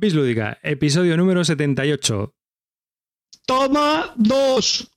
Bislúdica, episodio número 78. Toma dos.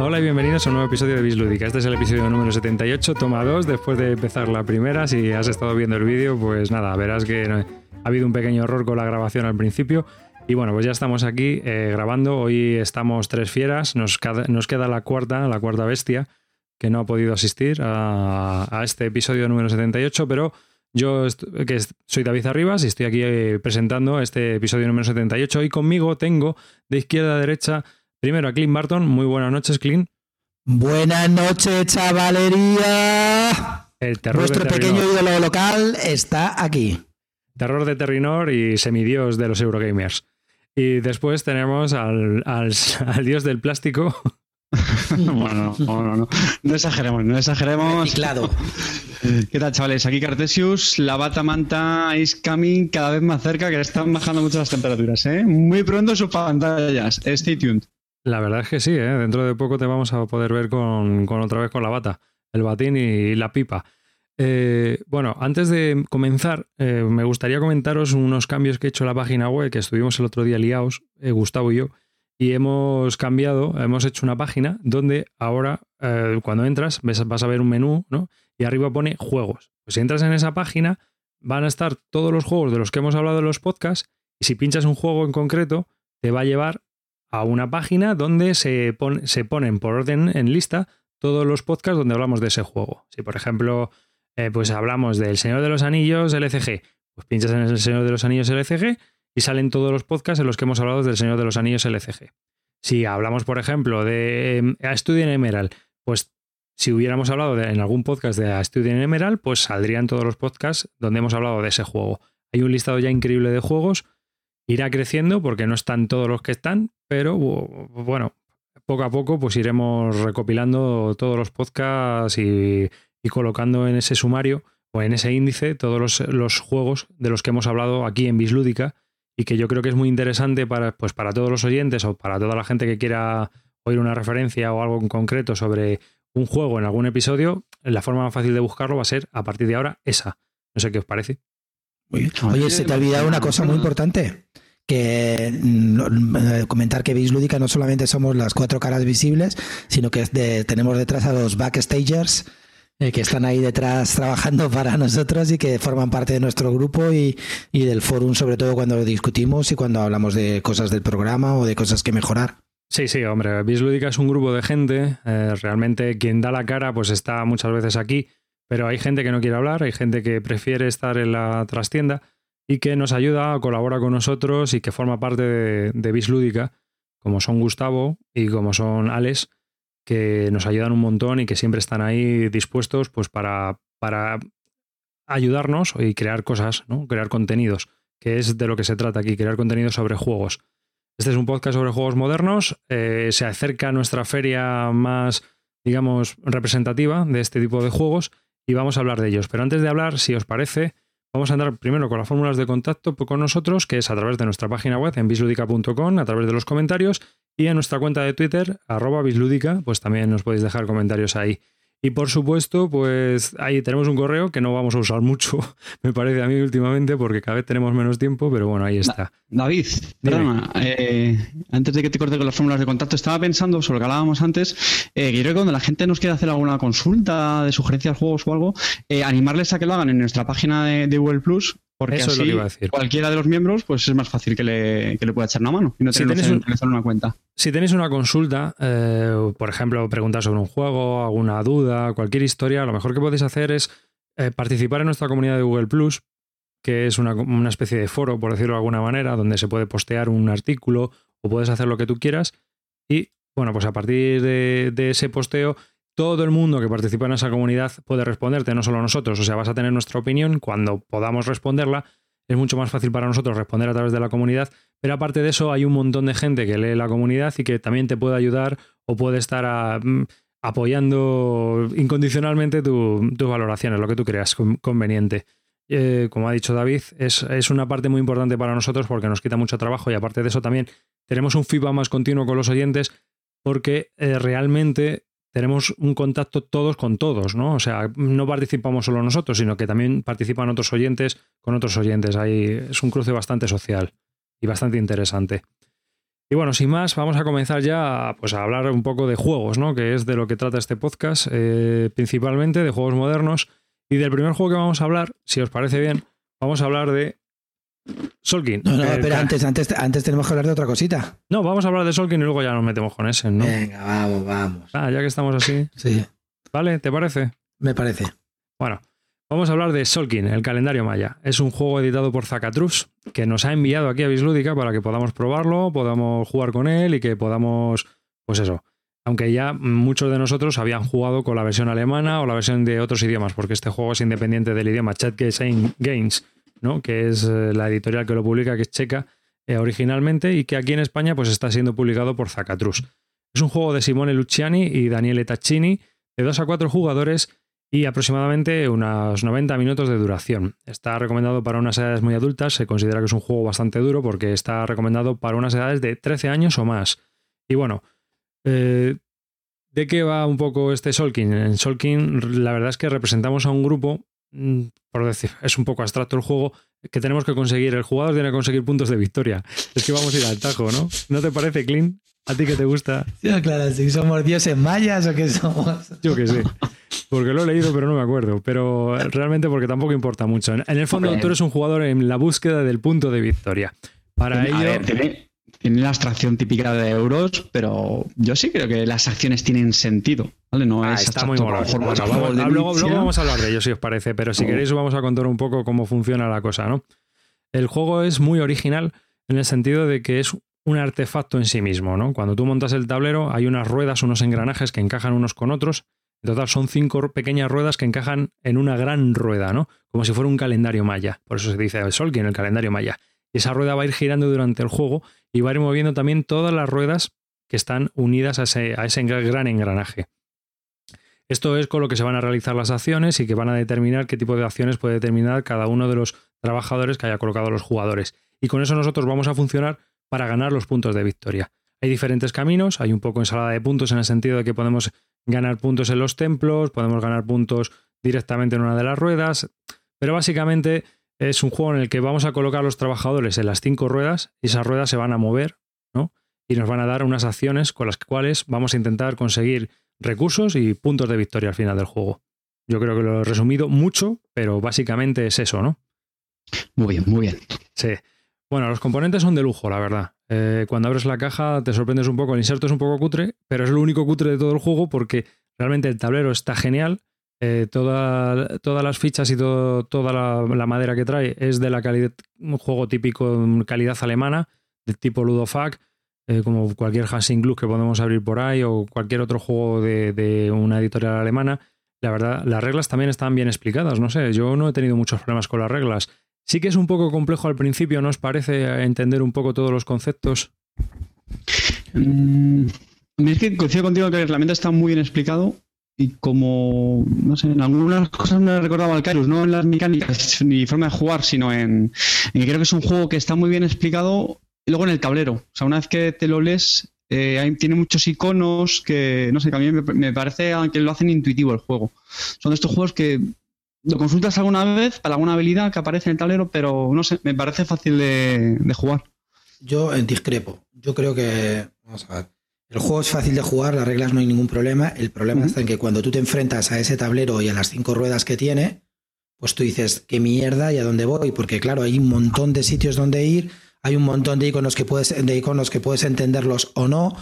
Hola y bienvenidos a un nuevo episodio de Bislúdica. Este es el episodio número 78, toma 2, después de empezar la primera. Si has estado viendo el vídeo, pues nada, verás que ha habido un pequeño error con la grabación al principio. Y bueno, pues ya estamos aquí eh, grabando. Hoy estamos tres fieras. Nos, queda la cuarta, la cuarta bestia, que no ha podido asistir a, este episodio número 78, pero yo que soy David Arribas y estoy aquí eh, presentando este episodio número 78. Y conmigo tengo de izquierda a derecha Primero a Clint Barton. Muy buenas noches, Clint. Buenas noches, chavalería. El terror Nuestro pequeño ídolo local está aquí. Terror de Terrinor y semidios de los Eurogamers. Y después tenemos al, dios del plástico. bueno, no, no, no, no exageremos, no exageremos. Claro. ¿Qué tal, chavales? Aquí Cartesius, la bata manta is coming cada vez más cerca, que le están bajando mucho las temperaturas, ¿eh? Muy pronto sus pantallas. Stay tuned. La verdad es que sí, ¿eh? dentro de poco te vamos a poder ver con, otra vez con la bata, el batín y, la pipa. Eh, bueno, antes de comenzar, eh, me gustaría comentaros unos cambios que he hecho en la página web, que estuvimos el otro día liados, Gustavo y yo, y hemos cambiado, hemos hecho una página donde ahora, cuando entras, vas a ver un menú, ¿no? Y arriba pone juegos. Pues si entras en esa página, van a estar todos los juegos de los que hemos hablado en los podcasts, y si pinchas un juego en concreto, te va a llevar a una página donde se, se ponen por orden en lista todos los podcasts donde hablamos de ese juego. Si, por ejemplo, eh, pues hablamos del Señor de los Anillos LCG, pues pinchas en el Señor de los Anillos LCG y salen todos los podcasts en los que hemos hablado del Señor de los Anillos LCG. Si hablamos, por ejemplo, de eh, Studio Emerald, pues si hubiéramos hablado en algún podcast de Studio Emerald, pues saldrían todos los podcasts donde hemos hablado de ese juego. Hay un listado ya increíble de juegos irá creciendo porque no están todos los que están, pero bueno, poco a poco pues iremos recopilando todos los podcasts y, colocando en ese sumario o en ese índice todos los, juegos de los que hemos hablado aquí en Bislúdica y que yo creo que es muy interesante para, pues para todos los oyentes o para toda la gente que quiera oír una referencia o algo en concreto sobre un juego en algún episodio, la forma más fácil de buscarlo va a ser a partir de ahora esa. No sé qué os parece. Oye, se te ha olvidado una cosa muy importante que mm, eh, comentar que Bis Lúdica no solamente somos las cuatro caras visibles, sino que tenemos detrás a los backstagers eh, que están ahí detrás trabajando para nosotros y que forman parte de nuestro grupo y, del forum, sobre todo cuando lo discutimos y cuando hablamos de cosas del programa o de cosas que mejorar. Sí, sí, hombre, Bis Lúdica es un grupo de gente, eh, realmente quien da la cara pues está muchas veces aquí, pero hay gente que no quiere hablar, hay gente que prefiere estar en la trastienda y que nos ayuda, colabora con nosotros y que forma parte de, de Bislúdica, como son Gustavo y como son Alex, que nos ayudan un montón y que siempre están ahí dispuestos pues para, para ayudarnos y crear cosas, ¿no? crear contenidos, que es de lo que se trata aquí, crear contenidos sobre juegos. Este es un podcast sobre juegos modernos, eh, se acerca nuestra feria más, digamos, representativa de este tipo de juegos y vamos a hablar de ellos. Pero antes de hablar, si os parece, Vamos a andar primero con las fórmulas de contacto con nosotros, que es a través de nuestra página web en bisludica.com, a través de los comentarios, y en nuestra cuenta de Twitter, arroba bisludica, pues también nos podéis dejar comentarios ahí. Y por supuesto, pues ahí tenemos un correo que no vamos a usar mucho, me parece a mí últimamente, porque cada vez tenemos menos tiempo, pero bueno, ahí está. David, perdona, eh, antes de que te corte con las fórmulas de contacto, estaba pensando sobre lo que hablábamos antes, eh, creo que cuando la gente nos quiere hacer alguna consulta de sugerencias juegos o algo, eh, animarles a que lo hagan en nuestra página de, de Google Plus, porque Eso así, cualquiera de los miembros pues es más fácil que le, pueda echar una mano y no si tenéis una cuenta. Si tenéis una consulta, eh, por ejemplo, preguntar sobre un juego, alguna duda, cualquier historia, lo mejor que podéis hacer es eh, participar en nuestra comunidad de Google Plus, que es una, especie de foro, por decirlo de alguna manera, donde se puede postear un artículo o puedes hacer lo que tú quieras. Y bueno, pues a partir de, de ese posteo todo el mundo que participa en esa comunidad puede responderte, no solo nosotros. O sea, vas a tener nuestra opinión. Cuando podamos responderla, es mucho más fácil para nosotros responder a través de la comunidad. Pero aparte de eso, hay un montón de gente que lee la comunidad y que también te puede ayudar o puede estar mm, apoyando incondicionalmente tus valoraciones, lo que tú creas conveniente. eh, como ha dicho David, es, es, una parte muy importante para nosotros porque nos quita mucho trabajo y aparte de eso también tenemos un feedback más continuo con los oyentes porque eh, realmente tenemos un contacto todos con todos, ¿no? O sea, no participamos solo nosotros, sino que también participan otros oyentes con otros oyentes. Ahí es un cruce bastante social y bastante interesante. Y bueno, sin más, vamos a comenzar ya pues, a hablar un poco de juegos, ¿no? Que es de lo que trata este podcast, eh, principalmente de juegos modernos. Y del primer juego que vamos a hablar, si os parece bien, vamos a hablar de Solkin. No, no, espera, antes, antes, antes tenemos que hablar de otra cosita. No, vamos a hablar de Solkin y luego ya nos metemos con ese, ¿no? Venga, vamos, vamos. Ah, ya que estamos así. Sí. ¿Vale? ¿Te parece? Me parece. Bueno, vamos a hablar de Solkin, el calendario maya. Es un juego editado por Zacatrus que nos ha enviado aquí a Bislúdica para que podamos probarlo, podamos jugar con él y que podamos, pues eso. Aunque ya muchos de nosotros habían jugado con la versión alemana o la versión de otros idiomas, porque este juego es independiente del idioma Chat Games que es eh, la editorial que lo publica, que es checa eh, originalmente y que aquí en España pues, está siendo publicado por Zacatrus. Es un juego de Simone Luciani y Daniele Taccini, de 2 a 4 jugadores y aproximadamente unos 90 minutos de duración. Está recomendado para unas edades muy adultas, se considera que es un juego bastante duro porque está recomendado para unas edades de 13 años o más. Y bueno, eh, ¿de qué va un poco este Solkin? En Solkin la verdad es que representamos a un grupo por decir, es un poco abstracto el juego, que tenemos que conseguir, el jugador tiene que conseguir puntos de victoria. Es que vamos a ir al tajo, ¿no? ¿No te parece, Clean? ¿A ti que te gusta? Sí, claro, si somos dioses mayas o qué somos. Yo que sé. Porque lo he leído, pero no me acuerdo. Pero realmente porque tampoco importa mucho. En el fondo, tú eres un jugador en la búsqueda del punto de victoria. Para ello tiene la abstracción típica de euros, pero yo sí creo que las acciones tienen sentido. ¿vale? No ah, es está muy bueno, luego, vamos a hablar de ello si os parece, pero si queréis vamos a contar un poco cómo funciona la cosa, ¿no? El juego es muy original en el sentido de que es un artefacto en sí mismo, ¿no? Cuando tú montas el tablero hay unas ruedas, unos engranajes que encajan unos con otros. En total son cinco pequeñas ruedas que encajan en una gran rueda, ¿no? Como si fuera un calendario maya. Por eso se dice el Solkin, el calendario maya. Y esa rueda va a ir girando durante el juego y va a ir moviendo también todas las ruedas que están unidas a ese, a ese gran engranaje. Esto es con lo que se van a realizar las acciones y que van a determinar qué tipo de acciones puede determinar cada uno de los trabajadores que haya colocado los jugadores. Y con eso nosotros vamos a funcionar para ganar los puntos de victoria. Hay diferentes caminos, hay un poco ensalada de puntos en el sentido de que podemos ganar puntos en los templos, podemos ganar puntos directamente en una de las ruedas, pero básicamente es un juego en el que vamos a colocar a los trabajadores en las cinco ruedas y esas ruedas se van a mover, ¿no? Y nos van a dar unas acciones con las cuales vamos a intentar conseguir recursos y puntos de victoria al final del juego. Yo creo que lo he resumido mucho, pero básicamente es eso, ¿no? Muy bien, muy bien. Sí. Bueno, los componentes son de lujo, la verdad. Eh, cuando abres la caja te sorprendes un poco, el inserto es un poco cutre, pero es lo único cutre de todo el juego porque realmente el tablero está genial eh, toda, todas las fichas y toda la, madera que trae es de la calidad, un juego típico calidad alemana, de tipo Ludofac, eh, como cualquier Hansing Glue que podemos abrir por ahí o cualquier otro juego de, una editorial alemana. La verdad, las reglas también están bien explicadas. No sé, yo no he tenido muchos problemas con las reglas. Sí que es un poco complejo al principio, ¿no os parece entender un poco todos los conceptos? Mm, es que coincido contigo que el reglamento está muy bien explicado y como, no sé, en algunas cosas me recordaba al Kairos, no en las mecánicas ni forma de jugar, sino en, que creo que es un juego que está muy bien explicado luego en el tablero. O sea, una vez que te lo lees, eh, tiene muchos iconos que, no sé, que a mí me, parece que lo hacen intuitivo el juego. Son de estos juegos que lo consultas alguna vez para alguna habilidad que aparece en el tablero, pero no sé, me parece fácil de, de jugar. Yo discrepo. Yo creo que, vamos a ver, el juego es fácil de jugar, las reglas no hay ningún problema. El problema está en que cuando tú te enfrentas a ese tablero y a las cinco ruedas que tiene, pues tú dices, ¿qué mierda y a dónde voy? Porque claro, hay un montón de sitios donde ir, hay un montón de iconos que puedes, de iconos que puedes entenderlos o no,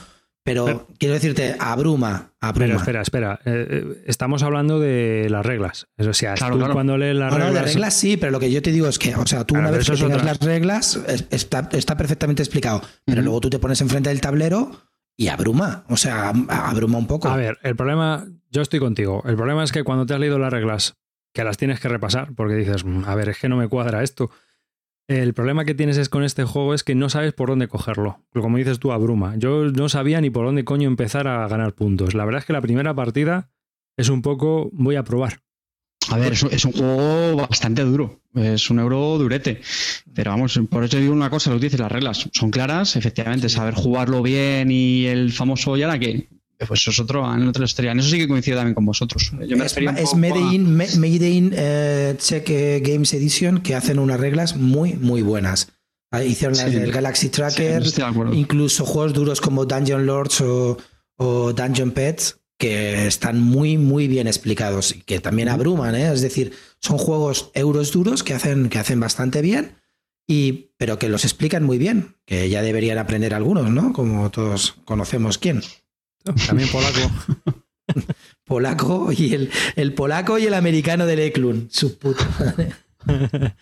pero, quiero decirte, abruma, abruma. Pero espera, espera. Eh, eh, estamos hablando de las reglas. O sea, tú cuando lees las reglas. reglas sí, pero lo que yo te digo es que, o sea, tú una vez que tengas las reglas, está, está perfectamente explicado. Pero luego tú te pones enfrente del tablero y abruma, o sea, abruma un poco. A ver, el problema, yo estoy contigo, el problema es que cuando te has leído las reglas, que las tienes que repasar, porque dices, mm, a ver, es que no me cuadra esto. El problema que tienes es con este juego es que no sabes por dónde cogerlo. Como dices tú, abruma. Yo no sabía ni por dónde coño empezar a ganar puntos. La verdad es que la primera partida es un poco, voy a probar. A ver, es, un juego bastante duro. Es un euro durete. Pero vamos, por eso digo una cosa, lo dices, las reglas son claras, efectivamente, saber jugarlo bien y el famoso Yara que pues eso es otro, en otra historia. En eso sí que coincido también con vosotros. es, Made in, Made in eh, Check eh, Games Edition que hacen unas reglas muy, muy buenas. Ah, hicieron el Galaxy Tracker, incluso juegos duros como Dungeon Lords o, o Dungeon Pets que están muy, muy bien explicados y que también abruman, ¿eh? es decir, son juegos euros duros que hacen, que hacen bastante bien, y, pero que los explican muy bien, que ya deberían aprender algunos, ¿no? Como todos conocemos quién. También polaco. polaco y el, el, polaco y el americano del Eklund, su puta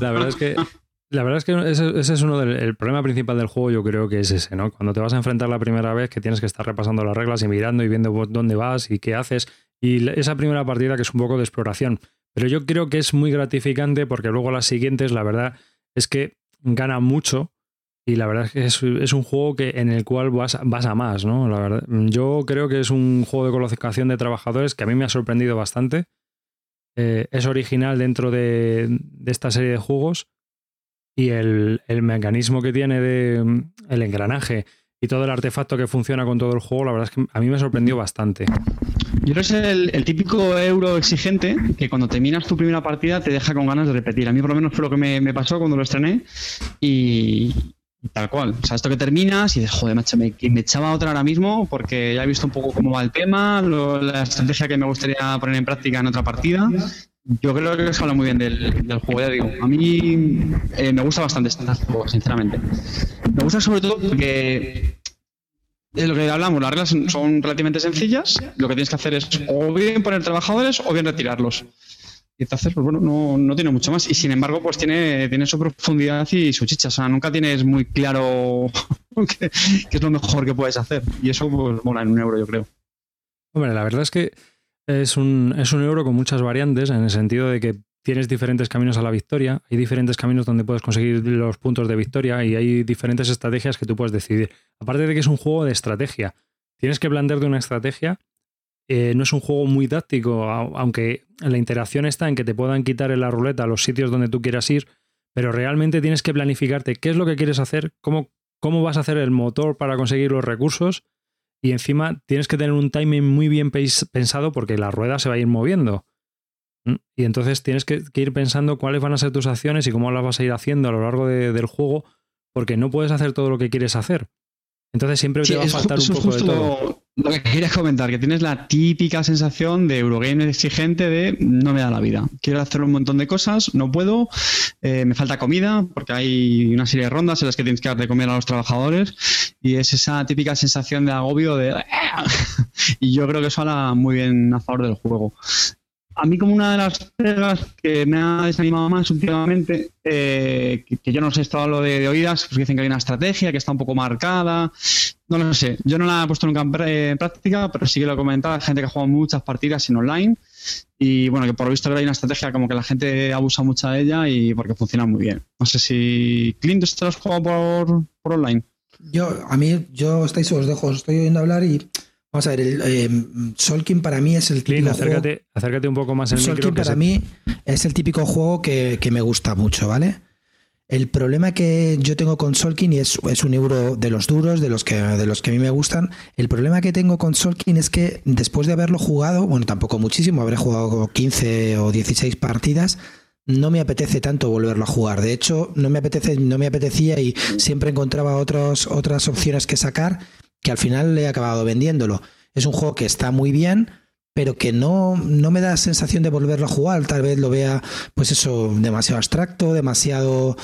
La verdad es que la verdad es que ese, es uno del el problema principal del juego, yo creo que es ese, ¿no? Cuando te vas a enfrentar la primera vez, que tienes que estar repasando las reglas y mirando y viendo dónde vas y qué haces. Y esa primera partida que es un poco de exploración. Pero yo creo que es muy gratificante porque luego las siguientes, la verdad, es que gana mucho. Y la verdad es que es, un juego que, en el cual vas, vas, a más, ¿no? La verdad, yo creo que es un juego de colocación de trabajadores que a mí me ha sorprendido bastante. Eh, es original dentro de, de esta serie de juegos y el, mecanismo que tiene de mm, el engranaje y todo el artefacto que funciona con todo el juego, la verdad es que a mí me sorprendió bastante. Yo creo que es el, típico euro exigente que cuando terminas tu primera partida te deja con ganas de repetir. A mí por lo menos fue lo que me, pasó cuando lo estrené y, tal cual. O sea, esto que terminas y dices, joder, macho, me, me, echaba otra ahora mismo porque ya he visto un poco cómo va el tema, la estrategia que me gustaría poner en práctica en otra partida yo creo que se habla muy bien del, juego, ya digo. A mí eh, me gusta bastante este juego, sinceramente. Me gusta sobre todo porque de lo que hablamos, las reglas son, relativamente sencillas. Lo que tienes que hacer es o bien poner trabajadores o bien retirarlos. Y entonces, pues bueno, no, no, tiene mucho más. Y sin embargo, pues tiene, tiene su profundidad y su chicha. O sea, nunca tienes muy claro qué es lo mejor que puedes hacer. Y eso, pues, mola en un euro, yo creo. Hombre, la verdad es que es un, es un euro con muchas variantes en el sentido de que tienes diferentes caminos a la victoria, hay diferentes caminos donde puedes conseguir los puntos de victoria y hay diferentes estrategias que tú puedes decidir. Aparte de que es un juego de estrategia, tienes que plantearte una estrategia. Eh, no es un juego muy táctico, aunque la interacción está en que te puedan quitar en la ruleta los sitios donde tú quieras ir, pero realmente tienes que planificarte qué es lo que quieres hacer, cómo, cómo vas a hacer el motor para conseguir los recursos y encima tienes que tener un timing muy bien pensado porque la rueda se va a ir moviendo. Y entonces tienes que, ir pensando cuáles van a ser tus acciones y cómo las vas a ir haciendo a lo largo del juego, porque no puedes hacer todo lo que quieres hacer. Entonces siempre te va a faltar un poco de todo. Lo que quería comentar, que tienes la típica sensación de Eurogame exigente de no me da la vida. Quiero hacer un montón de cosas, no puedo, eh, me falta comida, porque hay una serie de rondas en las que tienes que dar de comer a los trabajadores, y es esa típica sensación de agobio de... y yo creo que eso habla muy bien a favor del juego a mí como una de las reglas que me ha desanimado más últimamente, eh, que, yo no sé, esto hablo de, de oídas, pues dicen que hay una estrategia que está un poco marcada, no lo sé, yo no la he puesto nunca en, práctica, pero sí que lo he comentado, hay gente que ha jugado muchas partidas en online y bueno, que por lo visto hay una estrategia como que la gente abusa mucho de ella y porque funciona muy bien. No sé si Clint, ¿esto lo has por, por online? Yo, a mí, yo estáis, os dejo, estoy oyendo hablar y Vamos a ver, el, eh, Solkin para mí es el típico acércate, juego. Acércate un poco más el Solkin para mí es el típico juego que, me gusta mucho, ¿vale? El problema que yo tengo con Solkin, y es, es, un euro de los duros, de los, que, de los que a mí me gustan, el problema que tengo con Solkin es que después de haberlo jugado, bueno, tampoco muchísimo, habré jugado 15 o 16 partidas, no me apetece tanto volverlo a jugar. De hecho, no me apetece, no me apetecía y siempre encontraba otros, otras opciones que sacar que al final le he acabado vendiéndolo. Es un juego que está muy bien, pero que no, no me da sensación de volverlo a jugar. Tal vez lo vea, pues eso, demasiado abstracto, demasiado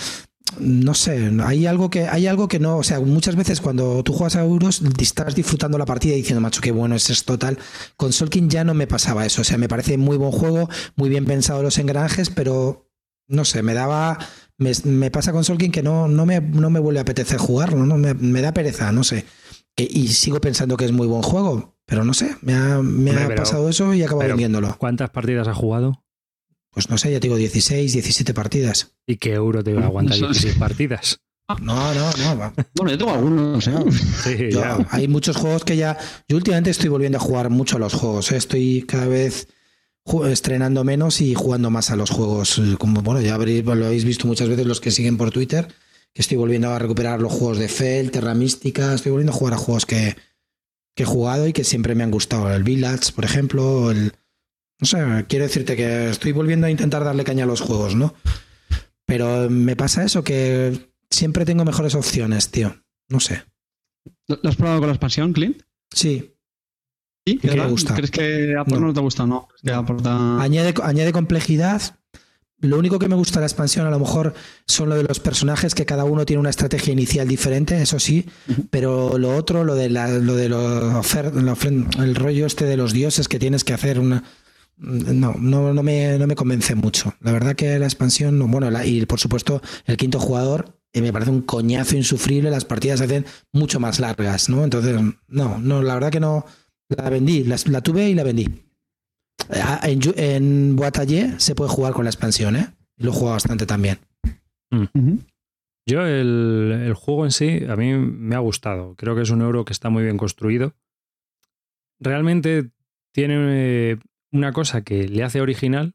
no sé, hay algo que hay algo que no, o sea, muchas veces cuando tú juegas a euros estás disfrutando la partida y diciendo, macho, qué bueno es esto tal. Con Solkin ya no me pasaba eso, o sea, me parece muy buen juego, muy bien pensado los engranajes, pero no sé, me daba me, pasa con Solkin que no, no, me, no me vuelve a apetecer jugarlo, no me, me da pereza, no sé y sigo pensando que es muy buen juego, pero no sé, me ha, pasado eso y acabo vendiéndolo. ¿Cuántas partidas ha jugado? Pues no sé, ya tengo 16, 17 partidas. ¿Y qué euro te va a aguantar 16 partidas? No, no, no. Bueno, yo tengo algunos. ¿eh? hay muchos juegos que ya. Yo últimamente estoy volviendo a jugar mucho a los juegos. ¿eh? Estoy cada vez estrenando menos y jugando más a los juegos. Como bueno, ya habréis, lo habéis visto muchas veces los que siguen por Twitter, que estoy volviendo a recuperar los juegos de Fel, Terra Mística, estoy volviendo a jugar a juegos que, que he jugado y que siempre me han gustado. El Village, por ejemplo, el, no sé, quiero decirte que estoy volviendo a intentar darle caña a los juegos, ¿no? Pero me pasa eso, que siempre tengo mejores opciones, tío. No sé. ¿Lo has probado con la expansión, Clint? Sí. ¿Y qué te gusta? ¿Crees que aporta no. no te gusta? No. Añade, añade complejidad. Lo único que me gusta de la expansión a lo mejor son lo de los personajes, que cada uno tiene una estrategia inicial diferente, eso sí, pero lo otro, lo de, la, lo de los, el rollo este de los dioses que tienes que hacer una, no, no, no, me, no me convence mucho. La verdad que la expansión, bueno, y por supuesto el quinto jugador eh, me parece un coñazo insufrible, las partidas se hacen mucho más largas, ¿no? Entonces, no, no, la verdad que no, la vendí, la, tuve y la vendí. Ah, en, en Boatallé se puede jugar con la expansión, ¿eh? Lo he jugado bastante también. Mm. Yo el, el, juego en sí a mí me ha gustado. Creo que es un euro que está muy bien construido. Realmente tiene una cosa que le hace original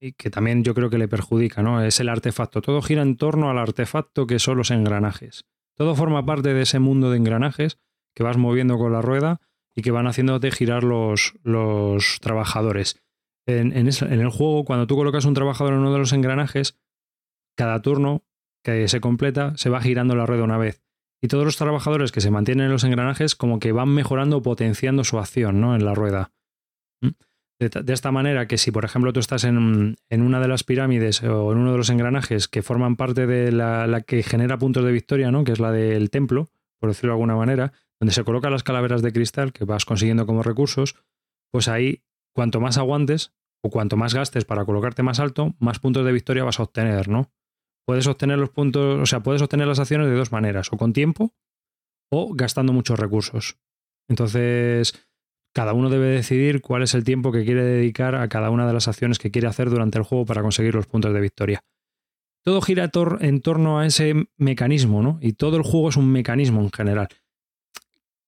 y que también yo creo que le perjudica, ¿no? Es el artefacto. Todo gira en torno al artefacto que son los engranajes. Todo forma parte de ese mundo de engranajes que vas moviendo con la rueda y que van haciéndote girar los, los trabajadores. En, en, el juego, cuando tú colocas un trabajador en uno de los engranajes, cada turno que se completa se va girando la rueda una vez. Y todos los trabajadores que se mantienen en los engranajes como que van mejorando o potenciando su acción ¿no? en la rueda. ¿Mm? De, esta manera que si, por ejemplo, tú estás en, una de las pirámides o en uno de los engranajes que forman parte de la, que genera puntos de victoria, ¿no? que es la del templo, por decirlo de alguna manera, donde se colocan las calaveras de cristal que vas consiguiendo como recursos, pues ahí, cuanto más aguantes o cuanto más gastes para colocarte más alto, más puntos de victoria vas a obtener, ¿no? Puedes obtener los puntos, o sea, puedes obtener las acciones de dos maneras, o con tiempo o gastando muchos recursos. Entonces, cada uno debe decidir cuál es el tiempo que quiere dedicar a cada una de las acciones que quiere hacer durante el juego para conseguir los puntos de victoria. Todo gira en torno a ese mecanismo, ¿no? Y todo el juego es un mecanismo en general,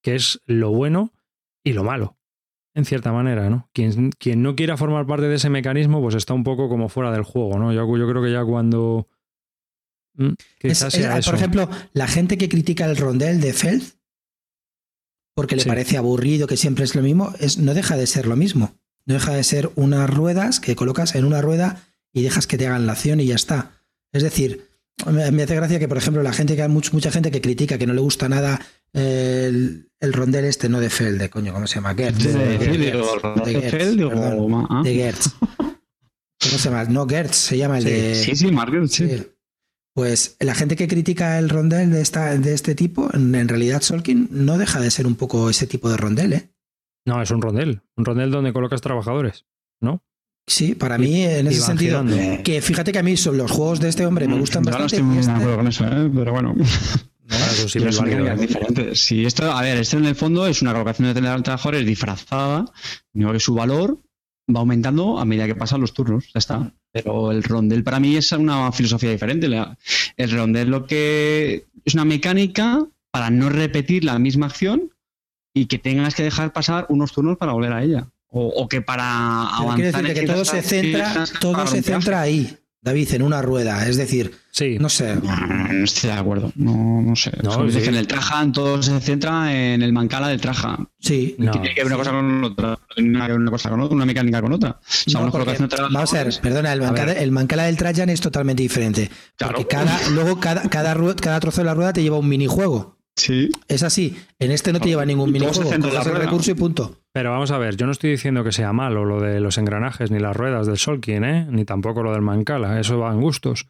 que es lo bueno y lo malo, en cierta manera, ¿no? Quien, quien no quiera formar parte de ese mecanismo, pues está un poco como fuera del juego, ¿no? Yo, yo creo que ya cuando... Mm, por ejemplo, la gente que critica el rondel de Feld porque le parece aburrido, que siempre es lo mismo, es, no deja de ser lo mismo. No deja de ser unas ruedas que colocas en una rueda y dejas que te hagan la acción y ya está. Es decir, me, hace gracia que, por ejemplo, la gente que hay mucha, gente que critica que no le gusta nada el, rondel este, no de Felde, coño, ¿cómo se llama? Gertz. De, Gertz. ¿Cómo se llama? No, Gertz se llama el de. Sí, sí, Margaret, sí. Pues la gente que critica el rondel de, esta, de este tipo, en, realidad Solkin no deja de ser un poco ese tipo de rondel, ¿eh? No, es un rondel. Un rondel donde colocas trabajadores, ¿no? Sí, para mí, en ese sentido, que fíjate que a mí son los juegos de este hombre me mm, gustan bastante. No estoy muy este con eso, ¿eh? pero bueno. Eso sí es diferente. Si esto, a ver, esto en el fondo es una colocación de trabajadores disfrazada, digo que su valor va aumentando a medida que pasan los turnos. Ya está. Pero el rondel para mí es una filosofía diferente. El rondel lo que es una mecánica para no repetir la misma acción y que tengas que dejar pasar unos turnos para volver a ella. O, que para avanzar. que todo se centra, todo se centra ahí. David, en una rueda. Es decir, sí. no sé. No, estoy de acuerdo. No, no sé. No, En el Trajan todo se centra en el Mancala del Traja. Sí. tiene que ver una cosa con otra. Una, cosa con otra, una mecánica con otra. vamos a ver, perdona, el Mancala, el Mancala, del Trajan es totalmente diferente. Porque cada, luego cada, cada, cada trozo de la rueda te lleva un minijuego. Sí. Es así. En este no te lleva ningún minijuego. Coges el recurso y punto. Pero vamos a ver, yo no estoy diciendo que sea malo lo de los engranajes ni las ruedas del Solkin, ¿eh? ni tampoco lo del Mancala. Eso va en gustos.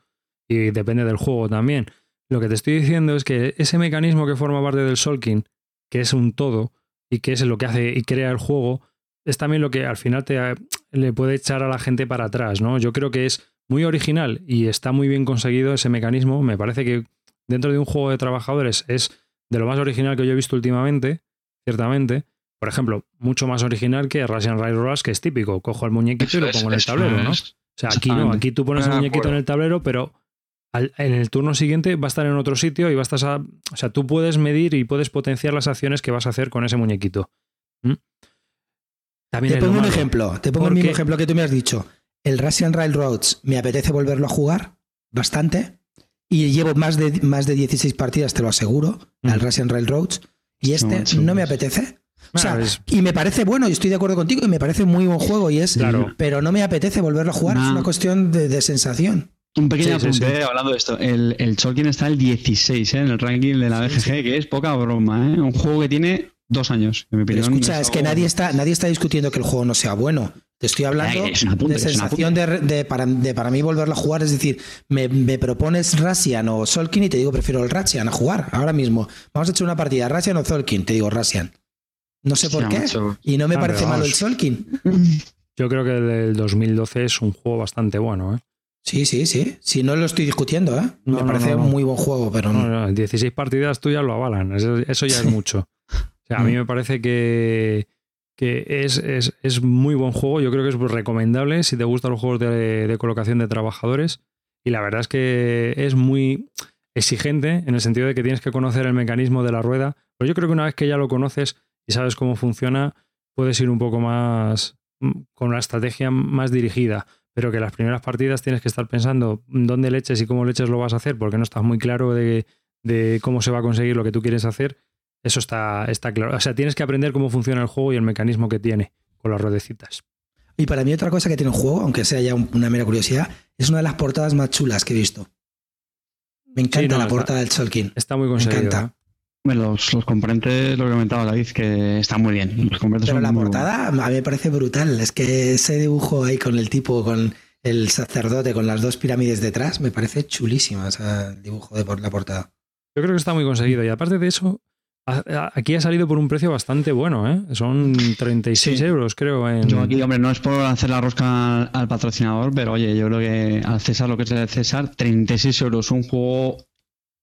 Y depende del juego también. Lo que te estoy diciendo es que ese mecanismo que forma parte del Solkin, que es un todo y que es lo que hace y crea el juego, es también lo que al final te, le puede echar a la gente para atrás, ¿no? Yo creo que es muy original y está muy bien conseguido ese mecanismo. Me parece que dentro de un juego de trabajadores es de lo más original que yo he visto últimamente, ciertamente. Por ejemplo, mucho más original que Russian Rush, que es típico. Cojo el muñequito y lo pongo en el tablero, ¿no? O sea, aquí no, aquí tú pones el muñequito en el tablero, pero en el turno siguiente va a estar en otro sitio y va a estar. o sea, tú puedes medir y puedes potenciar las acciones que vas a hacer con ese muñequito. te pongo un ejemplo, te pongo el mismo ejemplo que tú me has dicho. El Russian Railroads me apetece volverlo a jugar bastante y llevo más de, más de 16 partidas, te lo aseguro, al mm. Russian Railroads y este no me apetece. O sea, y me parece bueno, y estoy de acuerdo contigo, y me parece muy buen juego, y es, pero no me apetece volverlo a jugar, es una cuestión de, sensación. Un pequeño apunte hablando de esto. El, el Cholkin está el 16 ¿eh? en el ranking de la BGG, que es poca broma. ¿eh? Un juego que tiene dos años. escucha, es, que nadie está, nadie está discutiendo que el juego no sea bueno. Te estoy hablando de sensación de, para, para, mí volverlo a jugar. Es decir, me, propones Rasian o Solkin y te digo prefiero el Rasian a jugar ahora mismo. Vamos a echar una partida, Rasian o Solkin. Te digo Rasian. No sé por qué. Y no me ah, parece malo el Solkin. Yo creo que el 2012 es un juego bastante bueno. ¿eh? Sí, sí, sí. Si no lo estoy discutiendo, ¿eh? me parece un muy buen juego, pero no. 16 partidas tuyas lo avalan. Eso, ya es mucho. O sea, a mí mm. me parece que, que es, es, muy buen juego. Yo creo que es recomendable si te gustan los juegos de, de colocación de trabajadores. Y la verdad es que es muy exigente en el sentido de que tienes que conocer el mecanismo de la rueda. Pero yo creo que una vez que ya lo conoces, y sabes cómo funciona, puedes ir un poco más mm, con una estrategia más dirigida. Pero que las primeras partidas tienes que estar pensando dónde leches y cómo leches lo vas a hacer, porque no estás muy claro de, cómo se va a conseguir lo que tú quieres hacer. Eso está, está claro. O sea, tienes que aprender cómo funciona el juego y el mecanismo que tiene con las ruedecitas. Y para mí otra cosa que tiene el juego, aunque sea ya una mera curiosidad, es una de las portadas más chulas que he visto. Me encanta la portada del Solkin. Está muy conseguido. Me encanta. Los, los, componentes, lo que comentaba David, que están muy bien. Los Pero la portada a mí me parece brutal. Es que ese dibujo ahí con el tipo, con el sacerdote, con las dos pirámides detrás, me parece chulísimo el dibujo de por la portada. Yo creo que está muy conseguido. Y aparte de eso, aquí ha salido por un precio bastante bueno, ¿eh? Son 36 euros, creo. En... Yo aquí, hombre, no es por hacer la rosca al, al, patrocinador, pero oye, yo creo que al César, lo que es el César, 36 euros, un juego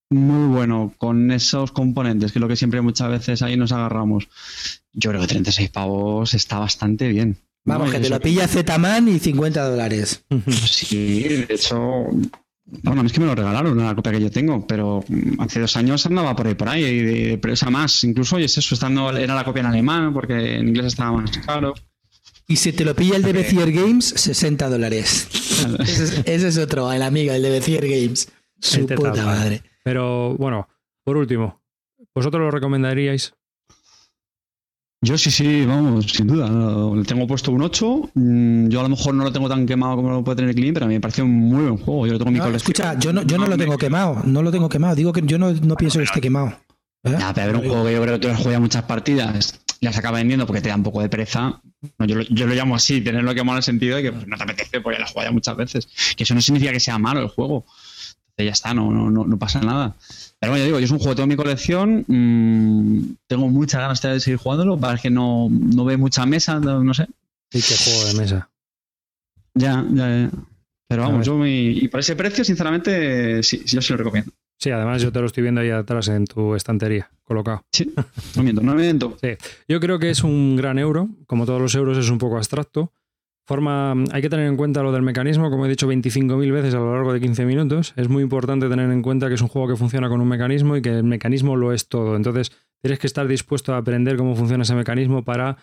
muy bueno con esos componentes, que es lo que siempre muchas veces ahí nos agarramos. Yo creo que 36 pavos está bastante bien. Vamos, que te lo pilla Zetaman y 50 dólares. Sí, de hecho, bueno, es que me lo regalaron, la copia que yo tengo, pero hace dos años andaba por ahí, por ahí, y de presa más. Incluso, oye, es eso, estando, era la copia en alemán, porque en inglés estaba más caro. Y si te lo pilla el de Bezier Games, 60 dólares. ese, es, otro, el amigo, el de Bezier Games. Su puta madre. Pero bueno, por último, ¿vosotros lo recomendaríais? Yo sí, sí, vamos, sin duda. Le tengo puesto un 8. Mm, yo a lo mejor no lo tengo tan quemado como lo puede tener Clean, pero a mí me parece un muy buen juego. Yo lo tengo mi no, Escucha, yo no, yo no lo tengo quemado. No lo tengo quemado. Digo que yo no, no pienso que esté quemado. ¿eh? Ya, pero ver un juego que yo creo que tú has jugado muchas partidas, las acaba vendiendo porque te da un poco de pereza. yo, lo, yo, lo, llamo así, tenerlo quemado en el sentido de que pues, no te apetece porque ya lo has jugado muchas veces. Que eso no significa que sea malo el juego ya está, no, no, no, pasa nada. Pero bueno, yo digo, yo es un juego de toda mi colección, mm, tengo muchas ganas de seguir jugándolo, para que no, no ve mucha mesa, no, sé. Sí, qué juego de mesa. Ya, ya, Pero vamos, yo y por ese precio, sinceramente, sí, yo sí lo recomiendo. Sí, además yo te lo estoy viendo ahí atrás en tu estantería, colocado. Sí, no miento, no miento. Sí. Yo creo que es un gran euro, como todos los euros es un poco abstracto, Forma, hay que tener en cuenta lo del mecanismo, como he dicho 25.000 veces a lo largo de 15 minutos. Es muy importante tener en cuenta que es un juego que funciona con un mecanismo y que el mecanismo lo es todo. Entonces, tienes que estar dispuesto a aprender cómo funciona ese mecanismo para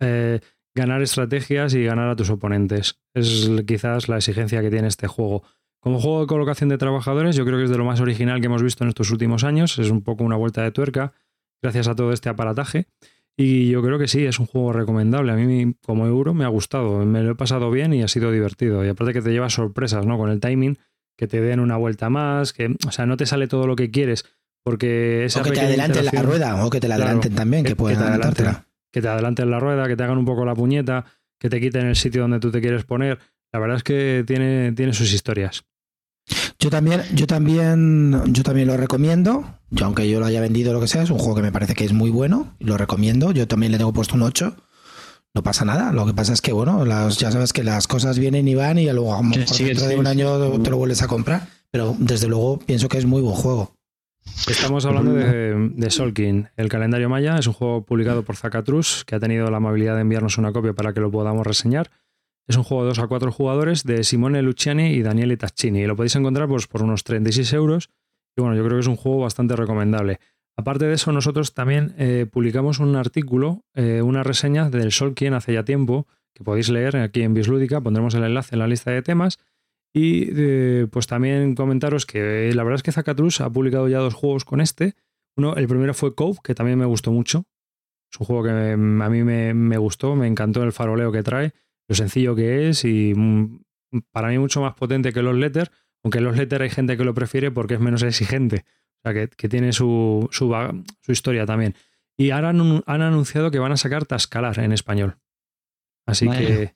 eh, ganar estrategias y ganar a tus oponentes. Es quizás la exigencia que tiene este juego. Como juego de colocación de trabajadores, yo creo que es de lo más original que hemos visto en estos últimos años. Es un poco una vuelta de tuerca gracias a todo este aparataje. Y yo creo que sí, es un juego recomendable. A mí, como euro, me ha gustado. Me lo he pasado bien y ha sido divertido. Y aparte que te llevas sorpresas, ¿no? Con el timing, que te den una vuelta más, que, o sea, no te sale todo lo que quieres. Porque o que te adelanten la rueda, o que te la adelanten también, que, pueden adelantártela. Que te adelanten la rueda, que te hagan un poco la puñeta, que te quiten el sitio donde tú te quieres poner. La verdad es que tiene, tiene sus historias. Yo también, yo también, yo también lo recomiendo. Yo, aunque yo lo haya vendido lo que sea, es un juego que me parece que es muy bueno. Lo recomiendo. Yo también le tengo puesto un 8. No pasa nada. Lo que pasa es que, bueno, las, ya sabes que las cosas vienen y van y luego a lo mejor dentro de un año te lo vuelves a comprar. Pero desde luego pienso que es muy buen juego. Estamos hablando de, de, Solkin. El calendario Maya es un juego publicado por Zacatrus que ha tenido la amabilidad de enviarnos una copia para que lo podamos reseñar. Es un juego de 2 a 4 jugadores de Simone Luciani y Daniele Taccini. Y lo podéis encontrar pues, por unos 36 euros. Y bueno, yo creo que es un juego bastante recomendable. Aparte de eso, nosotros también eh, publicamos un artículo, eh, una reseña del Solkien hace ya tiempo, que podéis leer aquí en Bislúdica, pondremos el enlace en la lista de temas. Y eh, pues también comentaros que la verdad es que Zacatrus ha publicado ya dos juegos con este. Uno, el primero fue Cove, que también me gustó mucho. Es un juego que a mí me, me, gustó, me encantó el faroleo que trae, lo sencillo que es y mm, para mí mucho más potente que los Letters, aunque los Letters hay gente que lo prefiere porque es menos exigente que, tiene su, su, historia también. Y ahora han, anunciado que van a sacar Tascalar en español. Así que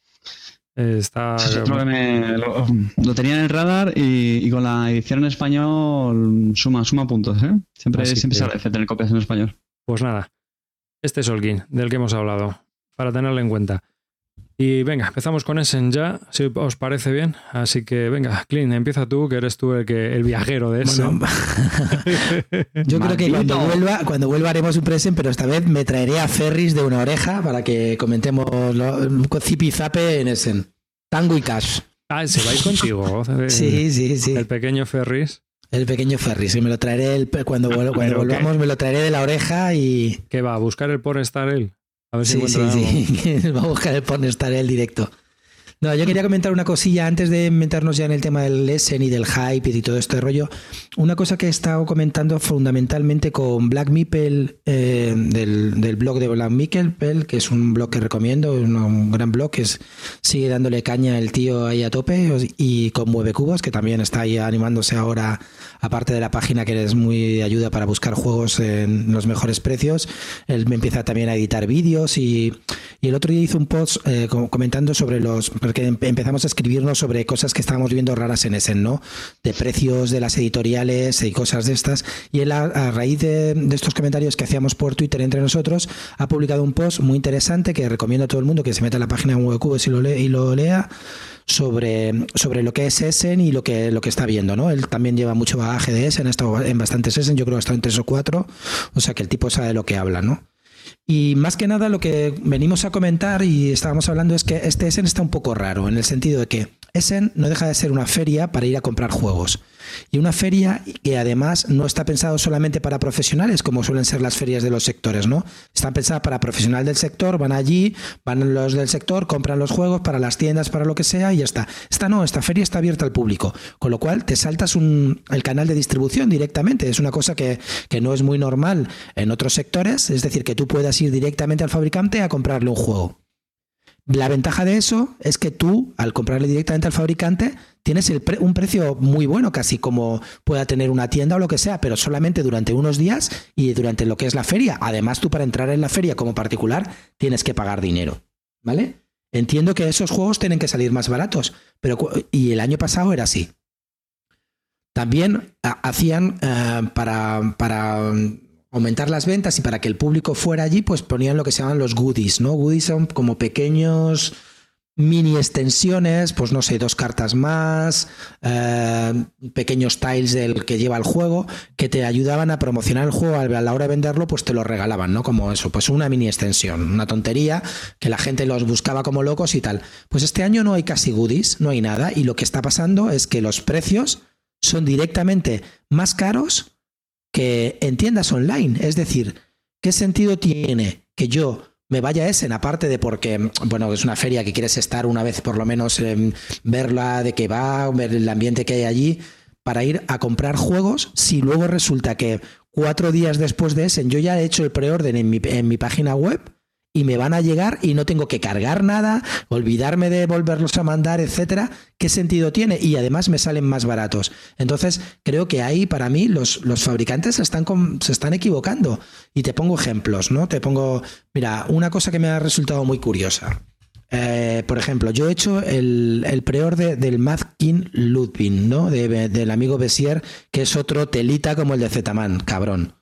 está. lo, tenía en el radar y, con la edición en español suma, suma puntos. ¿eh? Siempre, siempre se agradece tener copias en español. Pues nada, este es Olguín, del que hemos hablado, para tenerlo en cuenta. Y venga, empezamos con Essen ya, si os parece bien. Así que venga, Clint, empieza tú, que eres tú el que el viajero de Essen. yo creo que cuando vuelva, cuando vuelva haremos un present, pero esta vez me traeré a Ferris de una oreja para que comentemos lo, zipizape en Essen. Tango y Cash. Ah, se va a ir contigo. sí, sí, sí. El pequeño Ferris. El pequeño Ferris, y me lo traeré el, cuando, cuando volvamos, me lo traeré de la oreja y. ¿Qué va? ¿A buscar el por estar él? A ver sí, sí, sí. Va a buscar el pornestar el directo. No, yo quería comentar una cosilla antes de meternos ya en el tema del Essen y del hype y todo este rollo. Una cosa que he estado comentando fundamentalmente con Black Meeple, eh, del, blog de Black Meeple, que es un blog que recomiendo, un, gran blog que sigue dándole caña el tío ahí a tope, y con Mueve Cubos, que también está ahí animándose ahora, aparte de la página que es muy de ayuda para buscar juegos en los mejores precios. Él me empieza también a editar vídeos y, el otro día hizo un post eh, comentando sobre los que empezamos a escribirnos sobre cosas que estábamos viendo raras en Essen, ¿no? De precios de las editoriales y cosas de estas. Y él, a, raíz de, estos comentarios que hacíamos por Twitter entre nosotros, ha publicado un post muy interesante que recomiendo a todo el mundo que se meta en la página de Cubes y lo, y lo lea sobre, sobre lo que es Essen y lo que, lo que está viendo, ¿no? Él también lleva mucho bagaje de Essen, ha estado en bastantes Essen, yo creo que ha estado en tres o cuatro, o sea que el tipo sabe de lo que habla, ¿no? Y más que nada lo que venimos a comentar y estábamos hablando es que este Essen está un poco raro, en el sentido de que Essen no deja de ser una feria para ir a comprar juegos. Y una feria que además no está pensado solamente para profesionales, como suelen ser las ferias de los sectores, ¿no? Está pensada para profesionales del sector, van allí, van los del sector, compran los juegos para las tiendas, para lo que sea, y ya está. Esta no, esta feria está abierta al público, con lo cual te saltas el canal de distribución directamente. Es una cosa que, que no es muy normal en otros sectores, es decir, que tú puedas ir directamente al fabricante a comprarle un juego. La ventaja de eso es que tú, al comprarle directamente al fabricante, tienes un precio muy bueno, casi como pueda tener una tienda o lo que sea, pero solamente durante unos días y durante lo que es la feria. Además, tú para entrar en la feria como particular tienes que pagar dinero. ¿Vale? Entiendo que esos juegos tienen que salir más baratos, pero y el año pasado era así. También hacían eh, para, para aumentar las ventas y para que el público fuera allí, pues ponían lo que se llaman los goodies, ¿no? Goodies son como pequeños mini extensiones, pues no sé, dos cartas más, eh, pequeños tiles del que lleva el juego, que te ayudaban a promocionar el juego a la hora de venderlo, pues te lo regalaban, ¿no? Como eso, pues una mini extensión, una tontería, que la gente los buscaba como locos y tal. Pues este año no hay casi goodies, no hay nada, y lo que está pasando es que los precios son directamente más caros que en tiendas online. Es decir, ¿qué sentido tiene que yo me vaya a Essen, aparte de porque, bueno, es una feria que quieres estar una vez por lo menos, verla de qué va, ver el ambiente que hay allí, para ir a comprar juegos, si luego resulta que cuatro días después de Essen yo ya he hecho el preorden en mi, en mi página web y me van a llegar y no tengo que cargar nada, olvidarme de volverlos a mandar, etcétera, ¿qué sentido tiene? Y además me salen más baratos. Entonces, creo que ahí para mí los, los fabricantes se están, se están equivocando. Y te pongo ejemplos, ¿no? Te pongo, mira, una cosa que me ha resultado muy curiosa. Eh, por ejemplo, yo he hecho el, el preorden del Mazkin Ludwig, ¿no? del amigo Bessier, que es otro telita como el de Zetaman, cabrón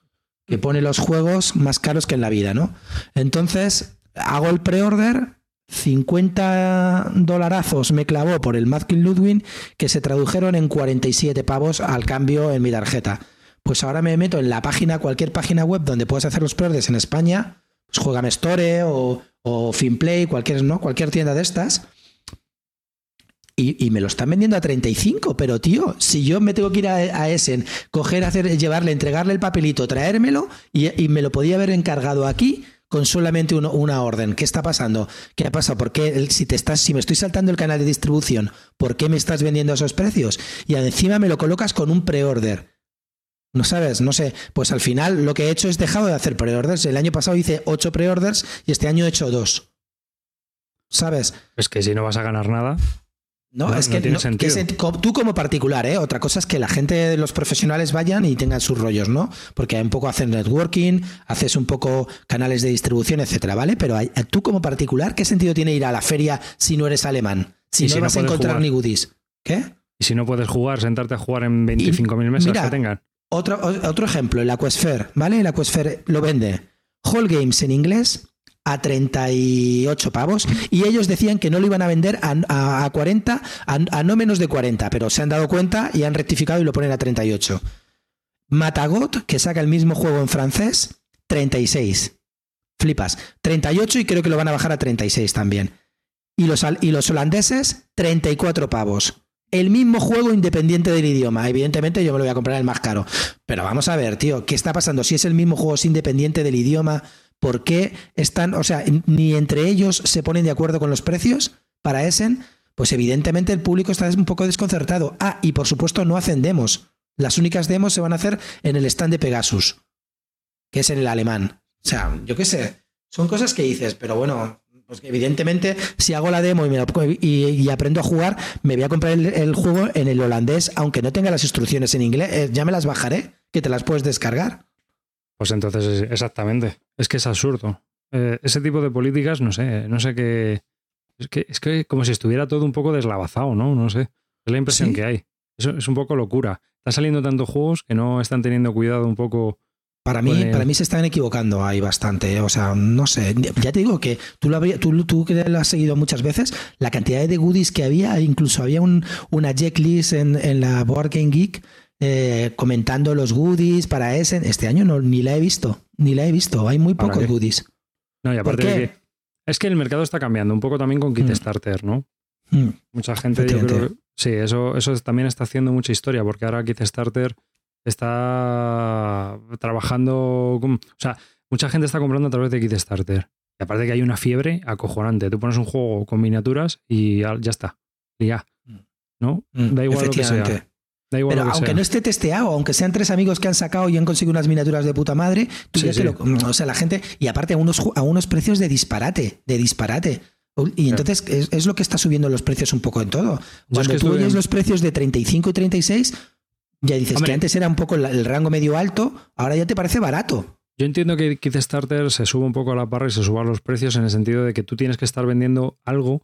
que pone los juegos más caros que en la vida, ¿no? Entonces, hago el pre-order, 50 dolarazos me clavó por el Madkin Ludwig, que se tradujeron en 47 pavos al cambio en mi tarjeta. Pues ahora me meto en la página, cualquier página web donde puedas hacer los pre-orders en España, pues Juegame Store o, o Finplay, cualquier, ¿no? cualquier tienda de estas y, me lo están vendiendo a 35, pero tío, si yo me tengo que ir a, Essen, coger, hacer, llevarle, entregarle el papelito, traérmelo y, me lo podía haber encargado aquí con solamente una orden. ¿Qué está pasando? ¿Qué ha pasado? ¿Por qué si te estás, si me estoy saltando el canal de distribución, ¿por qué me estás vendiendo a esos precios? Y encima me lo colocas con un pre-order. No sabes, no sé. Pues al final lo que he hecho es dejado de hacer pre-orders. El año pasado hice 8 pre-orders y este año he hecho 2. ¿Sabes? Es que si no vas a ganar nada. No, es que, tú como particular, ¿eh? Otra cosa es que la gente, los profesionales vayan y tengan sus rollos, ¿no? Porque un poco hacer networking, haces un poco canales de distribución, etcétera, ¿vale? Pero tú como particular, ¿qué sentido tiene ir a la feria si no eres alemán? Si no vas a encontrar ni goodies. ¿Qué? Y si no puedes jugar, sentarte a jugar en 25.000 meses que tengan. Otro, otro ejemplo, el Aquasphere, ¿vale? El Aquasphere lo vende Whole Games en inglés a 38 pavos y ellos decían que no lo iban a vender a, 40, a, no menos de 40, pero se han dado cuenta y han rectificado y lo ponen a 38. Matagot, que saca el mismo juego en francés, 36. Flipas. 38 y creo que lo van a bajar a 36 también. Y los, y los holandeses, 34 pavos. El mismo juego independiente del idioma. Evidentemente yo me lo voy a comprar el más caro. Pero vamos a ver, tío, ¿qué está pasando? Si es el mismo juego independiente del idioma, ¿Por qué están, o sea, ni entre ellos se ponen de acuerdo con los precios para Essen? Pues evidentemente el público está un poco desconcertado. Ah, y por supuesto no hacen demos. Las únicas demos se van a hacer en el stand de Pegasus, que es en el alemán. O sea, yo qué sé, son cosas que dices, pero bueno, pues evidentemente si hago la demo y, aprendo a jugar, me voy a comprar el, juego en el holandés, aunque no tenga las instrucciones en inglés, eh, ya me las bajaré, que te las puedes descargar. Pues entonces, exactamente. Es que es absurdo. Eh, ese tipo de políticas, no sé, no sé qué. Es que, es que como si estuviera todo un poco deslavazado, ¿no? No sé. Es la impresión que hay. Es un poco locura. Están saliendo tantos juegos que no están teniendo cuidado un poco. Para mí, para mí se están equivocando ahí bastante. ¿eh? O sea, no sé. Ya te digo que tú, lo tú, tú, que lo has seguido muchas veces, la cantidad de goodies que había, incluso había un, una checklist en, en la Board Game Geek eh, comentando los goodies para ese. Este año no, ni la he visto, ni la he visto. Hay muy pocos goodies. No, y aparte ¿Por qué? es que el mercado está cambiando un poco también con Kickstarter, ¿no? Mm. Mucha gente, yo creo, sí, eso, eso también está haciendo mucha historia, porque ahora Kickstarter está trabajando, o sea, mucha gente está comprando a través de Kickstarter. Y aparte que hay una fiebre acojonante. Tú pones un juego con miniaturas y ya, está. Y ya. Mm. ¿No? Mm. Da igual lo que sea. Pero aunque no esté testeado, aunque sean tres amigos que han sacado y han conseguido unas miniaturas de puta madre, tú ya lo, o sea, la gente, y aparte a unos, a unos precios de disparate, de disparate. Y entonces es, lo que está subiendo los precios un poco en todo. Cuando tú oyes los precios de 35 y 36, ya dices que antes era un poco el rango medio alto, ahora ya te parece barato. Yo entiendo que Kickstarter se suba un poco a la parra y se suban los precios en el sentido de que tú tienes que estar vendiendo algo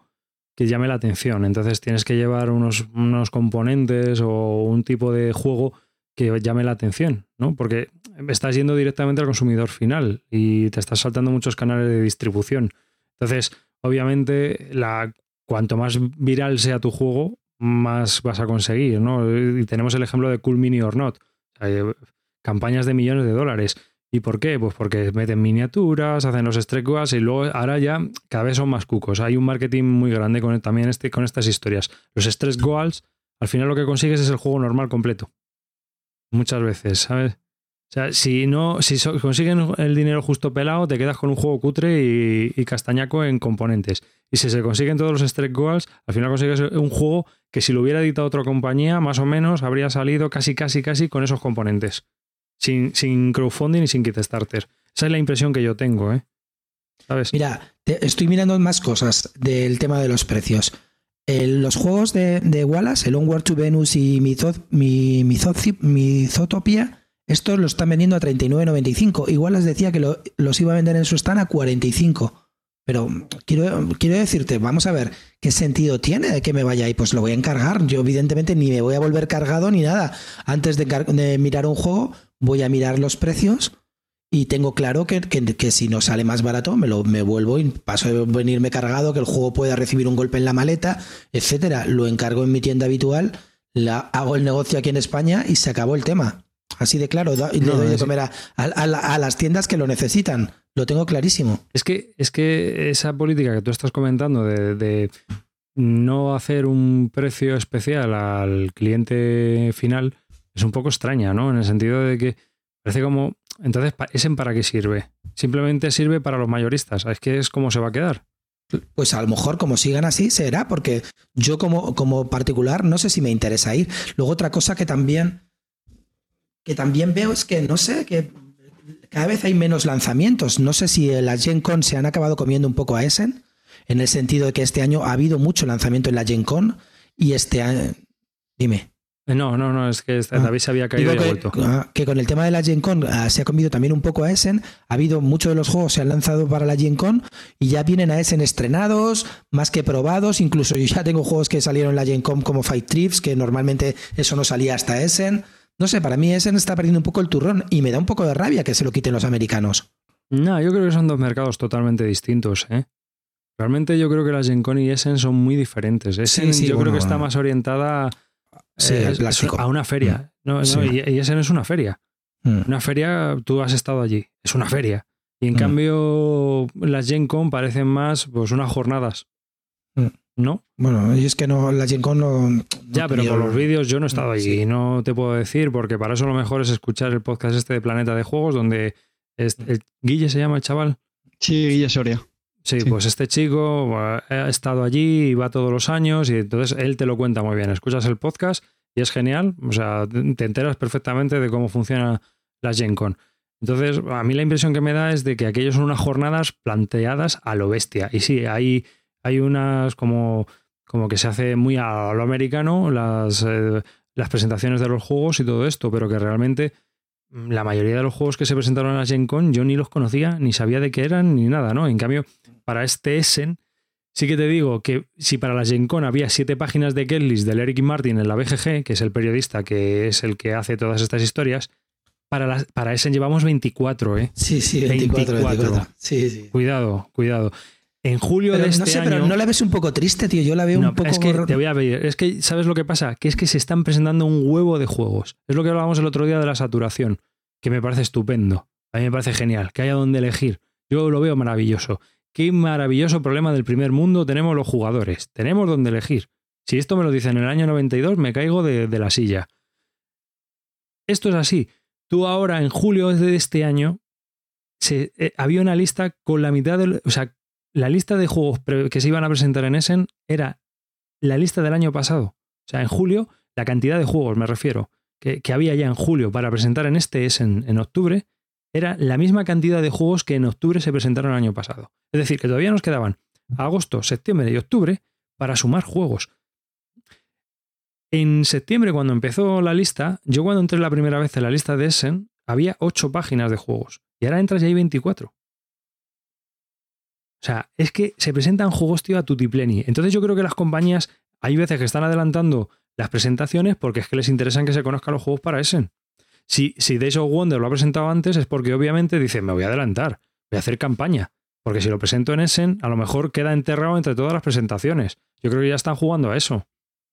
que llame la atención. Entonces tienes que llevar unos, unos componentes o un tipo de juego que llame la atención, ¿no? Porque estás yendo directamente al consumidor final y te estás saltando muchos canales de distribución. Entonces, obviamente, la, cuanto más viral sea tu juego, más vas a conseguir. Y tenemos el ejemplo de Cool Mini or Not. campañas de millones de dólares. ¿Y por qué? Pues porque meten miniaturas, hacen los stretch goals y luego ahora ya cada vez son más cucos. Hay un marketing muy grande con, también este, con estas historias. Los stretch goals, al final lo que consigues es el juego normal completo. Muchas veces, ¿sabes? O sea, si no, si consiguen el dinero justo pelado, te quedas con un juego cutre y, castañaco en componentes. Y si se consiguen todos los stretch goals, al final consigues un juego que si lo hubiera editado otra compañía, más o menos habría salido casi, casi, casi con esos componentes. Sin, crowdfunding y sin Kickstarter. Esa es la impresión que yo tengo, ¿eh? Mira, estoy mirando más cosas del tema de los precios. los juegos de, de, Wallace, el Onward to Venus y Mythotopia, estos los están vendiendo a 39.95. Igual les decía que los iba a vender en su stand a 45. Pero quiero, quiero decirte, vamos a ver, ¿qué sentido tiene de que me vaya ahí? Pues lo voy a encargar. Yo evidentemente ni me voy a volver cargado ni nada. Antes de, mirar un juego, voy a mirar los precios y tengo claro que, que, si no sale más barato, me, lo, me vuelvo y paso de venirme cargado, que el juego pueda recibir un golpe en la maleta, etcétera. Lo encargo en mi tienda habitual, la, hago el negocio aquí en España y se acabó el tema. Así de claro, y le doy de comer a, a las tiendas que lo necesitan. Lo tengo clarísimo. Es que, es que esa política que tú estás comentando de, no hacer un precio especial al cliente final es un poco extraña, ¿no? En el sentido de que parece como, entonces, ¿ese para qué sirve? Simplemente sirve para los mayoristas. Es que es como se va a quedar. Pues a lo mejor como sigan así será, porque yo como, como particular no sé si me interesa ir. Luego otra cosa que también, que también veo es que, no sé, que cada vez hay menos lanzamientos. No sé si las Gen Con se han acabado comiendo un poco a Essen, en el sentido de que este año ha habido mucho lanzamiento en la Gen Con y este año... Dime. No, no, no, es que ah. David se había caído y que, vuelto. Ah, que con el tema de la Gen Con ah, se ha comido también un poco a Essen. Ha habido muchos de los juegos se han lanzado para la Gen Con y ya vienen a Essen estrenados, más que probados. Incluso yo ya tengo juegos que salieron en la Gen Con como Fight Trips, que normalmente eso no salía hasta Essen. No sé, para mí Essen está perdiendo un poco el turrón y me da un poco de rabia que se lo quiten los americanos. No, yo creo que son dos mercados totalmente distintos, ¿eh? Realmente yo creo que la Gen Con y Essen son muy diferentes. Essen yo creo que está más orientada eh, a una feria. Mm. No, y, ese no es una feria. Mm. Una feria, tú has estado allí, es una feria. Y en mm. cambio, las Gen Con parecen más pues unas jornadas. ¿No? Bueno, y es que no, la Gen Con no. ya, pero con los vídeos yo no he estado allí y no te puedo decir, porque para eso lo mejor es escuchar el podcast este de Planeta de Juegos, donde Guille se llama el chaval. Sí, Guille Soria. Sí, pues este chico ha estado allí y va todos los años y entonces él te lo cuenta muy bien. Escuchas el podcast y es genial, o sea, te enteras perfectamente de cómo funciona la Gen Con. Entonces, a mí la impresión que me da es de que aquellos son unas jornadas planteadas a lo bestia. Y sí, hay, hay unas como, como que se hace muy a lo americano las, eh, las presentaciones de los juegos y todo esto, pero que realmente la mayoría de los juegos que se presentaron en la Gen Con yo ni los conocía, ni sabía de qué eran, ni nada, ¿no? En cambio, para este Essen, sí que te digo que si para la Gen Con había siete páginas de Kelly's del Eric Martin en la BGG, que es el periodista que es el que hace todas estas historias, para, para Essen llevamos 24, ¿eh? Sí, sí, 24. Sí, sí. Cuidado, cuidado. En julio de este no sé, año... pero no la ves un poco triste, tío. Yo la veo un poco. Es que te voy a ver. Es que, ¿sabes lo que pasa? Que es que se están presentando un huevo de juegos. Es lo que hablábamos el otro día de la saturación, que me parece estupendo. A mí me parece genial. Que haya donde elegir. Yo lo veo maravilloso. Qué maravilloso problema del primer mundo tenemos los jugadores. Tenemos donde elegir. Si esto me lo dicen en el año 92, me caigo de, la silla. Esto es así. Tú ahora, en julio de este año, se, eh, había una lista con la mitad del. O sea, la lista de juegos que se iban a presentar en Essen era la lista del año pasado. O sea, en julio, la cantidad de juegos, me refiero, que, había ya en julio para presentar en este Essen en octubre, era la misma cantidad de juegos que en octubre se presentaron el año pasado. Es decir, que todavía nos quedaban agosto, septiembre y octubre para sumar juegos. En septiembre, cuando empezó la lista, yo cuando entré la primera vez en la lista de Essen, había ocho páginas de juegos. Y ahora entras y hay 24. O sea, es que se presentan juegos, tío, a tutipleni. Entonces yo creo que las compañías hay veces que están adelantando las presentaciones porque es que les interesan que se conozcan los juegos para Essen. Si, si Days of Wonder lo ha presentado antes es porque obviamente dice, me voy a adelantar, voy a hacer campaña. Porque si lo presento en Essen, a lo mejor queda enterrado entre todas las presentaciones. Yo creo que ya están jugando a eso.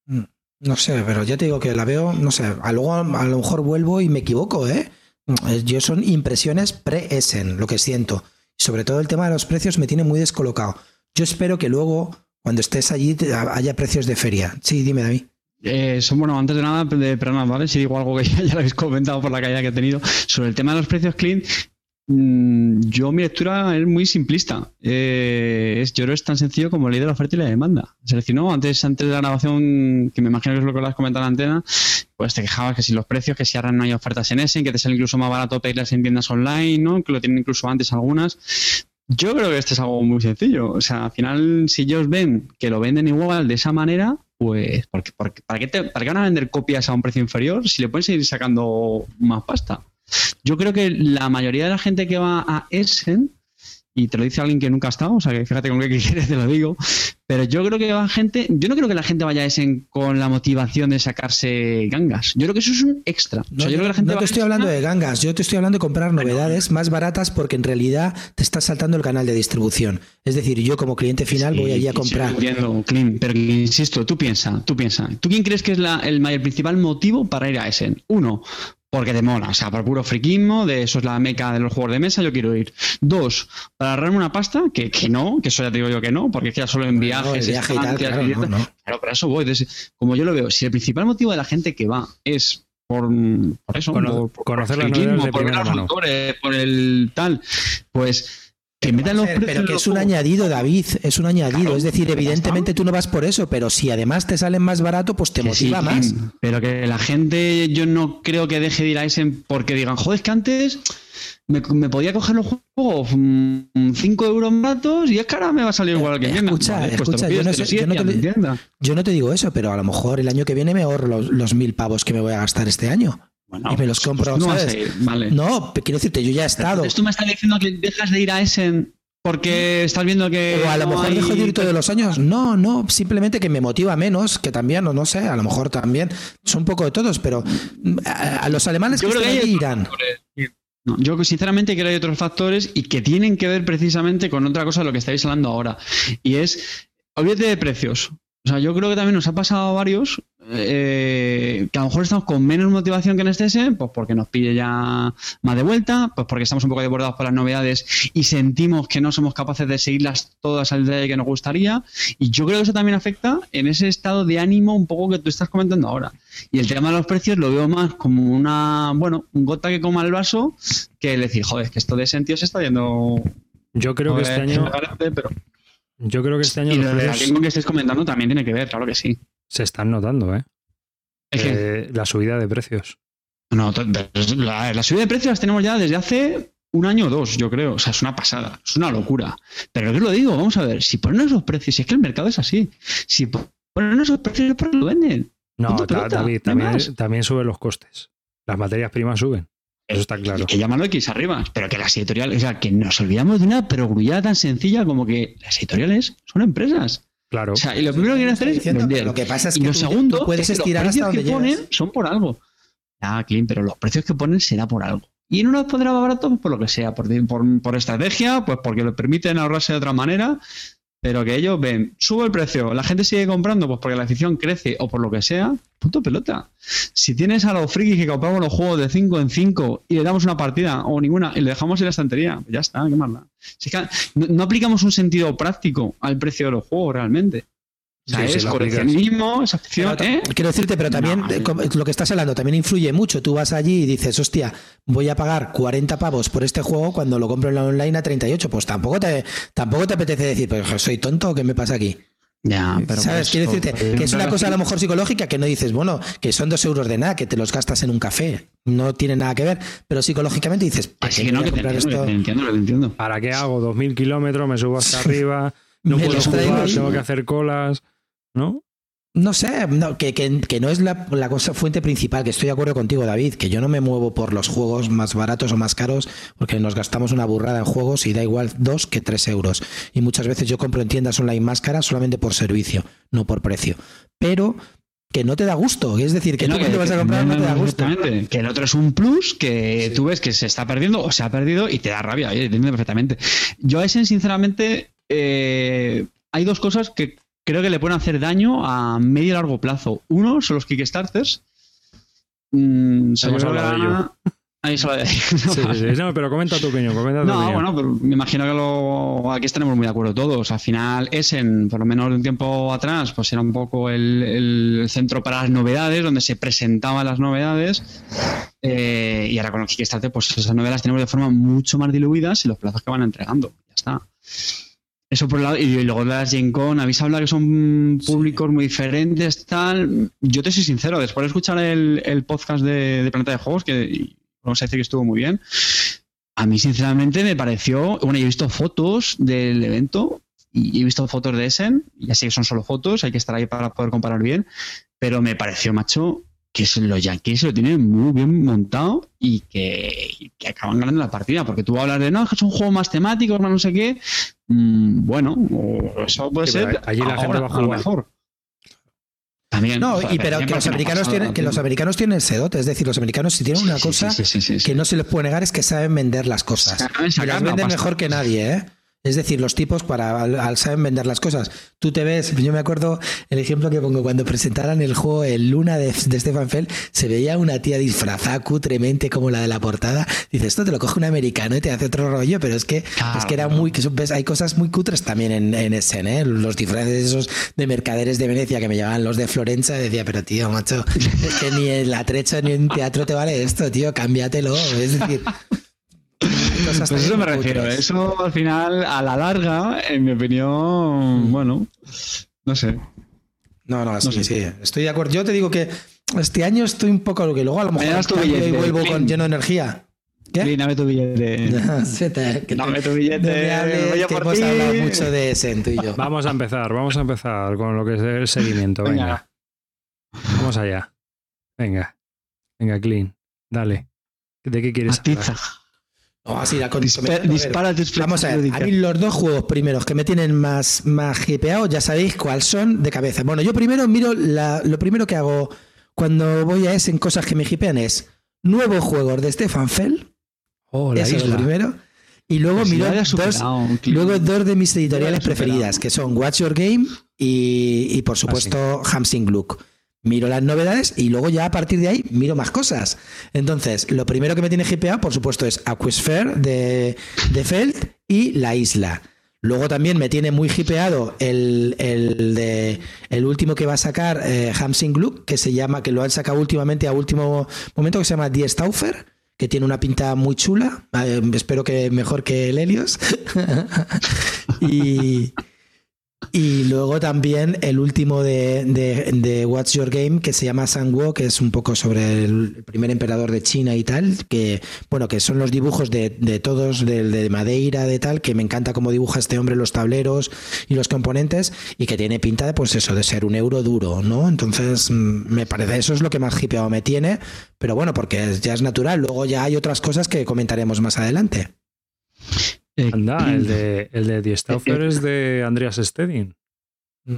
Mm, no sé, pero ya te digo que la veo, no sé, a, luego a lo mejor vuelvo y me equivoco, ¿eh? Mm, yo son impresiones pre-Essen, lo que siento sobre todo el tema de los precios me tiene muy descolocado. Yo espero que luego, cuando estés allí, haya precios de feria. Sí, dime, David. Eh, son, bueno, antes de nada, de, perdón, ¿vale? Si digo algo que ya, lo habéis comentado por la caída que he tenido, sobre el tema de los precios clean, yo mi lectura es muy simplista. Eh, es, yo creo que es tan sencillo como ley de la oferta y la demanda. No, antes, antes de la grabación, que me imagino que es lo que lo has comentado en la antena, pues te quejabas que si los precios, que si ahora no hay ofertas en ese, que te sale incluso más barato pedirlas en tiendas online, ¿no? Que lo tienen incluso antes algunas. Yo creo que esto es algo muy sencillo. O sea, al final, si ellos ven que lo venden igual de esa manera, pues, ¿para, qué ¿para qué van a vender copias a un precio inferior si le pueden seguir sacando más pasta? Yo creo que la mayoría de la gente que va a Essen, y te lo dice alguien que nunca ha estado, o sea que fíjate con qué quieres te lo digo, pero yo creo que va gente, yo no creo que la gente vaya a Essen con la motivación de sacarse gangas. Yo creo que eso es un extra. No, te estoy hablando de gangas, yo te estoy hablando de comprar novedades más baratas porque en realidad te estás saltando el canal de distribución. Es decir, yo como cliente final voy allí a comprar. entiendo, pero insisto, tú piensa, tú piensa. ¿Tú quién crees que es la, el, el principal motivo para ir a Essen? Uno, porque te mola, o sea, por puro friquismo, de eso es la meca de los juegos de mesa, yo quiero ir. Dos, para ahorrarme una pasta, que, que no, que eso ya te digo yo que no, porque es que ya solo en viajes, viaje y tal, claro, no, no. Claro, pero eso voy. Entonces, como yo lo veo, si el principal motivo de la gente que va es por, por eso, Cono por, conocer por, las friquismo, por ver a los autores, por el tal, pues que metan los Pero, precios pero de que es un añadido, David, es un añadido. Claro, es decir, evidentemente tú no vas por eso, pero si además te salen más barato, pues te sí, motiva más. Pero que la gente, yo no creo que deje de ir a ese porque digan, joder, es que antes me, me podía coger los juegos 5 euros baratos y es que ahora me va a salir igual que Eh, escucha, Vale, pues escucha, pides, yo no sé- yo no te. Yo no te digo eso, pero a lo mejor el año que viene me ahorro los, los mil pavos que me voy a gastar este año. Bueno, y me los pues compro, no vas ¿sabes? a ir, vale. No, quiero decirte, yo ya he estado. Entonces tú me estás diciendo que dejas de ir a Essen porque estás viendo que. O a lo no mejor hay- dejo de ir todos los años. No, no, simplemente que me motiva menos, que también, o no sé, a lo mejor también. Son un poco de todos, pero mm, a, a los alemanes Yo que creo que hay irán. No, yo sinceramente creo que hay otros factores y que tienen que ver precisamente con otra cosa de lo que estáis hablando ahora. Y es, olvídate de precios. O sea, yo creo que también nos ha pasado a varios eh, que a lo mejor estamos con menos motivación que en este ese, pues porque nos pide ya más de vuelta, pues porque estamos un poco desbordados por las novedades y sentimos que no somos capaces de seguirlas todas al detalle que nos gustaría. Y yo creo que eso también afecta en ese estado de ánimo un poco que tú estás comentando ahora. Y el tema de los precios lo veo más como una, bueno, un gota que coma el vaso que el decir, joder, que esto de sentido se está yendo. Yo creo que este año, pero... yo creo que este año Y lo que estáis comentando también tiene que ver, claro que sí. Se están notando, ¿eh? Es que- Eh, la subida de precios. No, la, la subida de precios las tenemos ya desde hace un año o dos, yo creo. O sea, es una pasada, es una locura. Pero ¿qué os lo digo? Vamos a ver, si ponen esos precios, si es que el mercado es así, si ponen esos precios es porque lo venden. No, pelota, David, también, suben los costes. Las materias primas suben. Eso está claro. Y que llamarlo X arriba, pero que las editoriales, o sea, que nos olvidamos de una perogrullada tan sencilla como que las editoriales son empresas. Claro. O sea, y lo primero que quieren hacer es Diciendo, vender. Lo que pasa es y que lo tú- segundo, tú puedes es que estirar los hasta precios donde que ponen son por algo. Ah, Clint, pero los precios que ponen será por algo. Y no los pondrá más barato pues por lo que sea, por, por, por estrategia, pues porque lo permiten ahorrarse de otra manera, pero que ellos ven, subo el precio, la gente sigue comprando, pues porque la afición crece o por lo que sea, punto pelota. Si tienes a los frikis que compramos los juegos de 5 en 5 y le damos una partida o ninguna y le dejamos en la estantería, pues ya está, da. Si no, no aplicamos un sentido práctico al precio de los juegos realmente. O sea, Sí, sí, es coleccionismo, es Pero, ¿eh? Quiero decirte, pero también No, lo que estás hablando también influye mucho. Tú vas allí y dices, hostia, voy a pagar 40 pavos por este juego cuando lo compro en la online a 38. Pues tampoco te, tampoco te apetece decir, pues soy tonto o qué me pasa aquí. Ya, pero ¿Sabes? pues, Quiero decirte que es una pero- cosa a lo mejor psicológica que no dices, bueno, que son dos euros de nada, que te los gastas en un café. No tiene nada que ver. Pero psicológicamente dices, ¿para qué que no, voy a que te comprar entiendo, que te entiendo, que te entiendo. ¿Para qué hago 2.000 kilómetros? Me subo hasta arriba. No Me puedo jugar, tengo que hacer colas. ¿No? No sé, no, que, que- que no es la, la cosa fuente principal, que estoy de acuerdo contigo, David, que yo no me muevo por los juegos más baratos o más caros, porque nos gastamos una burrada en juegos y da igual dos que tres euros. Y muchas veces yo compro en tiendas online más caras solamente por servicio, no por precio. Pero que no te da gusto, es decir, que, no, tú cuando vas a comprar no te da gusto. Que el otro es un plus que tú ves que se está perdiendo o se ha perdido y te da rabia. Oye, entiendo perfectamente. Yo a ese, sinceramente, eh, hay dos cosas que creo que le pueden hacer daño a medio y largo plazo. Uno son los Kickstarters. Mm, se Hemos yo hablado de ello. Ahí se lo de- Sí, sí, sí. No, pero comenta tu opinión. Comenta tu No, opinión. bueno, pero me imagino que lo, aquí estaremos muy de acuerdo todos. Al final, Essen, por lo menos de un tiempo atrás, pues era un poco el, el centro para las novedades, donde se presentaban las novedades. Eh, y ahora con el Kickstarter, pues esas novedades las tenemos de forma mucho más diluidas y los plazos que van entregando. Ya está. Eso por un lado, y luego de las Gen Con, habéis hablado que son públicos muy diferentes, tal. Yo te soy sincero, después de escuchar el, el podcast de, de Planeta de Juegos, que vamos a decir que estuvo muy bien, a mí sinceramente me pareció, bueno, yo he visto fotos del evento y he visto fotos de Essen, ya sé que son solo fotos, hay que estar ahí para poder comparar bien, pero me pareció, macho, que es- los Yankees lo tienen muy bien montado y que, que acaban ganando la partida, porque tú hablas de, no, es que son juegos más temáticos, más no sé qué, Mm, bueno, eso puede Sí, ser. allí la gente va a lo jugar. mejor. También. No, y pero que los americanos tienen, que los americanos tienen ese dote, es decir, los americanos si tienen una Sí, cosa sí, sí, sí, sí. que no se les puede negar es que saben vender las cosas. Saben Y las venden mejor que nadie, ¿eh? Es decir, los tipos para al, saben vender las cosas. Tú te ves, yo me acuerdo el ejemplo que pongo cuando presentaran el juego El Luna de, Stefan Feld, se veía una tía disfrazada cutremente como la de la portada. Dice, esto te lo coge un americano y te hace otro rollo, pero es que, es que era muy, que ves, hay cosas muy cutres también en, en ¿eh? Los disfraces esos de mercaderes de Venecia que me llevaban los de Florencia, decía, pero tío, macho, es que ni en la trecha ni en teatro te vale esto, tío, cámbiatelo. Es decir, pues eso me refiero. Eso al final, a la larga, en mi opinión, bueno, no sé. No, no, sí, sí. Estoy de acuerdo. Yo te digo que este año estoy un poco lo que luego a lo mejor y vuelvo con lleno de energía. ¿Qué? dame tu billete. dame tu billete. que hemos hablado mucho de ese, tú y yo. Vamos a empezar, vamos a empezar con lo que es el seguimiento. Venga. Vamos allá. Venga. Venga, Clean. Dale. ¿De qué quieres hablar? Así la Vamos a ver, a mí los dos juegos primeros que me tienen más, más hipeado, ya sabéis cuáles son de cabeza. Bueno, yo primero miro lo primero que hago cuando voy a ese en cosas que me hipean es nuevos juegos de Stefan Fell. Oh, Eso es lo primero. Y luego miro dos, luego dos de mis editoriales preferidas, que son Watch Your Game y, y por supuesto, ah, Hamsing Look miro las novedades y luego ya a partir de ahí miro más cosas. Entonces, lo primero que me tiene GPA, por supuesto, es Aquasphere de, de Feld y La Isla. Luego también me tiene muy hipeado el, el, de, el último que va a sacar eh, Hamsing Look, que se llama, que lo han sacado últimamente a último momento, que se llama Die Stauffer, que tiene una pinta muy chula. Eh, espero que mejor que el Helios. y, y luego también el último de, de, What's Your Game, que se llama Sangwo, que es un poco sobre el primer emperador de China y tal, que bueno, que son los dibujos de, de todos, de, Madeira, de tal, que me encanta cómo dibuja este hombre los tableros y los componentes, y que tiene pinta de pues eso, de ser un euro duro, ¿no? Entonces, mm, me parece, eso es lo que más hipeado me tiene, pero bueno, porque ya es natural. Luego ya hay otras cosas que comentaremos más adelante. Eh, Anda, el de, el de Die Stauffer es de Andreas Stedin. Mm,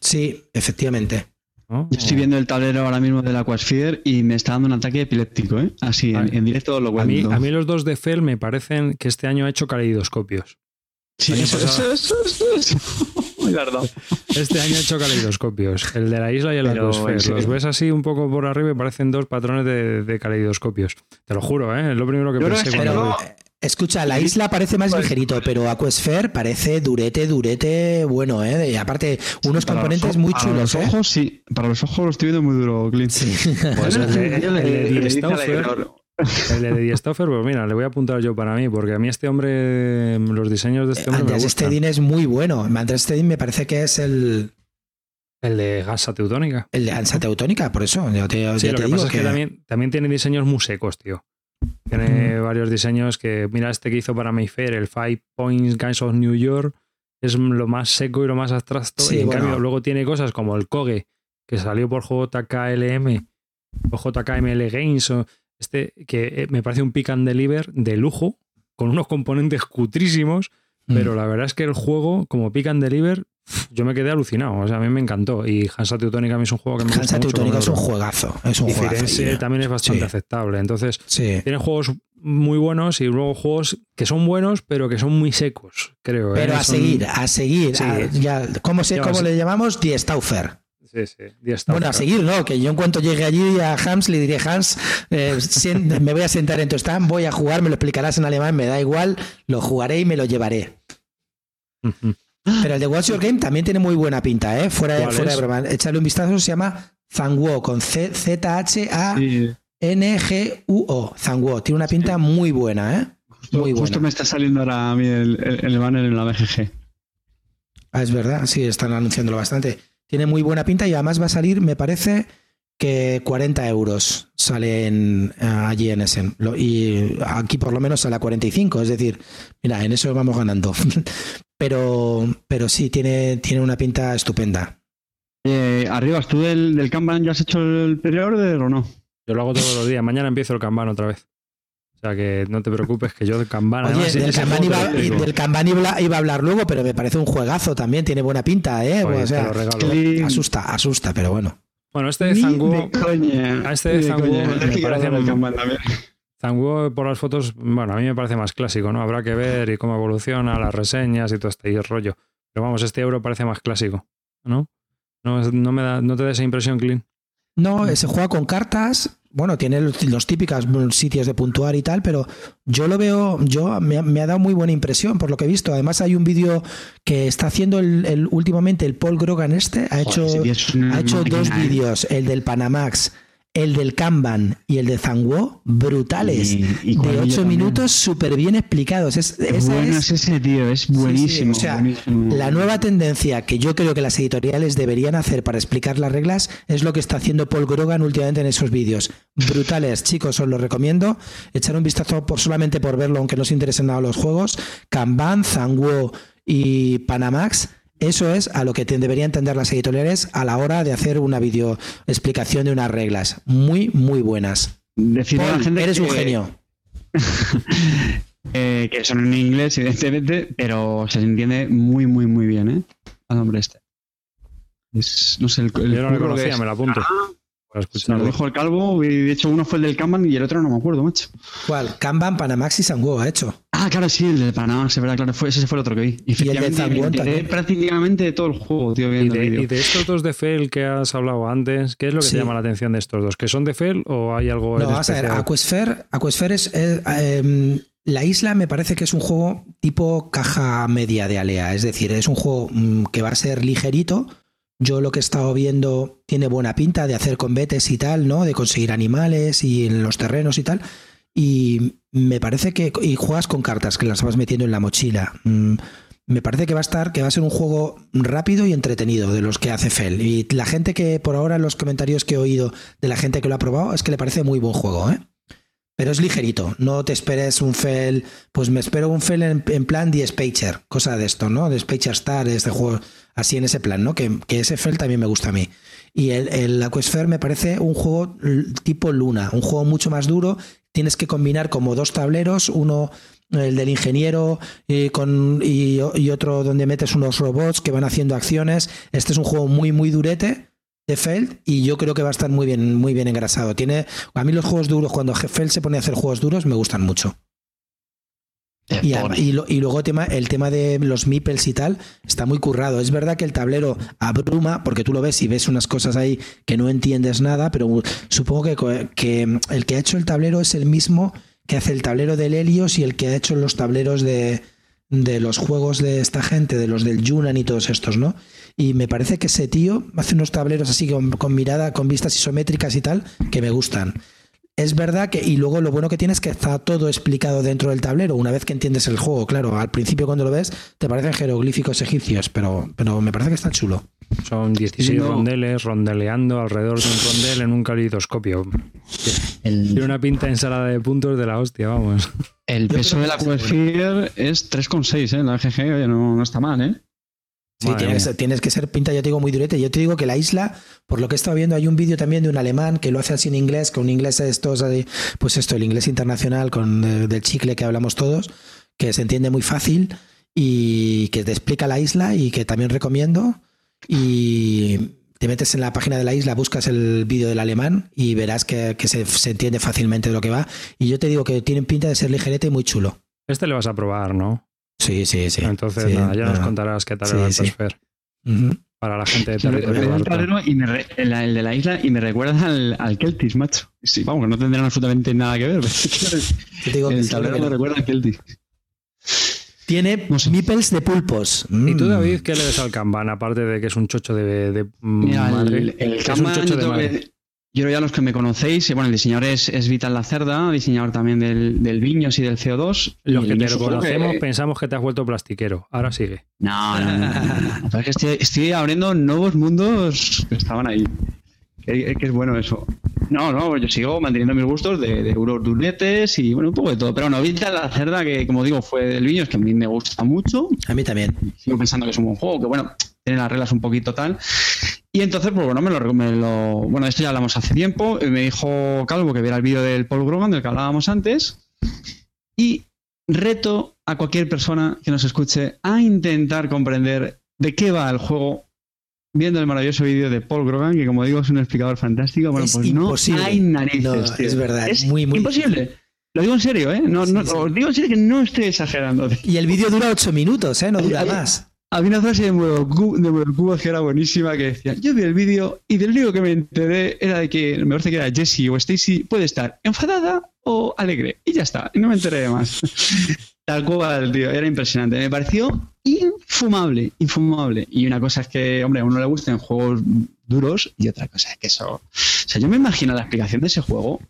sí, efectivamente. Oh. Yo estoy viendo el tablero ahora mismo del Aquasphere y me está dando un ataque epiléptico, ¿eh? Así, en, directo lo cuento. A mí, los dos de Fell me parecen que este año ha hecho caleidoscopios. Sí, eso, eso, eso, Muy largo. Este año ha hecho caleidoscopios. El de la isla y el Aquasphere. Los ves así un poco por arriba y parecen dos patrones de, de caleidoscopios. Te lo juro, ¿eh? Es lo primero que pensé cuando... Escucha, la isla parece más ligerito, pero Aquasphere parece durete, durete, bueno, ¿eh? Y aparte, unos componentes muy chulos. Para los ¿eh? ojos, sí. Para los ojos lo estoy viendo muy duro, Clint. Sí. Pues el de, el de Stoffer, el de Stoffer, pues mira, le voy a apuntar yo para mí, porque a mí este hombre, los diseños de este hombre. Andrés Stedin es muy bueno. Andrés Stedin me parece que es el. El de Gansa Teutónica. El de Gansa Teutónica, por eso. Yo te, sí, lo que pasa es que también, también tiene diseños muy secos, tío. Tiene varios diseños que, mira, este que hizo para Mayfair, el Five Points Guys of New York, es lo más seco y lo más abstracto. y en cambio, luego tiene cosas como el Koge, que salió por JKLM o JKML Games, o este que eh, me parece un pick and deliver de lujo, con unos componentes cutrísimos, pero la verdad es que el juego, como pick and deliver, yo me quedé alucinado. O sea, a mí me encantó. Y Hansa Teutónica a mí es un juego que me gusta mucho. Teutónica es un juegazo. Es un y Firenze también es bastante aceptable. Entonces, tiene juegos muy buenos y luego juegos que son buenos, pero que son muy secos, creo. ¿eh? Pero a seguir, a seguir. ya, ¿Cómo, se, ¿Cómo le llamamos? Die Stauffer. Sí, sí. Bueno, a seguir, ¿no? Que yo en cuanto llegue allí a Hans le diré, Hans, eh, me voy a sentar en tu stand, voy a jugar, me lo explicarás en alemán, me da igual, lo jugaré y me lo llevaré. Pero el de Watch Your Game también tiene muy buena pinta, ¿eh? Fuera, de, fuera de broma. Echarle un vistazo, se llama Zangwo, con Z-H-A-N-G-U-O. Zangwo. Tiene una pinta muy buena, ¿eh? Muy buena. Justo me está saliendo ahora a mí el, el, banner en la BGG. Ah, es verdad, sí, están anunciándolo bastante. Tiene muy buena pinta y además va a salir, me parece, que 40 euros salen eh, allí en Essen. Y aquí por lo menos sale a 45. Es decir, mira, en eso vamos ganando. pero, pero sí, tiene, tiene una pinta estupenda. Eh, arriba, ¿tú del, del Kanban ya has hecho el pre-order o no? Yo lo hago todos los días. Mañana empiezo el Kanban otra vez. O sea que no te preocupes que yo del Kanban... Oye, del, Kanban iba, del Kanban iba, a hablar luego, pero me parece un juegazo también. Tiene buena pinta, ¿eh? o sea, asusta, asusta, pero bueno. Bueno, este de Zanguo... A este de Zanguo me parece... Tango por las fotos, bueno, a mí me parece más clásico, ¿no? Habrá que ver y cómo evoluciona, las reseñas y todo este rollo. Pero vamos, este euro parece más clásico, ¿no? No, me da, ¿No te da esa impresión, Clean? No, se juega con cartas. Bueno, tiene los, típicos sitios de puntuar y tal, pero yo lo veo, yo me, ha dado muy buena impresión por lo que he visto. Además, hay un vídeo que está haciendo el, últimamente el Paul Grogan este, ha hecho, ha hecho dos ¿eh? vídeos, el del Panamax el del Kanban y el de Zangwo, brutales. de 8 minutos, súper bien explicados. Es, bueno es, ese tío, es buenísimo. O sea, la nueva tendencia que yo creo que las editoriales deberían hacer para explicar las reglas es lo que está haciendo Paul Grogan últimamente en esos vídeos. Brutales, chicos, os lo recomiendo. Echar un vistazo por, solamente por verlo, aunque no os interesen nada los juegos. Kanban, Zangwo y Panamax eso es a lo que deberían entender las editoriales a la hora de hacer una video explicación de unas reglas. Muy, muy buenas. Decir a la gente eres un genio. Eh, que son en inglés, evidentemente, pero se entiende muy, muy, muy bien, ¿eh? Al nombre este. Es, no sé, el, Yo no lo conocía, me lo apunto. Ah, lo dijo el calvo, y de hecho uno fue el del Kanban y el otro no me acuerdo, macho. ¿Cuál? Kanban, Panamax y Sanguo ha hecho. Ah, claro, sí, el de Panamá, se verdad, claro, fue, ese fue el otro que vi. Y, el de también. prácticamente todo el juego, tío, viendo ¿Y de, ¿Y de estos dos de Fel que has hablado antes, qué es lo que te llama la atención de estos dos? ¿Que son de Fel o hay algo No, vamos a ver, Aquasphere, Aquasphere es... Em, la isla me parece que es un juego tipo caja media de Alea, es decir, es un juego mm, que va a ser ligerito, yo lo que he estado viendo tiene buena pinta de hacer combates y tal, ¿no? De conseguir animales y en los terrenos y tal. Y me parece que. Y juegas con cartas que las vas metiendo en la mochila. Mm, me parece que va a estar, que va a ser un juego rápido y entretenido de los que hace Fel. Y la gente que, por ahora, los comentarios que he oído de la gente que lo ha probado, es que le parece muy buen juego, ¿eh? Pero es ligerito, no te esperes un Fel, pues me espero un Fel en, plan de Spacer, cosa de esto, ¿no? De Spacer Star, este juego así en ese plan, ¿no? Que, ese Fel también me gusta a mí. Y el, el Aquasphere me parece un juego tipo Luna, un juego mucho más duro. Tienes que combinar como dos tableros, uno el del ingeniero y, con, y otro donde metes unos robots que van haciendo acciones. Este es un juego muy, muy durete de Feld y yo creo que va a estar muy bien, muy bien engrasado. Tiene, a mí los juegos duros, cuando Feld se pone a hacer juegos duros, me gustan mucho. Y, y, luego tema, el tema de los meeples y tal está muy currado. Es verdad que el tablero abruma, porque tú lo ves y ves unas cosas ahí que no entiendes nada, pero supongo que, que el que ha hecho el tablero es el mismo que hace el tablero del Helios y el que ha hecho los tableros de, de los juegos de esta gente, de los del Yunan y todos estos, ¿no? Y me parece que ese tío hace unos tableros así con, mirada, con vistas isométricas y tal, que me gustan. Es verdad que, y luego lo bueno que tiene es que está todo explicado dentro del tablero, una vez que entiendes el juego, claro, al principio cuando lo ves te parecen jeroglíficos egipcios, pero, pero me parece que está chulo. Son 16 rondeles rondeleando alrededor de un rondel en un calidoscopio. Tiene una pinta ensalada de puntos de la hostia, vamos. El peso de la Questfield es 3,6, ¿eh? La GG no, no está mal, ¿eh? Sí, tienes, que ser pinta, yo te digo, muy durete. Yo te digo que la isla, por lo que he estado viendo, hay un vídeo también de un alemán que lo hace así en inglés, con un inglés estos, pues esto, el inglés internacional con del chicle que hablamos todos, que se entiende muy fácil y que te explica la isla y que también recomiendo. Y te metes en la página de la isla, buscas el vídeo del alemán y verás que, se, se, entiende fácilmente de lo que va. Y yo te digo que tienen pinta de ser ligerete y muy chulo. Este le vas a probar, ¿no? Sí, sí, sí. Entonces, nada, ya nos contarás qué tal el Atmosfer. Para la gente de territorio. El, el, de la isla y me recuerda al, al Keltis, macho. Sí, vamos, que no tendrán absolutamente nada que ver. el tablero me recuerda al Keltis. Tiene no de pulpos. ¿Y tú, mm. David, qué le ves al Kanban? Aparte de que es un chocho de, de madre. El, el Kanban, es un chocho de madre. Yo creo ya los que me conocéis, bueno, el diseñador es, es Vital Lacerda, diseñador también del, del Viños y del CO2. Los que te conocemos pensamos que te has vuelto plastiquero. Ahora sigue. No, no, no. estoy, abriendo nuevos mundos que estaban ahí. Que, es bueno eso. No, no, yo sigo manteniendo mis gustos de, de euros y bueno, un poco de todo. Pero bueno, Vital Lacerda, que como digo, fue del Viños, que a mí me gusta mucho. A mí también. Sigo pensando que es un buen juego, que bueno, tiene las reglas un poquito tal. Y entonces, pues bueno, me lo, me lo, Bueno, esto ya hablamos hace tiempo. Me dijo Calvo que viera el vídeo del Paul Grogan, del que hablábamos antes. Y reto a cualquier persona que nos escuche a intentar comprender de qué va el juego viendo el maravilloso vídeo de Paul Grogan, que como digo es un explicador fantástico. Bueno, pues no hay narices. es verdad, es, muy, muy imposible. Lo digo en serio, ¿eh? No, no, Os digo en serio que no estoy exagerando. Y el vídeo dura 8 minutos, ¿eh? No dura más. Había una frase de Cuba que era buenísima que decía, yo vi el vídeo y del único que me enteré era de que me parece que era Jessie o Stacy puede estar enfadada o alegre. Y ya está, no me enteré de más. Tal cual, tío, era impresionante. Me pareció infumable, infumable. Y una cosa es que, hombre, a uno le gustan juegos duros y otra cosa es que eso... O sea, yo me imagino la explicación de ese juego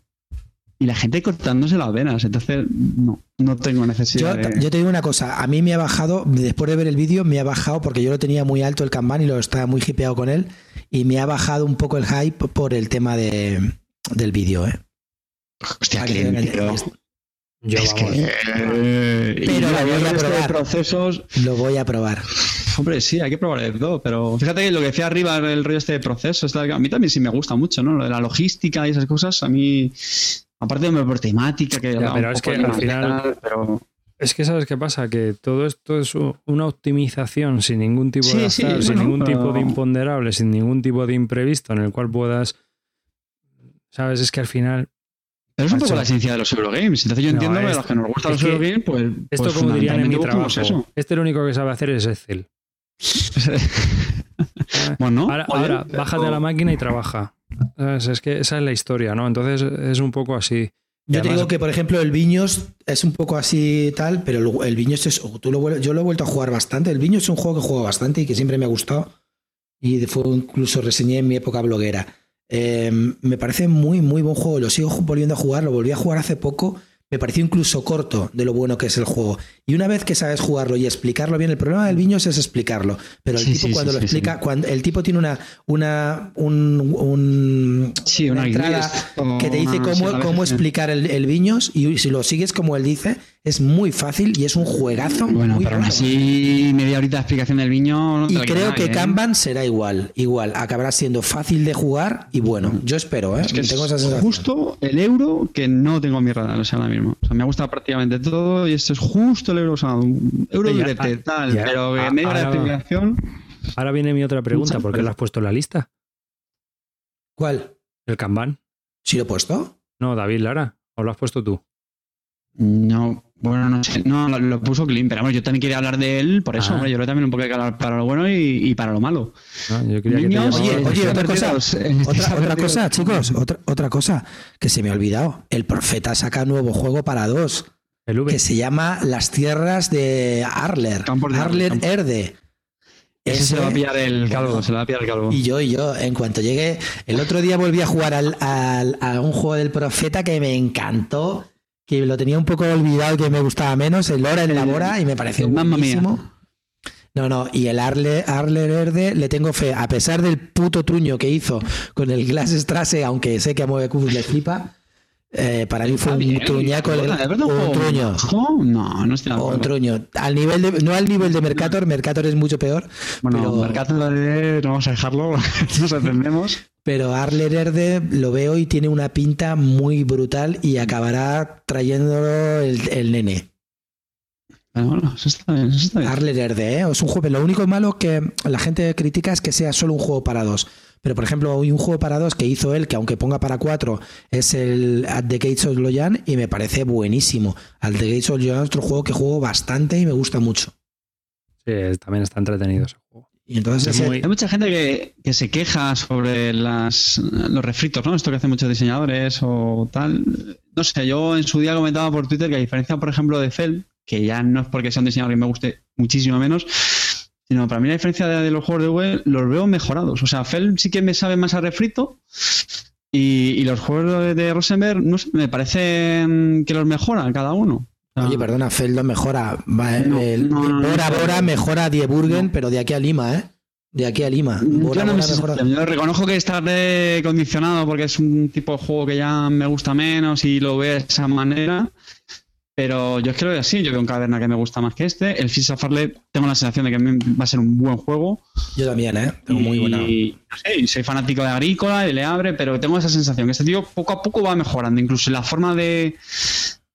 y la gente cortándose las venas. Entonces, no, no tengo necesidad. Yo, yo te digo una cosa, a mí me ha bajado, después de ver el vídeo, me ha bajado porque yo lo tenía muy alto el Kanban y lo estaba muy hipeado con él, y me ha bajado un poco el hype por el tema de, del vídeo, ¿eh? Hostia, que yo, es que, eh, pero lo voy a probar. Procesos... Lo voy a probar. Hombre, sí, hay que probar el todo, pero fíjate que lo que decía arriba, el rollo este de procesos, a mí también sí me gusta mucho, ¿no? Lo de la logística y esas cosas, a mí Aparte de por temática, que pero es que al final. Es que sabes qué pasa, que todo esto es una optimización sin ningún tipo de azar, sin ningún tipo de imponderable, sin ningún tipo de imprevisto en el cual puedas. Sabes, es que al final. Pero es un poco la esencia de los Eurogames. Entonces yo entiendo que a los que nos gustan los Eurogames, pues. Esto, pues como dirían en mi trabajo. Este lo único que sabe hacer es Excel. bueno, ahora, ahora bájate a la máquina y trabaja. Es que esa es la historia, ¿no? Entonces es un poco así. Yo te digo que, por ejemplo, el Viños es un poco así tal, pero el, Viños es. Tú lo, yo lo he vuelto a jugar bastante. El Viños es un juego que juego bastante y que siempre me ha gustado. Y fue incluso reseñé en mi época bloguera. Eh, me parece muy, muy buen juego. Lo sigo volviendo a jugar. Lo volví a jugar hace poco me pareció incluso corto de lo bueno que es el juego. Y una vez que sabes jugarlo y explicarlo bien, el problema del Viños es explicarlo. Pero el tipo cuando lo explica, cuando el tipo tiene una una un, una, entrada que te dice cómo, cómo explicar el, el, Viños y si lo sigues como él dice, es muy fácil y es un juegazo. Bueno, pero aún así media horita de explicación del Viño. y creo que ¿eh? Kanban será igual, igual, acabará siendo fácil de jugar y bueno, yo espero, ¿eh? Es que tengo esa sensación. Justo el euro que no tengo en mi radar, o sea, ahora mismo. O sea, me ha gustado prácticamente todo y esto es justo el euro, o sea, un euro durete, tal, pero que media hora de explicación. Ahora viene mi otra pregunta, ¿por qué lo has puesto en la lista? ¿Cuál? El Kanban. ¿Sí lo he puesto? No, David Lara, ¿o lo has puesto tú? No, bueno, no sé, no, lo, puso Klim, pero yo también quería hablar de él, por eso, ah. hombre, yo creo también un poco que hablar para lo bueno y, para lo malo. oye, oye, otra cosa, otra, cosa, chicos, otra, otra cosa que se me ha olvidado. El Profeta saca nuevo juego para dos, que se llama Las Tierras de Arler, Arler Erde. Ese, se va a pillar el calvo, se lo va a pillar el calvo. Y yo, y yo, en cuanto llegué, el otro día volví a jugar al, al, a un juego del Profeta que me encantó que lo tenía un poco olvidado que me gustaba menos, el Lora en la Bora, y me pareció buenísimo. No, no, y el Arle, Arle Verde le tengo fe, a pesar del puto truño que hizo con el Glass Strasse, aunque sé que a Movecubus le flipa, eh, para mí fue un truñaco. un truño. No, no estoy Un truño. Al nivel de, no al nivel de Mercator, Mercator es mucho peor. Bueno, pero... Mercator no vamos a dejarlo, nos entendemos. Pero Arler Erde lo veo y tiene una pinta muy brutal y acabará trayéndolo el, nene. Bueno, eso está bien, eso está bien. Arler Erde, ¿eh? es un juego. Lo único malo que la gente critica es que sea solo un juego para dos. Pero por ejemplo, hay un juego para dos que hizo él, que aunque ponga para cuatro, es el At the Gates of Loyan y me parece buenísimo. At the Gates of Loyan es otro juego que juego bastante y me gusta mucho. Sí, también está entretenido ese juego. Y entonces Hay mucha gente que, se queja sobre las, los refritos, ¿no? Esto que hacen muchos diseñadores o tal. No sé, yo en su día comentaba por Twitter que a diferencia, por ejemplo, de Fell, que ya no es porque sea un diseñador que me guste muchísimo menos, sino para mí la diferencia de, los juegos de web los veo mejorados. O sea, Fell sí que me sabe más a refrito y, los juegos de Rosenberg, no sé, me parece que los mejoran cada uno. Oye, perdona, Feldo mejora. Bora Bora mejora a Dieburgen, pero de aquí a Lima, ¿eh? De aquí a Lima. yo, no reconozco que está condicionado porque es un tipo de juego que ya me gusta menos y lo veo de esa manera. Pero yo es que lo veo así. Yo veo un caverna que me gusta más que este. El Fisa Farley tengo la sensación de que va a ser un buen juego. Yo también, ¿eh? Tengo muy buena. Y soy fanático de Agrícola y le abre, pero tengo esa sensación que este tío poco a poco va mejorando. Incluso la forma de,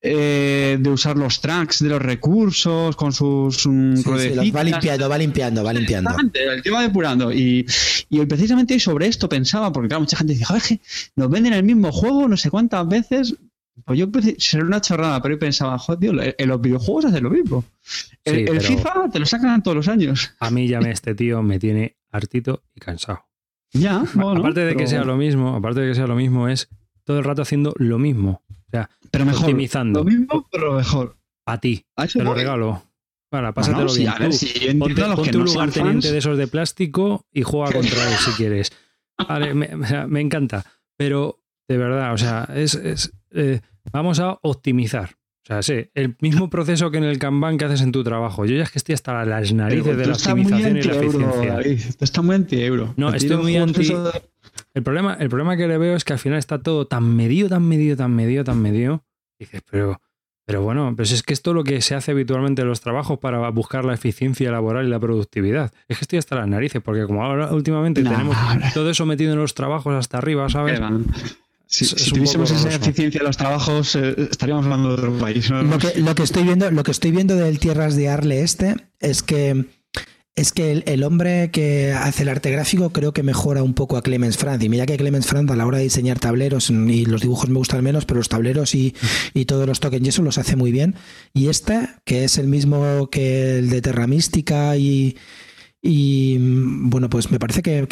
eh, de usar los tracks de los recursos con sus um, va limpiando, va limpiando, va limpiando. Exactamente, el tío va depurando. Y, y precisamente sobre esto pensaba, porque claro, mucha gente dice, joder, nos venden el mismo juego no sé cuántas veces. Pues yo será una chorrada, pero yo pensaba, joder, en los videojuegos hacen lo mismo. El, FIFA te lo sacan todos los años. A mí ya me este tío me tiene hartito y cansado. Ya, bueno, aparte de que sea lo mismo, aparte de que sea lo mismo, es todo el rato haciendo lo mismo. O sea, pero mejor, optimizando. Lo mismo, pero mejor. A ti. te lo regalo. Bueno, pásatelo bien. ponte, un lugar teniente de esos de plástico y juega contra él si quieres. Vale, me, encanta. Pero, de verdad, o sea, es, es eh, vamos a optimizar. O sea, sí, el mismo proceso que en el Kanban que haces en tu trabajo. Yo ya es que estoy hasta las narices de la optimización y la eficiencia. está muy anti-euro. No, estoy muy anti... El problema, el problema que le veo es que al final está todo tan medido, tan medido, tan medido, tan medido. dices, pero pero bueno, pues es que esto es lo que se hace habitualmente en los trabajos para buscar la eficiencia laboral y la productividad. Es que estoy hasta las narices, porque como ahora últimamente tenemos todo eso metido en los trabajos hasta arriba, ¿sabes? Si, tuviésemos esa eficiencia en los trabajos, eh, estaríamos hablando de otro país. Lo, que, lo, que, estoy viendo, lo que estoy viendo del Tierras de Arle este es que es que el, hombre que hace el arte gráfico creo que mejora un poco a Clemens Franz. Y mira que Clemens Franz a la hora de diseñar tableros, y los dibujos me gustan menos, pero los tableros y, todos los tokens y eso los hace muy bien. Y este, que es el mismo que el de Terra Mística y, y bueno, pues me parece que,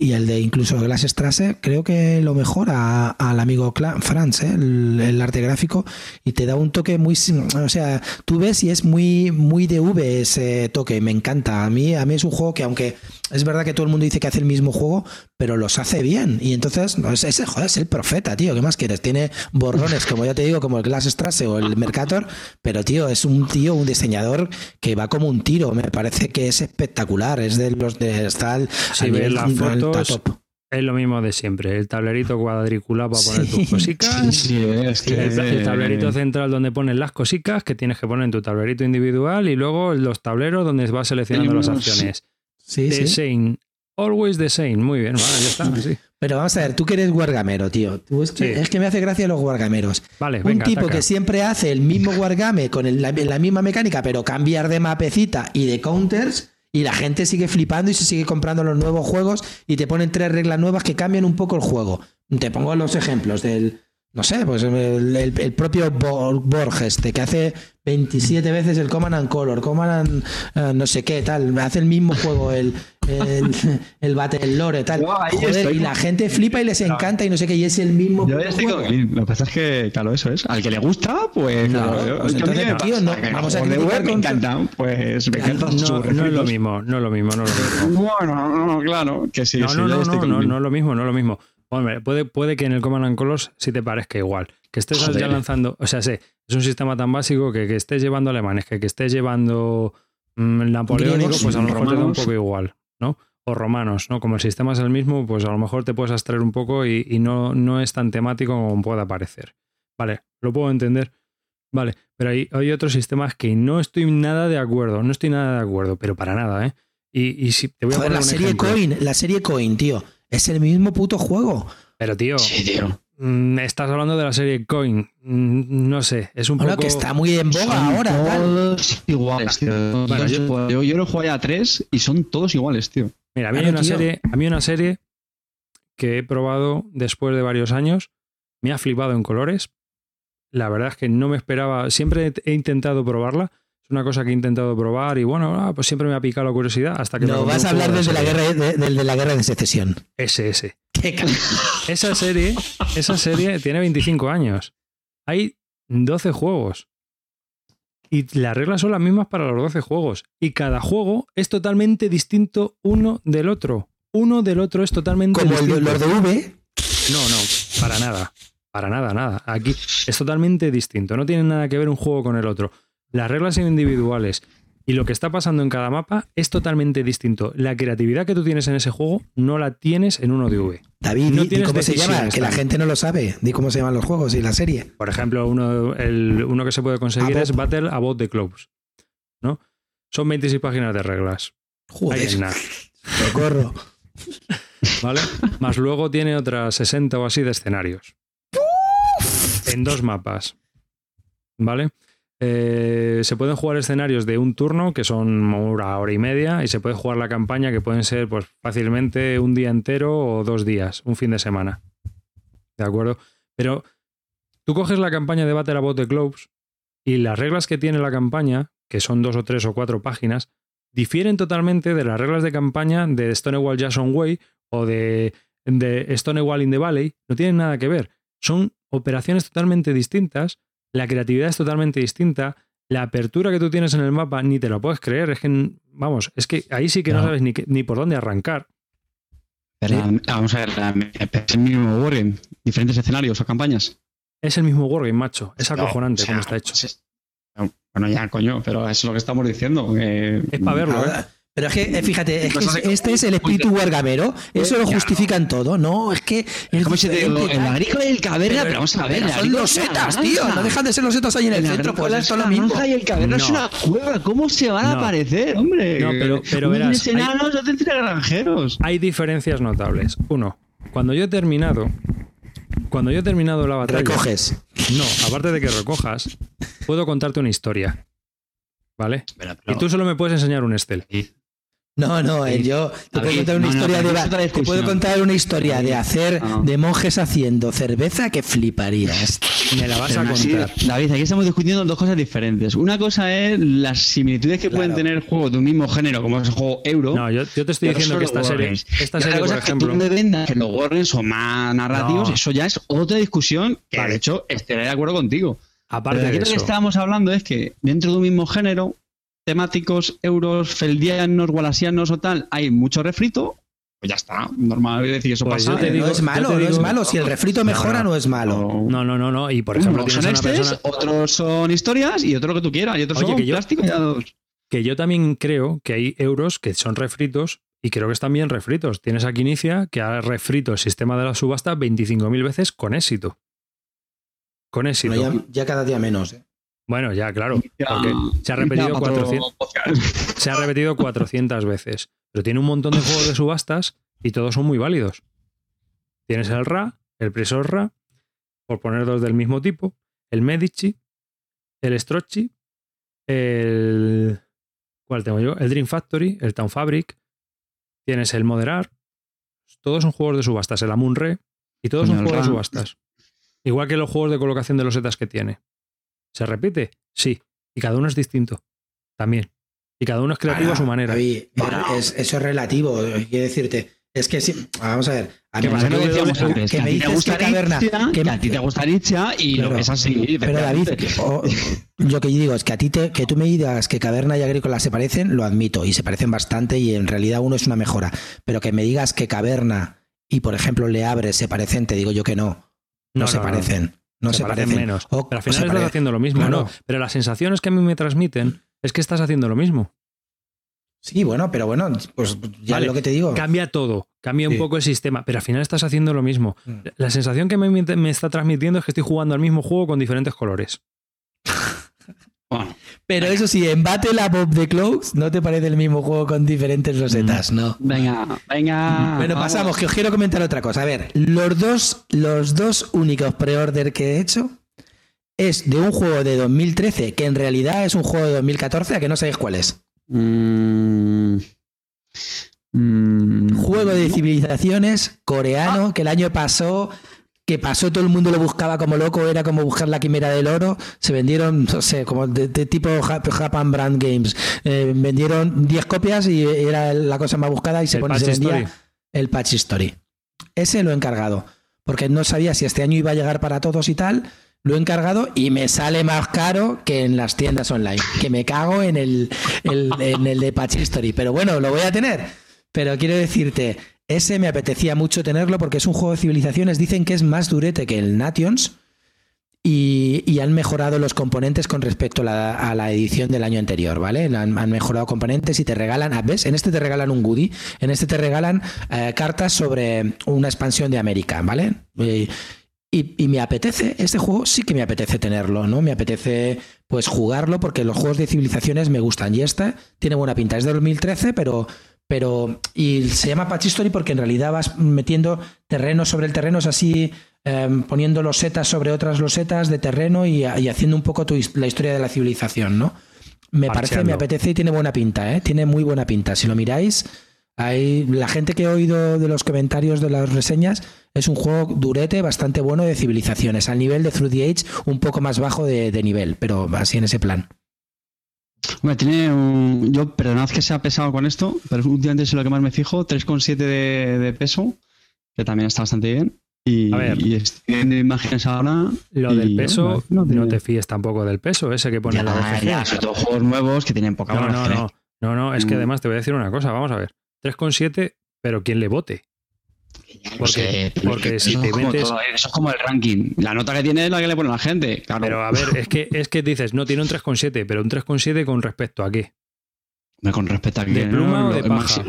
y el de incluso Glass Strasse, creo que lo mejora al amigo Franz, ¿eh? el, arte gráfico, y te da un toque muy. O sea, tú ves y es muy, muy de V ese toque, me encanta. A mí, a mí es un juego que, aunque es verdad que todo el mundo dice que hace el mismo juego, pero los hace bien. Y entonces, ese, joder, es el profeta, tío. ¿Qué más quieres? Tiene borrones, como ya te digo, como el Glass Strasse o el Mercator, pero tío, es un tío, un diseñador que va como un tiro. Me parece que es espectacular. Es de los de. Está es lo mismo de siempre. El tablerito cuadriculado para poner tus cositas. el, tablerito central donde pones las cositas que tienes que poner en tu tablerito individual y luego los tableros donde vas seleccionando las acciones. Sí, the same. Always the same. Muy bien, vale, ya está. Pero vamos a ver, tú que eres guargamero, tío. es, que, me hace gracia los guargameros. Vale, Un tipo que siempre hace el mismo guargame con la, la misma mecánica, pero cambiar de mapecita y de counters y la gente sigue flipando y se sigue comprando los nuevos juegos y te ponen tres reglas nuevas que cambian un poco el juego. Te pongo los ejemplos del, no sé, pues el, propio Borges, este, que hace 27 veces el Command and Color, Command and no sé qué, tal, hace el mismo juego, el, el, el Battle Lore, tal. y la gente flipa y les encanta y no sé qué, y es el mismo Yo juego. Lo que pasa es que, claro, eso es. Al que le gusta, pues. Claro, pues entonces, tío, no, vamos a criticar Me encanta, pues me encanta no, no, es lo mismo, no es lo mismo, no es lo mismo. Bueno, no, claro, que sí. No, no, no, no, no, no es lo mismo, no es lo mismo. Hombre, puede, puede que en el Command and Colors sí te parezca igual. Que estés ya lanzando, o sea, sé, es un sistema tan básico que que estés llevando alemanes, que que estés llevando mm, napoleónico, pues a lo mejor te da un poco igual, ¿no? O romanos, ¿no? Como el sistema es el mismo, pues a lo mejor te puedes abstraer un poco y, no, no es tan temático como pueda parecer. Vale, lo puedo entender. Vale, pero hay, hay otros sistemas que no estoy nada de acuerdo, no estoy nada de acuerdo, pero para nada, ¿eh? Y, y si te voy a poner la serie Coin, la serie Coin, tío. Es el mismo puto juego. Pero, tío. Sí, tío. Mm, estás hablando de la serie Coin. Mm, no sé, es un bueno, poco. que está muy en boga ahora. Todos iguales, tío. yo, yo, lo jugué a tres y son todos iguales, tío. Mira, a mí, hay una serie, a mí una serie que he probado después de varios años. Me ha flipado en colores. La verdad es que no me esperaba. Siempre he intentado probarla una cosa que he intentado probar y bueno, ah, pues siempre me ha picado la curiosidad hasta que... No, vas a hablar desde la, guerra de, de, la guerra de secesión. SS. esa serie, esa serie tiene 25 años. Hay 12 juegos. Y las reglas son las mismas para los 12 juegos. Y cada juego es totalmente distinto uno del otro. Uno del otro es totalmente Como distinto. Como los de V. No, no, para nada. Para nada, nada. Aquí es totalmente distinto. No tiene nada que ver un juego con el otro. Las reglas son individuales y lo que está pasando en cada mapa es totalmente distinto. La creatividad que tú tienes en ese juego no la tienes en uno de V. David, no di, cómo se llama, que la gente no lo sabe. Di cómo se llaman los juegos y la serie. Por ejemplo, uno, el, uno que se puede conseguir es Battle About the Clubs. ¿no? Son 26 páginas de reglas. Joder. Socorro. ¿Vale? Más luego tiene otras 60 o así de escenarios. En dos mapas. ¿Vale? Eh, se pueden jugar escenarios de un turno, que son una hora y media, y se puede jugar la campaña, que pueden ser pues, fácilmente un día entero o dos días, un fin de semana. ¿De acuerdo? Pero tú coges la campaña de Battle About the Globes y las reglas que tiene la campaña, que son dos o tres o cuatro páginas, difieren totalmente de las reglas de campaña de Stonewall Jackson Way o de, de Stonewall in the Valley. No tienen nada que ver. Son operaciones totalmente distintas, la creatividad es totalmente distinta, la apertura que tú tienes en el mapa ni te lo puedes creer. Es que, vamos, es que ahí sí que no, sabes ni, ni por dónde arrancar. vamos a ver, es el mismo wargame, diferentes escenarios o campañas. Es el mismo wargame, macho. Es acojonante como está hecho. bueno, ya, coño, pero eso es lo que estamos diciendo. es para verlo, ¿eh? Pero es que, eh, fíjate, es que este es el espíritu wargamero. Eso lo justifican todo. No, es que. Es como si te digo, el agrícola y el caverna, pero, vamos a ver. Son los setas, tío. No dejan de ser los setas ahí en el, centro. Pues es lo mismo. y el caverna es una cueva. ¿Cómo se van a aparecer, hombre? No, pero, pero verás. enanos hay, granjeros. Hay diferencias notables. Uno, cuando yo he terminado. Cuando yo he terminado la batalla. Recoges. No, aparte de que recojas, puedo contarte una historia. ¿Vale? y tú solo me puedes enseñar un Estel. No, no, eh, yo te puedo contar una historia de te puedo contar una historia de hacer de monjes haciendo cerveza que fliparías. Me la vas a contar. David, aquí estamos discutiendo dos cosas diferentes. Una cosa es las similitudes que pueden tener juegos de un mismo género, como es el juego Euro. No, yo, te estoy diciendo que esta serie, esta serie, por ejemplo, que, tú me que los Warriors son más narrativos, eso ya es otra discusión que de hecho estaré de acuerdo contigo. Aparte de aquí lo que estábamos hablando es que dentro de un mismo género temáticos euros, feldianos, walasianos o tal, hay mucho refrito, pues ya está, normal decir eso pues pasa. no es malo, no es malo. Si el refrito mejora, no, es malo. No, no, no, no. Y por ejemplo, son estes, otros son historias y otro lo que tú quieras. Y otros son que yo, plástico Que yo también creo que hay euros que son refritos y creo que están bien refritos. Tienes aquí Inicia que ha refrito el sistema de la subasta 25.000 veces con éxito. Con éxito. ya, cada día menos. ¿eh? Bueno, ya, claro. porque se ha repetido 400, se ha repetido 400 veces. Pero tiene un montón de juegos de subastas y todos son muy válidos. Tienes el RA, el Presor RA, por poner dos del mismo tipo, el Medici, el Strocci, el. ¿Cuál tengo yo? El Dream Factory, el Town Fabric. Tienes el Moderar. Todos son juegos de subastas. El Amun Re. Y todos son juegos de subastas. Igual que los juegos de colocación de los setas que tiene. ¿Se repite? Sí. Y cada uno es distinto. También. Y cada uno es creativo a su manera. eso es relativo. Quiero decirte. Es que sí, vamos a ver. A mí me decíamos antes, que, me dices que Caverna. Que, a ti te gusta Nietzsche y lo que es así. Pero David, yo que digo es que a ti te, que tú me digas que Caverna y Agrícola se parecen, lo admito, y se parecen bastante, y en realidad uno es una mejora. Pero que me digas que Caverna y, por ejemplo, Le Abre se parecen, te digo yo que no. No, se parecen. No se, parecen, menos. pero al final estás haciendo lo mismo, ¿no? Pero las sensaciones que a mí me transmiten es que estás haciendo lo mismo. Sí, bueno, pero bueno, pues ya lo que te digo. Cambia todo, cambia un poco el sistema, pero al final estás haciendo lo mismo. Mm. La sensación que me, me está transmitiendo es que estoy jugando al mismo juego con diferentes colores. Pero eso sí, en Battle Above the Clouds no te parece el mismo juego con diferentes rosetas, ¿no? Venga, venga. Bueno, pasamos, que os quiero comentar otra cosa. A ver, los dos, los dos únicos pre-order que he hecho es de un juego de 2013, que en realidad es un juego de 2014, a que no sabéis cuál es. Mm. Mm. Juego de civilizaciones coreano ah. que el año pasó que pasó, todo el mundo lo buscaba como loco, era como buscar la quimera del oro, se vendieron, no sé, como de, tipo Japan Brand Games, eh, vendieron 10 copias y era la cosa más buscada y se, pone, se vendía el Patch Story. Ese lo he encargado, porque no sabía si este año iba a llegar para todos y tal, lo he encargado y me sale más caro que en las tiendas online, que me cago en el, en el de Patch Story, pero bueno, lo voy a tener. Pero quiero decirte, ese me apetecía mucho tenerlo porque es un juego de civilizaciones. Dicen que es más durete que el Nations y, han mejorado los componentes con respecto a la, edición del año anterior, ¿vale? Han, mejorado componentes y te regalan, ah, ¿ves? En este te regalan un goodie, en este te regalan eh, cartas sobre una expansión de América, ¿vale? y, y, me apetece, este juego sí que me apetece tenerlo, ¿no? Me apetece pues jugarlo porque los juegos de civilizaciones me gustan y este tiene buena pinta. Es de 2013, pero pero y se llama Patch Story porque en realidad vas metiendo terrenos sobre el terreno, es así em, poniendo losetas sobre otras losetas de terreno y, haciendo un poco la historia de la civilización, ¿no? Me parece, me apetece y tiene buena pinta, ¿eh? Tiene muy buena pinta. Si lo miráis, Hay, la gente que he oído de los comentarios de las reseñas es un juego durete bastante bueno de civilizaciones, al nivel de Through the Age un poco más bajo de, nivel, pero así en ese plan. Bueno, tiene un, yo, perdonad que sea pesado con esto, pero últimamente es lo que más me fijo, 3,7 de, de peso, que también está bastante bien. Y, a ver, y imágenes ahora. Lo del peso, no, te fíes tampoco del peso, ese que pone en la BGG. Ya, sobre todo juegos nuevos que tienen poca no, no, no, no, no, es que mm. además te voy a decir una cosa, vamos a ver. 3,7, pero ¿quién le vote? Porque, porque si te metes. eso es como el ranking. La nota que tiene es la que le pone la gente. Pero a ver, es que, es que dices, no, tiene un 3,7, pero un 3,7 con respecto a qué? Con respecto a qué. ¿De pluma o de paja?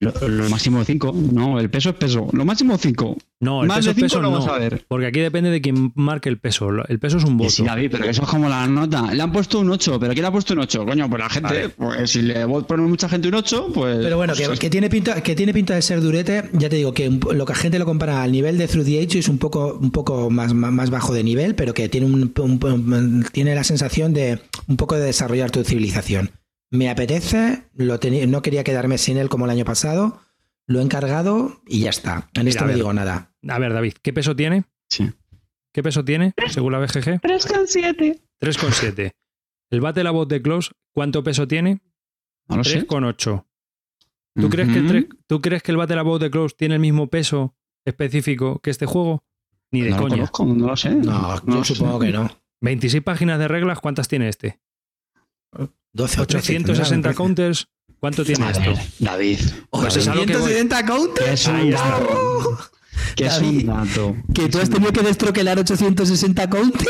Lo, máximo 5, no, el peso es peso. Lo máximo 5. No, el peso, peso no, vamos a ver. Porque aquí depende de quién marque el peso. El peso es un voto. Sí, David, pero eso es como la nota. Le han puesto un 8, pero ¿quién le ha puesto un 8? Coño, pues la gente, pues si le pone mucha gente un 8, pues. Pero bueno, pues que, tiene pinta, que tiene pinta de ser durete, ya te digo que lo que la gente lo compara al nivel de Through the Age es un poco, un poco más, más bajo de nivel, pero que tiene, un, tiene la sensación de un poco de desarrollar tu civilización. Me apetece, lo no quería quedarme sin él como el año pasado lo he encargado y ya está. En esto no digo nada. A ver, David, ¿qué peso tiene? Sí. ¿Qué peso tiene, según la BGG? 3,7. 3,7. ¿El Battle About de Close cuánto peso tiene? No lo 3,8. ¿Tú, crees que el ¿Tú crees que el Battle About the Close tiene el mismo peso específico que este juego? Ni de coña. no lo sé. No, yo supongo que no. 26 páginas de reglas, ¿cuántas tiene este? 12 860 counters, ¿Cuánto tiene esto? David. Pues es counters. es un dato. Que es un dato. Que tú has tenido que destroquelar 860 counters.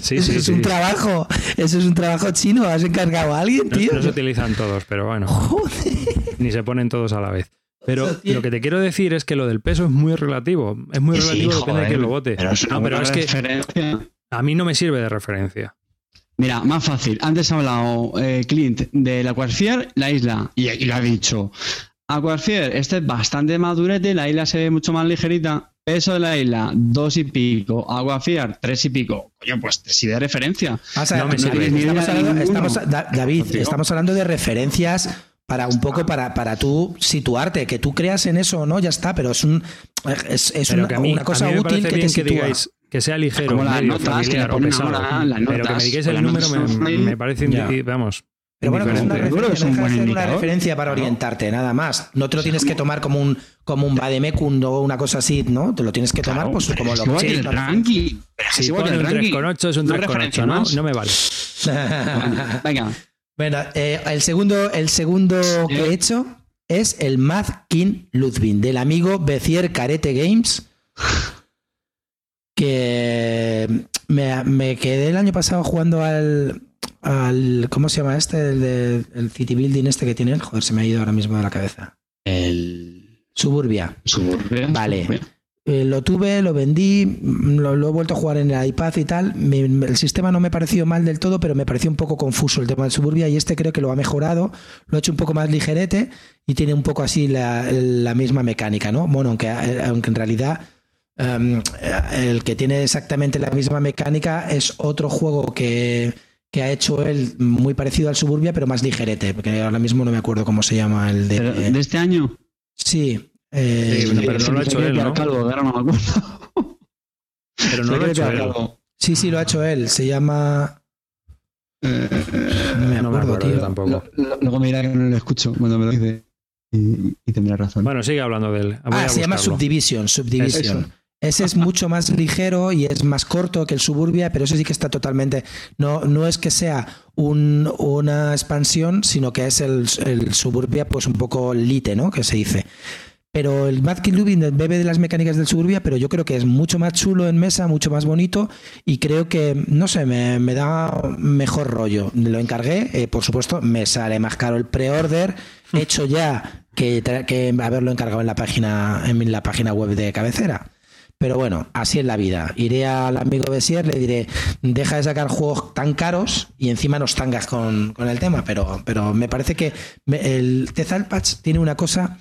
Sí, Eso sí, es un trabajo. Eso es un trabajo chino. ¿Has encargado a alguien, tío? No, se utilizan todos, pero bueno. Joder. Ni se ponen todos a la vez. Pero lo que te quiero decir es que lo del peso es muy relativo. Es muy relativo, depende de quién lo vote. Pero, no, pero es que a mí no me sirve de referencia. Mira, más fácil. Antes ha hablado eh, Clint de la Aquasphere, la isla, y, y lo ha dicho. Aquasphere, este es bastante madurete, la isla se ve mucho más ligerita. Peso de la isla, dos y pico. Aquasphere, tres y pico. Coño, pues si de referencia. no me estamos hablando, David, estamos hablando de referencias para un poco para, para tú situarte, que tú creas en eso o no, ya está, pero es un es, es una, una, cosa útil que te sitúa que sea ligero, Como medio, notas, familiar o pesado. pero que me digáis el número me, me, parece, vamos, pero bueno, es una referencia, es un una referencia para orientarte, nada más. No te lo tienes que tomar como un como un o una cosa así, ¿no? Te lo tienes que tomar pues como lo que es. ranking. Si pone un 3,8 es un 3,8, ¿no? No me vale. Venga. Bueno, eh, el segundo, el segundo que he hecho es el Mad King Ludwig, del amigo Bezier Carete Games que me, quedé el año pasado jugando al, al ¿cómo se llama este? El, de, el City Building este que tiene joder, se me ha ido ahora mismo de la cabeza. El Suburbia. Suburbia. Vale. Eh, lo tuve, lo vendí, lo, he vuelto a jugar en el iPad y tal. el sistema no me pareció mal del todo, pero me pareció un poco confuso el tema del Suburbia y este creo que lo ha mejorado, lo ha hecho un poco más ligerete y tiene un poco así la, la misma mecánica, ¿no? Bueno, aunque, aunque en realidad Em, el que tiene exactamente la misma mecánica es otro juego que, ha hecho él muy parecido al Suburbia, pero más ligerete, porque ahora mismo no me acuerdo cómo se llama el de. ¿De este año? Sí. Eh, pero no lo ha hecho él, ¿no? Pero no lo ha hecho él. Sí, sí, lo ha hecho él. Se llama. Eh, no me acuerdo, tío. Tampoco. Luego me dirá que no lo escucho cuando me lo dice. Y, y tendrá razón. Bueno, sigue hablando de él. ah, se llama Subdivision. Subdivision. Ese es mucho más ligero y es más corto que el Suburbia, pero eso sí que está totalmente. No, no es que sea una expansión, sino que es el, Suburbia, pues un poco lite, ¿no? Que se dice. Pero el Mad King Lubin bebe de las mecánicas del Suburbia, pero yo creo que es mucho más chulo en mesa, mucho más bonito y creo que, no sé, me, da mejor rollo. Lo encargué, eh, por supuesto, me sale más caro el pre-order, hecho ya que, que haberlo encargado en la página, en la página web de cabecera. Pero bueno, así es la vida. Iré al amigo Bessier, le diré, deja de sacar juegos tan caros y encima nos tangas con, el tema. Pero, pero me parece que el Tezalpach tiene una cosa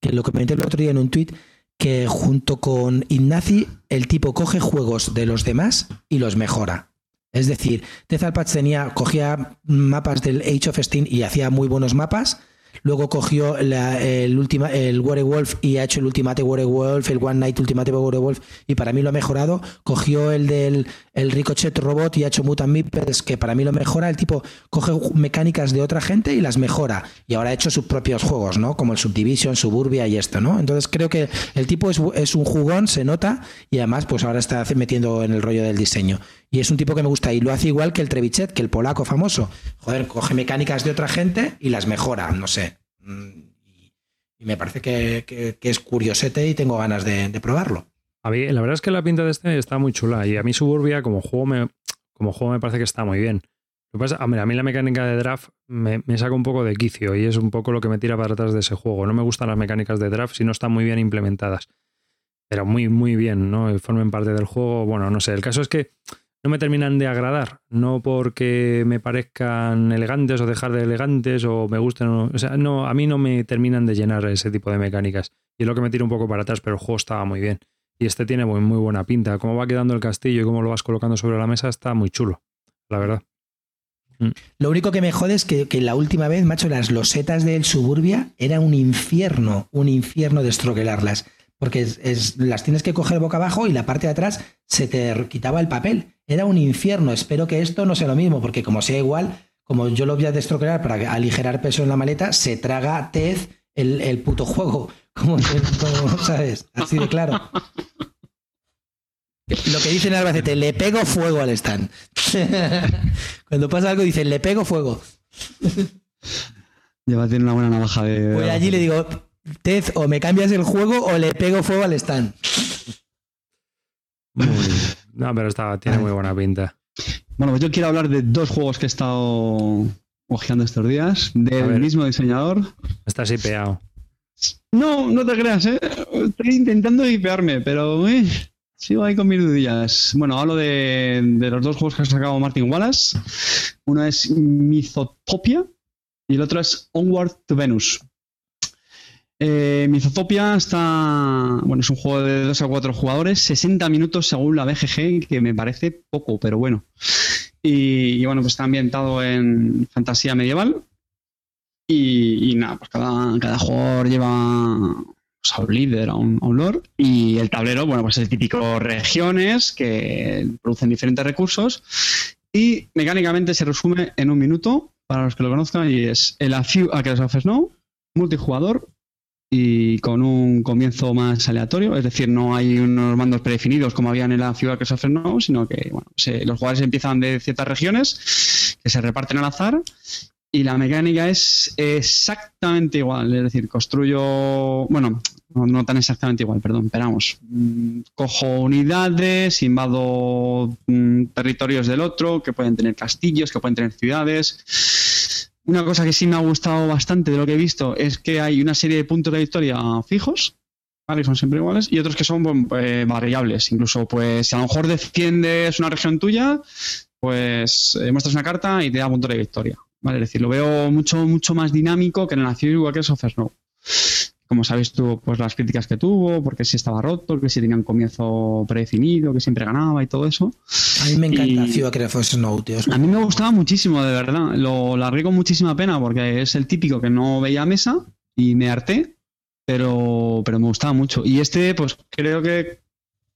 que lo comenté el otro día en un tweet que junto con Ignazi, el tipo coge juegos de los demás y los mejora. Es decir, Tezalpach tenía, cogía mapas del Age of Steam y hacía muy buenos mapas luego cogió el, última, el Werewolf y ha hecho el Ultimate Werewolf, el One Night Ultimate Werewolf, y para mí lo ha mejorado. Cogió el del el Ricochet Robot y ha hecho Mutant Meeples, que para mí lo mejora. El tipo coge mecánicas de otra gente y las mejora. Y ahora ha hecho sus propios juegos, ¿no? Como el Subdivision, Suburbia y esto, ¿no? Entonces creo que el tipo es, un jugón, se nota, y además, pues ahora está metiendo en el rollo del diseño. Y es un tipo que me gusta. Y lo hace igual que el Trevichet, que el polaco famoso. Joder, coge mecánicas de otra gente y las mejora, no sé. Mm, y me parece que, es curiosete y tengo ganas de, probarlo. A mí, la verdad es que la pinta de este está muy chula. Y a mí Suburbia, como juego, me, como juego me parece que está muy bien. Lo que pasa, a mí la mecánica de draft me, saca un poco de quicio y es un poco lo que me tira para atrás de ese juego. No me gustan las mecánicas de draft si no están muy bien implementadas. Pero muy, muy bien, ¿no? Formen parte del juego. Bueno, no sé. El caso es que no me terminan de agradar, no porque me parezcan elegantes o dejar de elegantes o me gusten, o, sea, no, a mí no me terminan de llenar ese tipo de mecánicas. Y es lo que me tira un poco para atrás, pero el juego estaba muy bien. Y este tiene muy, buena pinta. Cómo va quedando el castillo y cómo lo vas colocando sobre la mesa está muy chulo, la verdad. Mm. Lo único que me jode es que, la última vez, macho, las losetas del Suburbia era un infierno, un infierno de estroquelarlas porque es, las tienes que coger boca abajo y la parte de atrás se te quitaba el papel. Era un infierno. Espero que esto no sea lo mismo, porque como sea igual, como yo lo voy a destroquelar para aligerar peso en la maleta, se traga Tez el, puto juego. Como, ¿sabes? Así de claro. Lo que dicen en Albacete, le pego fuego al stand. Cuando pasa algo dicen, le pego fuego. Lleva tiene una buena navaja de. Pues allí le digo, Ted, o me cambias el juego o le pego fuego al stand. no, pero está, tiene muy buena pinta. Bueno, pues yo quiero hablar de dos juegos que he estado ojeando estos días, del mismo diseñador. Estás hipeado. No, no te creas, ¿eh? Estoy intentando hipearme, pero eh, sigo ahí con mis dudillas. Bueno, hablo de, de, los dos juegos que ha sacado Martin Wallace. Uno es Mythotopia y el otro es Onward to Venus. Eh, está. Bueno, es un juego de 2 a 4 jugadores, 60 minutos según la BGG, que me parece poco, pero bueno. Y, bueno, pues está ambientado en fantasía medieval. Y, nada, pues cada, jugador lleva pues, a un líder, a un, a. Y el tablero, bueno, pues es el típico regiones que producen diferentes recursos. Y mecánicamente se resume en un minuto, para los que lo conozcan, y es el A Few Acres of Snow, multijugador, y con un comienzo más aleatorio, es decir, no hay unos mandos predefinidos como había en la ciudad que se No, sino que bueno, los jugadores empiezan de ciertas regiones que se reparten al azar y la mecánica es exactamente igual, es decir, construyo, bueno, no, tan exactamente igual, perdón, esperamos. Mm, cojo unidades, invado mm, territorios del otro, que pueden tener castillos, que pueden tener ciudades una cosa que sí me ha gustado bastante de lo que he visto es que hay una serie de puntos de victoria fijos, ¿vale? Son siempre iguales, y otros que son eh, variables. Incluso, pues, si a lo mejor defiendes una región tuya, pues eh, muestras una carta y te da punto de victoria. ¿Vale? Es decir, lo veo mucho, mucho más dinámico que en la Civil que of Snow como sabes tú, pues las críticas que tuvo, porque si estaba roto, que si tenía un comienzo predefinido, que siempre ganaba y todo eso. A mí me encanta Ciudad que Snow, tío. A mí me gustaba muchísimo, de verdad. Lo largué con muchísima pena porque es el típico que no veía mesa y me harté, pero, pero me gustaba mucho. Y este, pues creo que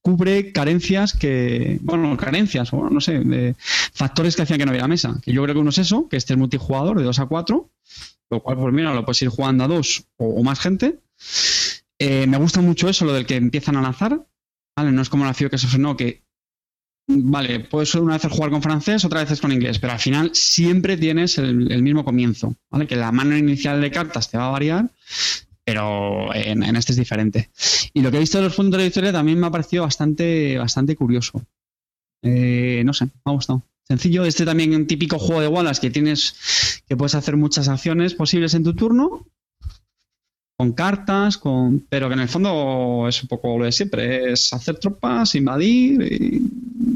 cubre carencias que, bueno, carencias, o no sé, de factores que hacían que no hubiera mesa. Que yo creo que uno es eso, que este es multijugador de 2 a 4, lo cual, pues mira, lo puedes ir jugando a dos o, más gente. Eh, me gusta mucho eso, lo del que empiezan a lanzar, ¿vale? No es como la ciudad que se frenó, que, vale, puedes una vez jugar con francés, otra vez con inglés, pero al final siempre tienes el, mismo comienzo, ¿vale? Que la mano inicial de cartas te va a variar, pero en, este es diferente. Y lo que he visto de los puntos de historia también me ha parecido bastante, bastante curioso. Eh, no sé, me ha gustado sencillo. Este también es un típico juego de Wallace que tienes que puedes hacer muchas acciones posibles en tu turno con cartas, con pero que en el fondo es un poco lo de siempre, es hacer tropas, invadir y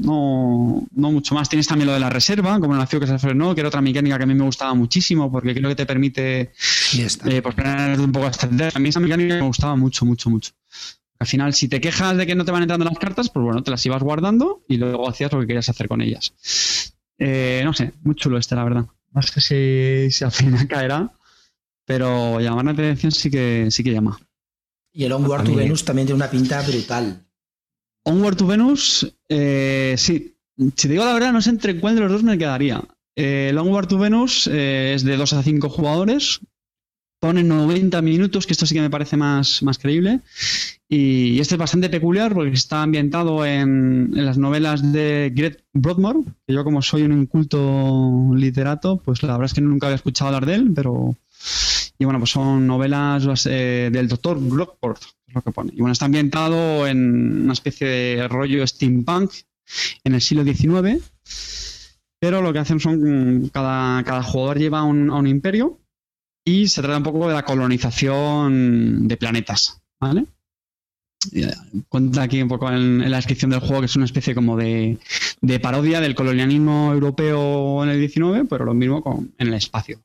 no, no mucho más. Tienes también lo de la reserva, como en la ciudad que se frenó, que era otra mecánica que a mí me gustaba muchísimo porque creo que te permite eh, pues, un poco extender. A mí esa mecánica me gustaba mucho, mucho, mucho. Al final, si te quejas de que no te van entrando las cartas, pues bueno, te las ibas guardando y luego hacías lo que querías hacer con ellas. Eh, no sé, muy chulo este, la verdad. No sé si, al final caerá, pero llamar la atención sí que, sí que llama. Y el Onward to Venus también tiene una pinta brutal. Onward to Venus, eh, sí. Si te digo la verdad, no sé entre cuál de los dos me quedaría. Eh, el Onward to Venus eh, es de 2 a 5 jugadores. Pone 90 minutos, que esto sí que me parece más, más creíble. Y, este es bastante peculiar porque está ambientado en, las novelas de Gret Broadmoor, que yo como soy un inculto literato, pues la verdad es que nunca había escuchado hablar de él, pero... Y bueno, pues son novelas eh, del doctor Brockport, es lo que pone. Y bueno, está ambientado en una especie de rollo steampunk en el siglo XIX, pero lo que hacen son, cada, cada jugador lleva un, a un imperio y se trata un poco de la colonización de planetas, ¿vale? cuenta aquí un poco en, la descripción del juego que es una especie como de, parodia del colonialismo europeo en el 19, pero lo mismo con, en el espacio.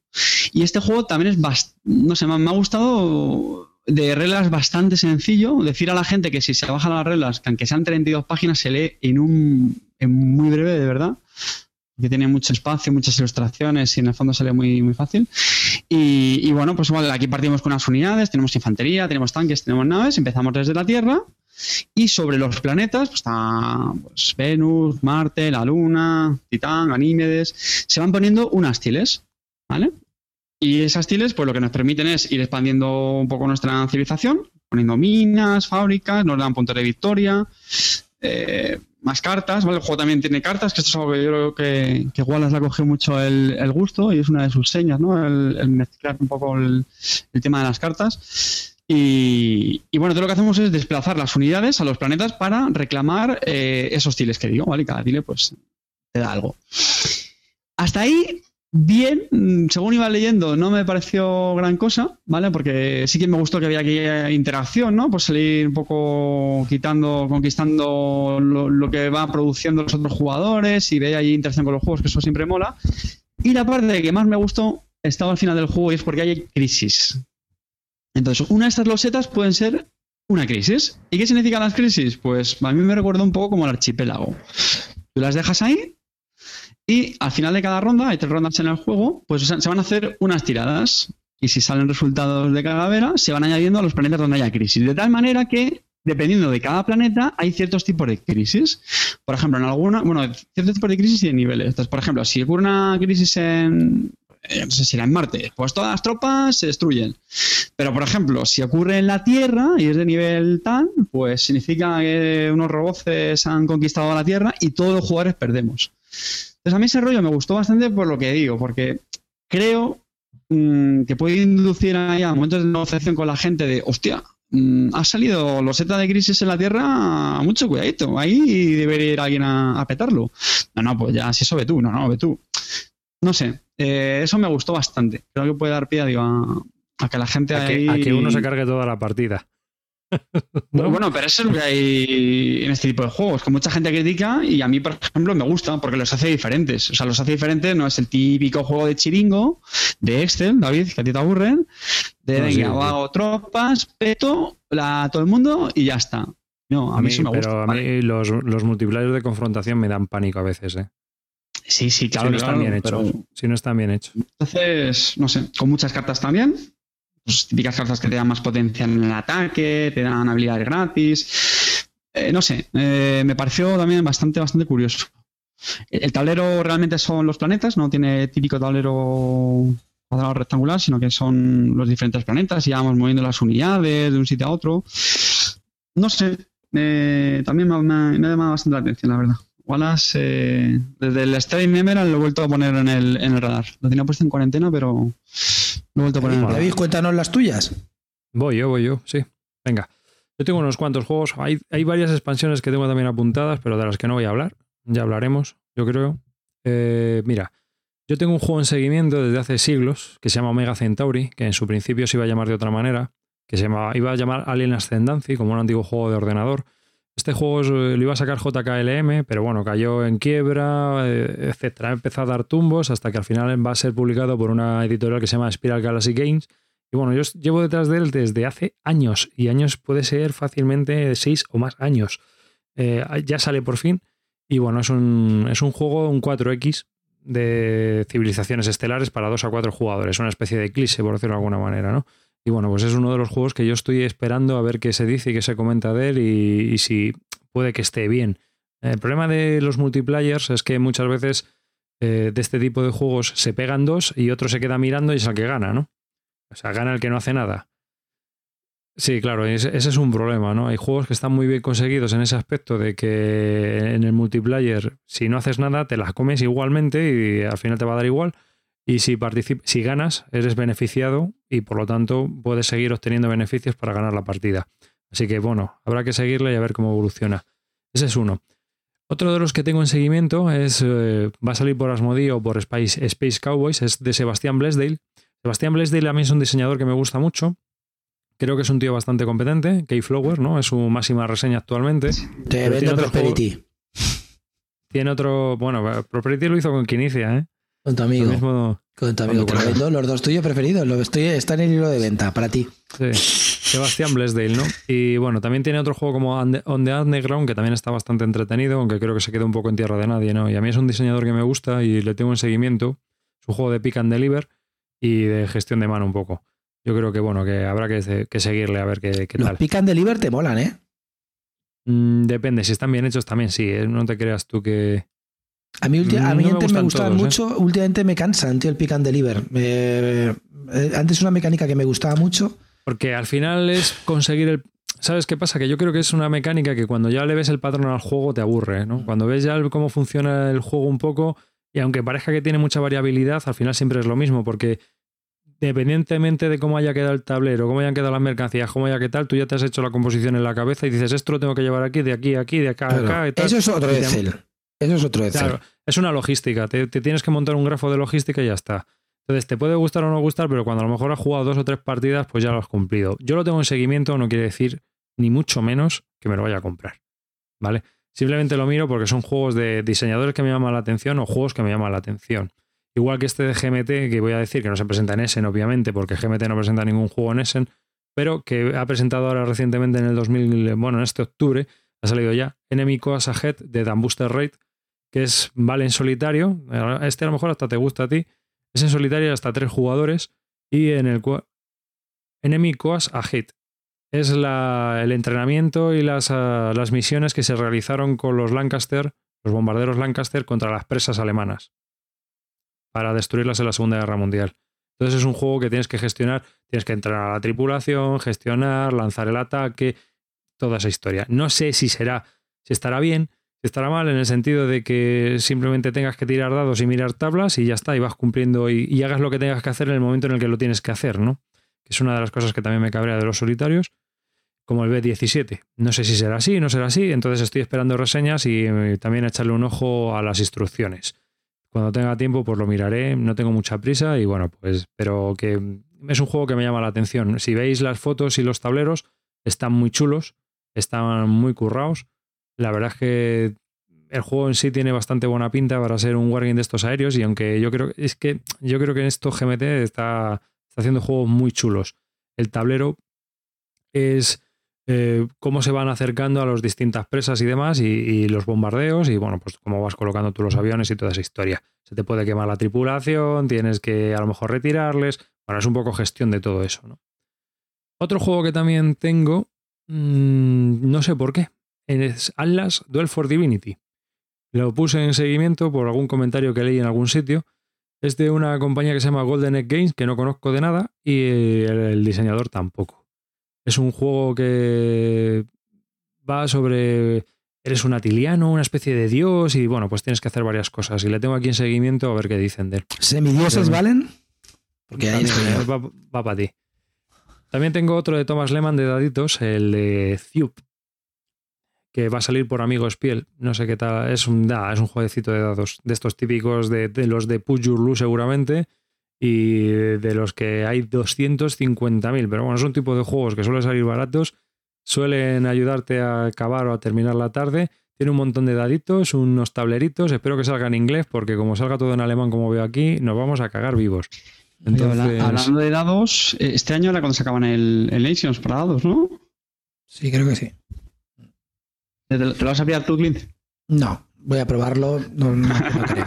Y este juego también es, no sé, me ha gustado de reglas bastante sencillo. Decir a la gente que si se bajan las reglas, que aunque sean 32 páginas, se lee en un en muy breve, de verdad que tiene mucho espacio, muchas ilustraciones y en el fondo sale muy, muy fácil. Y, bueno, pues igual aquí partimos con unas unidades, tenemos infantería, tenemos tanques, tenemos naves, empezamos desde la Tierra y sobre los planetas pues está pues, Venus, Marte, la Luna, Titán, Ganímedes, se van poniendo unas tiles, ¿vale? Y esas tiles pues lo que nos permiten es ir expandiendo un poco nuestra civilización, poniendo minas, fábricas, nos dan puntos de victoria, eh, más cartas, ¿vale? El juego también tiene cartas, que esto es algo que yo creo que, que Wallace le ha cogido mucho el, gusto y es una de sus señas, ¿no? El, mezclar un poco el, tema de las cartas. Y, bueno, todo lo que hacemos es desplazar las unidades a los planetas para reclamar eh, esos tiles que digo, ¿vale? Y cada tile pues te da algo. Hasta ahí bien, según iba leyendo, no me pareció gran cosa, ¿vale? Porque sí que me gustó que había aquí interacción, ¿no? Pues salir un poco quitando, conquistando lo, que va produciendo los otros jugadores y ver ahí interacción con los juegos, que eso siempre mola. Y la parte que más me gustó estaba al final del juego y es porque hay crisis. Entonces, una de estas losetas pueden ser una crisis. ¿Y qué significan las crisis? Pues a mí me recuerda un poco como el archipiélago. Tú las dejas ahí y al final de cada ronda, hay tres rondas en el juego, pues se van a hacer unas tiradas. Y si salen resultados de cada vera, se van añadiendo a los planetas donde haya crisis. De tal manera que, dependiendo de cada planeta, hay ciertos tipos de crisis. Por ejemplo, en alguna, bueno, ciertos tipos de crisis y de niveles. Entonces, por ejemplo, si ocurre una crisis en, eh, no sé si era en Marte, pues todas las tropas se destruyen. Pero, por ejemplo, si ocurre en la Tierra y es de nivel tal, pues significa que unos robots han conquistado la Tierra y todos los jugadores perdemos. Entonces a mí ese rollo me gustó bastante por lo que digo, porque creo mm, que puede inducir a momentos de negociación con la gente de, hostia, mm, ha salido los Z de crisis en la Tierra, mucho cuidadito, ahí debería ir alguien a, petarlo. No, no, pues ya, si eso ve tú, no, no, ve tú. No sé, eh, eso me gustó bastante. Creo que puede dar pie a, que la gente... A a que uno se cargue toda la partida. Bueno, pero eso es lo que hay en este tipo de juegos, que mucha gente critica y a mí, por ejemplo, me gusta porque los hace diferentes. O sea, los hace diferentes, no es el típico juego de chiringo, de Excel, David, que a ti te aburren, de venga, hago tropas, peto, la, todo el mundo y ya está. No, a, mí, eso me gusta. Pero a mí los, los multiplayers de confrontación me dan pánico a veces, ¿eh? Sí, sí, claro. Si no están bien hechos. Si no están bien hechos. Entonces, no sé, con muchas cartas también pues, típicas cartas que te dan más potencia en el ataque, te dan habilidades gratis. Eh, no sé, eh, me pareció también bastante, bastante curioso. El, tablero realmente son los planetas, no tiene típico tablero cuadrado rectangular, sino que son los diferentes planetas y vamos moviendo las unidades de un sitio a otro. No sé, eh, también me, me, me, ha llamado bastante la atención, la verdad. Wallace, desde el Steam Emerald lo he vuelto a poner en el, en el radar. Lo tenía puesto en cuarentena, pero he vuelto a poner. David, cuéntanos las tuyas. Voy yo, voy yo, sí. Venga. Yo tengo unos cuantos juegos. Hay, hay varias expansiones que tengo también apuntadas, pero de las que no voy a hablar. Ya hablaremos, yo creo. Eh, mira, yo tengo un juego en seguimiento desde hace siglos que se llama Omega Centauri, que en su principio se iba a llamar de otra manera, que se llama, iba a llamar Alien Ascendancy, como un antiguo juego de ordenador este juego eh, lo iba a sacar JKLM, pero bueno, cayó en quiebra, eh, etcétera. Empezó a dar tumbos hasta que al final va a ser publicado por una editorial que se llama Spiral Galaxy Games. Y bueno, yo llevo detrás de él desde hace años, y años puede ser fácilmente seis o más años. Eh, ya sale por fin. Y bueno, es un, es un juego, un 4X, de civilizaciones estelares para dos a cuatro jugadores, una especie de eclipse, por decirlo de alguna manera, ¿no? Y bueno, pues es uno de los juegos que yo estoy esperando a ver qué se dice y qué se comenta de él y, si puede que esté bien. El problema de los multiplayers es que muchas veces eh, de este tipo de juegos se pegan dos y otro se queda mirando y es el que gana, ¿no? O sea, gana el que no hace nada. Sí, claro, ese, es un problema, ¿no? Hay juegos que están muy bien conseguidos en ese aspecto de que en el multiplayer, si no haces nada, te las comes igualmente y al final te va a dar igual. Y si, si ganas, eres beneficiado y por lo tanto puedes seguir obteniendo beneficios para ganar la partida. Así que bueno, habrá que seguirle y a ver cómo evoluciona. Ese es uno. Otro de los que tengo en seguimiento es, eh, va a salir por Asmodee o por Space, Space Cowboys, es de Sebastián Blesdale. Sebastián Blesdale a mí es un diseñador que me gusta mucho. Creo que es un tío bastante competente. Keyflower, ¿no? Es su máxima reseña actualmente. Te vendo Prosperity. tiene otro. Bueno, Prosperity lo hizo con Quinicia, ¿eh? Con tu amigo. con tu amigo. Te lo vendo, los dos tuyos preferidos. Lo estoy, está en el libro de venta para ti. Sí. Sebastián Blesdale, ¿no? Y bueno, también tiene otro juego como On the, Underground que también está bastante entretenido, aunque creo que se queda un poco en tierra de nadie, ¿no? Y a mí es un diseñador que me gusta y le tengo en seguimiento. Es un juego de pick and deliver y de gestión de mano un poco yo creo que bueno, que habrá que, seguirle a ver qué, qué Los tal. pican de liver te molan, ¿eh? Mm, depende, si están bien hechos también sí, ¿eh? no te creas tú que... A mí, a mí antes me, gustaban ¿eh? mucho, últimamente me cansan, tío, el pick and deliver. Eh, antes una mecánica que me gustaba mucho. Porque al final es conseguir el... ¿Sabes qué pasa? Que yo creo que es una mecánica que cuando ya le ves el patrón al juego te aburre, ¿no? Cuando ves ya cómo funciona el juego un poco, y aunque parezca que tiene mucha variabilidad, al final siempre es lo mismo, porque dependientemente de cómo haya quedado el tablero, cómo hayan quedado las mercancías, cómo haya que tal, tú ya te has hecho la composición en la cabeza y dices, esto lo tengo que llevar aquí, de aquí, aquí, de acá, acá y tal. Eso es otro Excel. Eso es otro Excel. Claro, es una logística. Te, tienes que montar un grafo de logística y ya está. Entonces, te puede gustar o no gustar, pero cuando a lo mejor has jugado dos o tres partidas, pues ya lo has cumplido. Yo lo tengo en seguimiento, no quiere decir ni mucho menos que me lo vaya a comprar. ¿Vale? Simplemente lo miro porque son juegos de diseñadores que me llaman la atención o juegos que me llaman la atención. Igual que este de GMT, que voy a decir que no se presenta en Essen, obviamente, porque GMT no presenta ningún juego en Essen, pero que ha presentado ahora recientemente en el 2000, bueno, en este octubre, ha salido ya Enemy Coas Ahead de Dan Booster Raid, que es vale en solitario. Este a lo mejor hasta te gusta a ti. Es en solitario hasta tres jugadores y en el cual Enemy Coas Ahead es la, el entrenamiento y las, ah, las misiones que se realizaron con los Lancaster, los bombarderos Lancaster contra las presas alemanas para destruirlas en la Segunda Guerra Mundial. Entonces es un juego que tienes que gestionar, tienes que entrar a la tripulación, gestionar, lanzar el ataque, toda esa historia. No sé si será, si estará bien, estará mal, en el sentido de que simplemente tengas que tirar dados y mirar tablas y ya está, y vas cumpliendo y, hagas lo que tengas que hacer en el momento en el que lo tienes que hacer, ¿no? Que es una de las cosas que también me cabrea de los solitarios, como el B17. No sé si será así, no será así, entonces estoy esperando reseñas y eh, también echarle un ojo a las instrucciones. Cuando tenga tiempo, pues lo miraré. No tengo mucha prisa y bueno, pues, pero que es un juego que me llama la atención. Si veis las fotos y los tableros, están muy chulos, están muy currados. La verdad es que el juego en sí tiene bastante buena pinta para ser un wargame de estos aéreos y aunque yo creo es que yo creo que en esto GMT está, haciendo juegos muy chulos. El tablero es eh, cómo se van acercando a las distintas presas y demás, y, los bombardeos, y bueno, pues cómo vas colocando tú los aviones y toda esa historia. Se te puede quemar la tripulación, tienes que a lo mejor retirarles. Bueno, es un poco gestión de todo eso, ¿no? Otro juego que también tengo, mm, no sé por qué, es Atlas Duel for Divinity. Lo puse en seguimiento por algún comentario que leí en algún sitio. Es de una compañía que se llama Golden Egg Games, que no conozco de nada, y el diseñador tampoco. Es un juego que va sobre. Eres un atiliano, una especie de dios, y bueno, pues tienes que hacer varias cosas. Y le tengo aquí en seguimiento a ver qué dicen de él. ¿Semidioses valen? Porque ahí va, va para ti. También tengo otro de Thomas Lehman de daditos, el de Thup, que va a salir por Amigos Piel. No sé qué tal. Es un, da, es un jueguecito de dados, de estos típicos de, los de Pujurlu seguramente, y de los que hay 250.000. Pero bueno, es un tipo de juegos que suelen salir baratos, suelen ayudarte a acabar o a terminar la tarde. Tiene un montón de daditos, unos tableritos. Espero que salga en inglés, porque como salga todo en alemán, como veo aquí, nos vamos a cagar vivos. Hablando de dados, eh, este año era cuando se acaban el, el Nations para dados, ¿no? Sí, creo que sí. ¿Te, lo vas a pillar tú, Clint? No, voy a probarlo. No, no, no creo.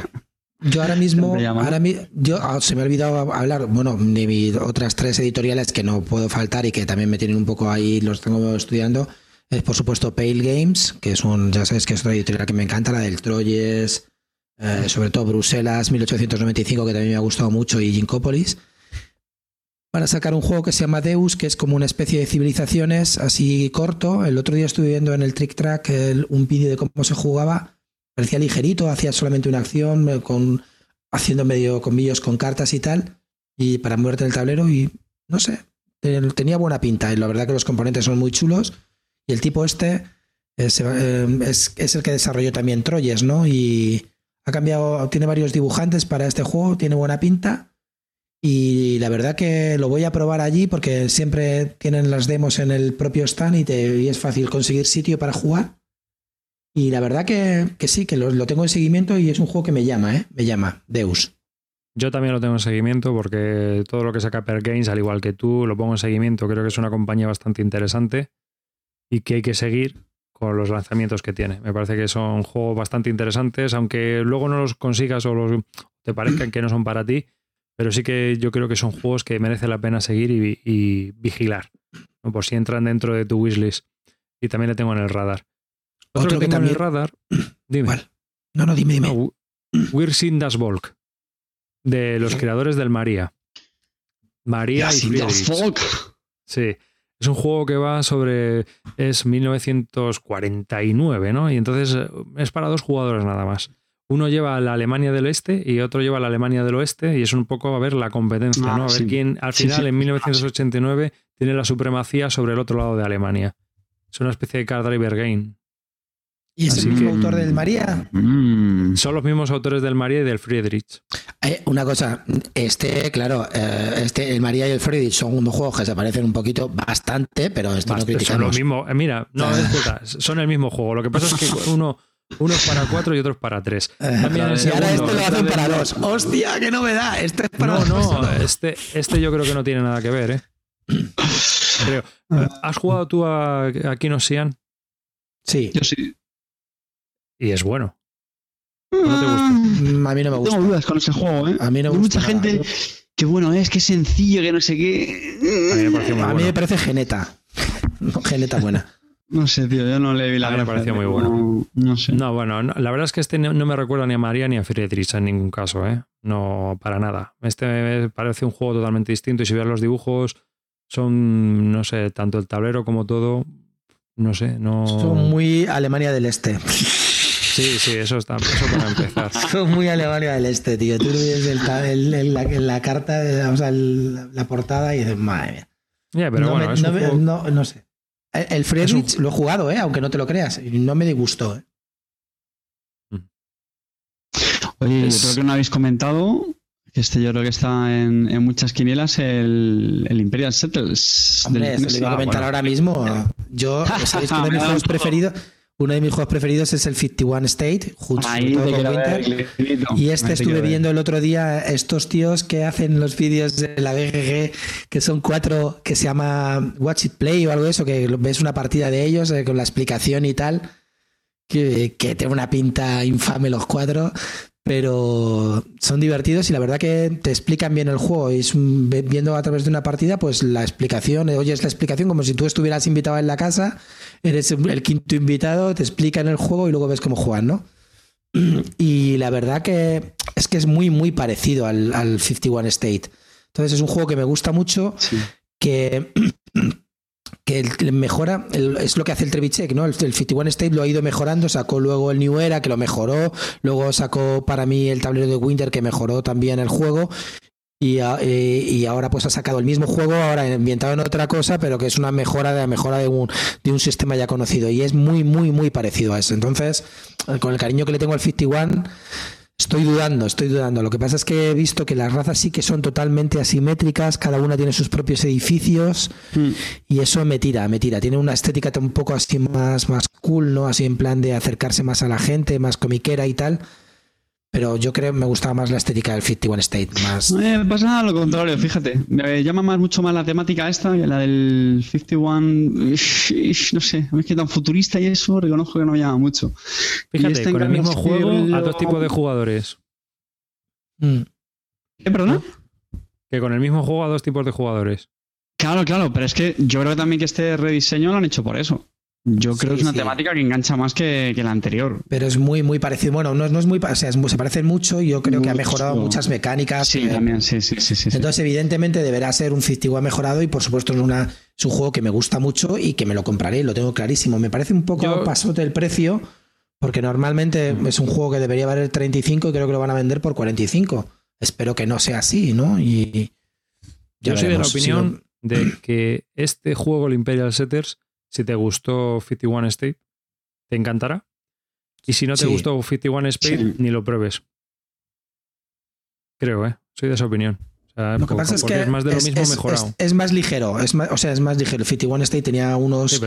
Yo ahora mismo, ahora yo ah, se me ha olvidado hablar, bueno, de mis otras tres editoriales que no puedo faltar y que también me tienen un poco ahí, los tengo estudiando. Es por supuesto Pale Games, que es un, ya sabes que es otra editorial que me encanta, la del Troyes, eh, sobre todo Bruselas 1895, que también me ha gustado mucho, y Ginkopolis. Van a sacar un juego que se llama Deus, que es como una especie de civilizaciones así corto. El otro día estuve viendo en el Trick Track un vídeo de cómo se jugaba parecía ligerito, hacía solamente una acción, con, haciendo medio comillos con cartas y tal, y para moverte el tablero, y no sé, tenía buena pinta, y la verdad que los componentes son muy chulos, y el tipo este eh, eh, es, es, el que desarrolló también Troyes, ¿no? Y ha cambiado, tiene varios dibujantes para este juego, tiene buena pinta. Y la verdad que lo voy a probar allí porque siempre tienen las demos en el propio stand y, te, es fácil conseguir sitio para jugar. Y la verdad que, sí, que lo, tengo en seguimiento y es un juego que me llama, ¿eh? Me llama, Deus. Yo también lo tengo en seguimiento porque todo lo que saca Per Games, al igual que tú, lo pongo en seguimiento. Creo que es una compañía bastante interesante y que hay que seguir con los lanzamientos que tiene. Me parece que son juegos bastante interesantes, aunque luego no los consigas o los, te parezcan que no son para ti, pero sí que yo creo que son juegos que merece la pena seguir y, vigilar, por si entran dentro de tu wishlist. Y también le tengo en el radar. Otro, que, también... en el radar. Dime. No, no, dime, dime. No, We're Das Volk. De los creadores del María. María y Friedrich. Sí. Es un juego que va sobre. Es 1949, ¿no? Y entonces eh, es para dos jugadores nada más. Uno lleva a la Alemania del Este y otro lleva a la Alemania del Oeste, y es un poco a ver la competencia, ah, ¿no? A ver quién al final, en 1989, tiene la supremacía sobre el otro lado de Alemania. Es una especie de card driver game. ¿Y es el mismo autor del María? Mm. Son los mismos autores del María y del Friedrich. Eh, una cosa, este, claro, eh, este, el María y el Friedrich son dos juegos que se parecen un poquito bastante, pero esto no criticamos. Son los mismos, eh, mira, no, ah. son el mismo juego. Lo que pasa es que uno, uno es para cuatro y otro es para tres. y ahora este lo hacen para dos. ¡Hostia, qué novedad! Este es para No, no, este, este yo creo que no tiene nada que ver, ¿eh? Creo. ¿Has jugado tú a, a Kinosian? Sí. Yo sí. Y es bueno. ¿No te gusta? Mm, a mí no me gusta. Tengo dudas con ese juego, ¿eh? A mí no me gusta. Mucha gente que bueno es, que sencillo, que no sé qué. A mí me parece, a mí me parece geneta. geneta buena. No sé, tío, yo no le vi la A me pareció muy bueno. No, sé. No, bueno, la verdad es que este no, me recuerda ni a María ni a Friedrich en ningún caso, ¿eh? No, para nada. Este me parece un juego totalmente distinto y si ves los dibujos, son, no sé, tanto el tablero como todo, no sé, no. Son muy Alemania del Este. Sí, sí, eso está, eso para empezar. Son muy Alemania del Este, tío. Tú ves el, el, la, la, carta, o sea, la portada y dices, madre mía. Yeah, pero no, bueno, me, no, no, sé. El Friedrich lo he jugado, ¿eh? aunque no te lo creas. No me disgustó. ¿eh? Oye, es... creo que no habéis comentado este yo creo que está en, en muchas quinielas el, el Imperial Settles. Hombre, se lo iba a comentar ahora mismo. Yo, ¿sabéis que uno de mis juegos preferidos? Uno de mis juegos preferidos es el 51 State, junto con Winter. Y este estuve viendo el otro día estos tíos que hacen los vídeos de la BGG, que son cuatro, que se llama Watch It Play o algo de eso, que ves una partida de ellos eh, con la explicación y tal. Que, que tiene una pinta infame los cuatro, pero son divertidos y la verdad que te explican bien el juego. Y viendo a través de una partida, pues la explicación, oyes la explicación como si tú estuvieras invitado en la casa, eres el quinto invitado, te explican el juego y luego ves cómo juegan, ¿no? Y la verdad que es que es muy, muy parecido al, al 51 State. Entonces es un juego que me gusta mucho, que que mejora, es lo que hace el Trevichek, ¿no? El, 51 State lo ha ido mejorando, sacó luego el New Era, que lo mejoró, luego sacó para mí el tablero de Winter, que mejoró también el juego, y, y, ahora pues ha sacado el mismo juego, ahora ambientado en otra cosa, pero que es una mejora de la mejora de un, de un sistema ya conocido, y es muy, muy, muy parecido a eso. Entonces, con el cariño que le tengo al 51, Estoy dudando, estoy dudando. Lo que pasa es que he visto que las razas sí que son totalmente asimétricas, cada una tiene sus propios edificios mm. y eso me tira, me tira. Tiene una estética un poco así más, más cool, ¿no? Así en plan de acercarse más a la gente, más comiquera y tal. Pero yo creo que me gustaba más la estética del 51 State. Más... Eh, me pasa nada lo contrario, fíjate. Me llama más, mucho más la temática esta que la del 51. No sé, a mí es que tan futurista y eso reconozco que no me llama mucho. Fíjate, este con el mismo juego a dos tipos de jugadores. Mm. ¿Qué, perdona? Que con el mismo juego a dos tipos de jugadores. Claro, claro, pero es que yo creo también que este rediseño lo han hecho por eso. Yo creo que es una temática que engancha más que, la anterior. Pero es muy, muy parecido. Bueno, no, no es muy. O sea, se parece mucho y yo creo que ha mejorado muchas mecánicas. Sí, también, sí, sí, sí, Entonces, evidentemente, deberá ser un 51 mejorado y, por supuesto, es, una, es un juego que me gusta mucho y que me lo compraré, lo tengo clarísimo. Me parece un poco pasote el precio, porque normalmente es un juego que debería valer 35 y creo que lo van a vender por 45. Espero que no sea así, ¿no? Y. Yo soy de la opinión de que este juego, el Imperial Setters, si te gustó 51 State, te encantará. Y si no te gustó 51 State, ni lo pruebes. Creo, ¿eh? Soy de esa opinión. lo que pasa es que es más de lo mismo mejorado. Es, más ligero, es más, o sea, es más ligero. 51 State tenía unos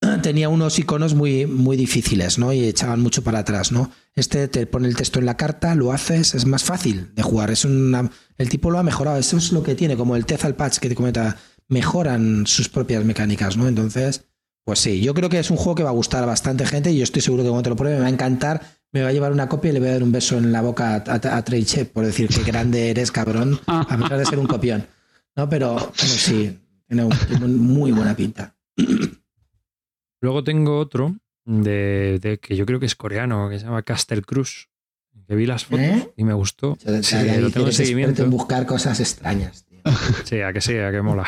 tenía unos iconos muy, muy difíciles, ¿no? Y echaban mucho para atrás, ¿no? Este te pone el texto en la carta, lo haces, es más fácil de jugar. Es una, el tipo lo ha mejorado. Eso es lo que tiene, como el Tezal Patch que te comenta, mejoran sus propias mecánicas, ¿no? Entonces, pues sí, yo creo que es un juego que va a gustar a bastante gente y yo estoy seguro que cuando te lo pruebe me va a encantar, me va a llevar una copia y le voy a dar un beso en la boca a, a, Trey por decir qué grande eres, cabrón, a pesar de ser un copión. ¿No? Pero, sí, tiene, muy buena pinta. Luego tengo otro de, que yo creo que es coreano, que se llama Castle Cruise, que vi las fotos ¿Eh? y me gustó. sí, lo tengo en seguimiento. En buscar cosas extrañas. Sí, a que sí, a que mola.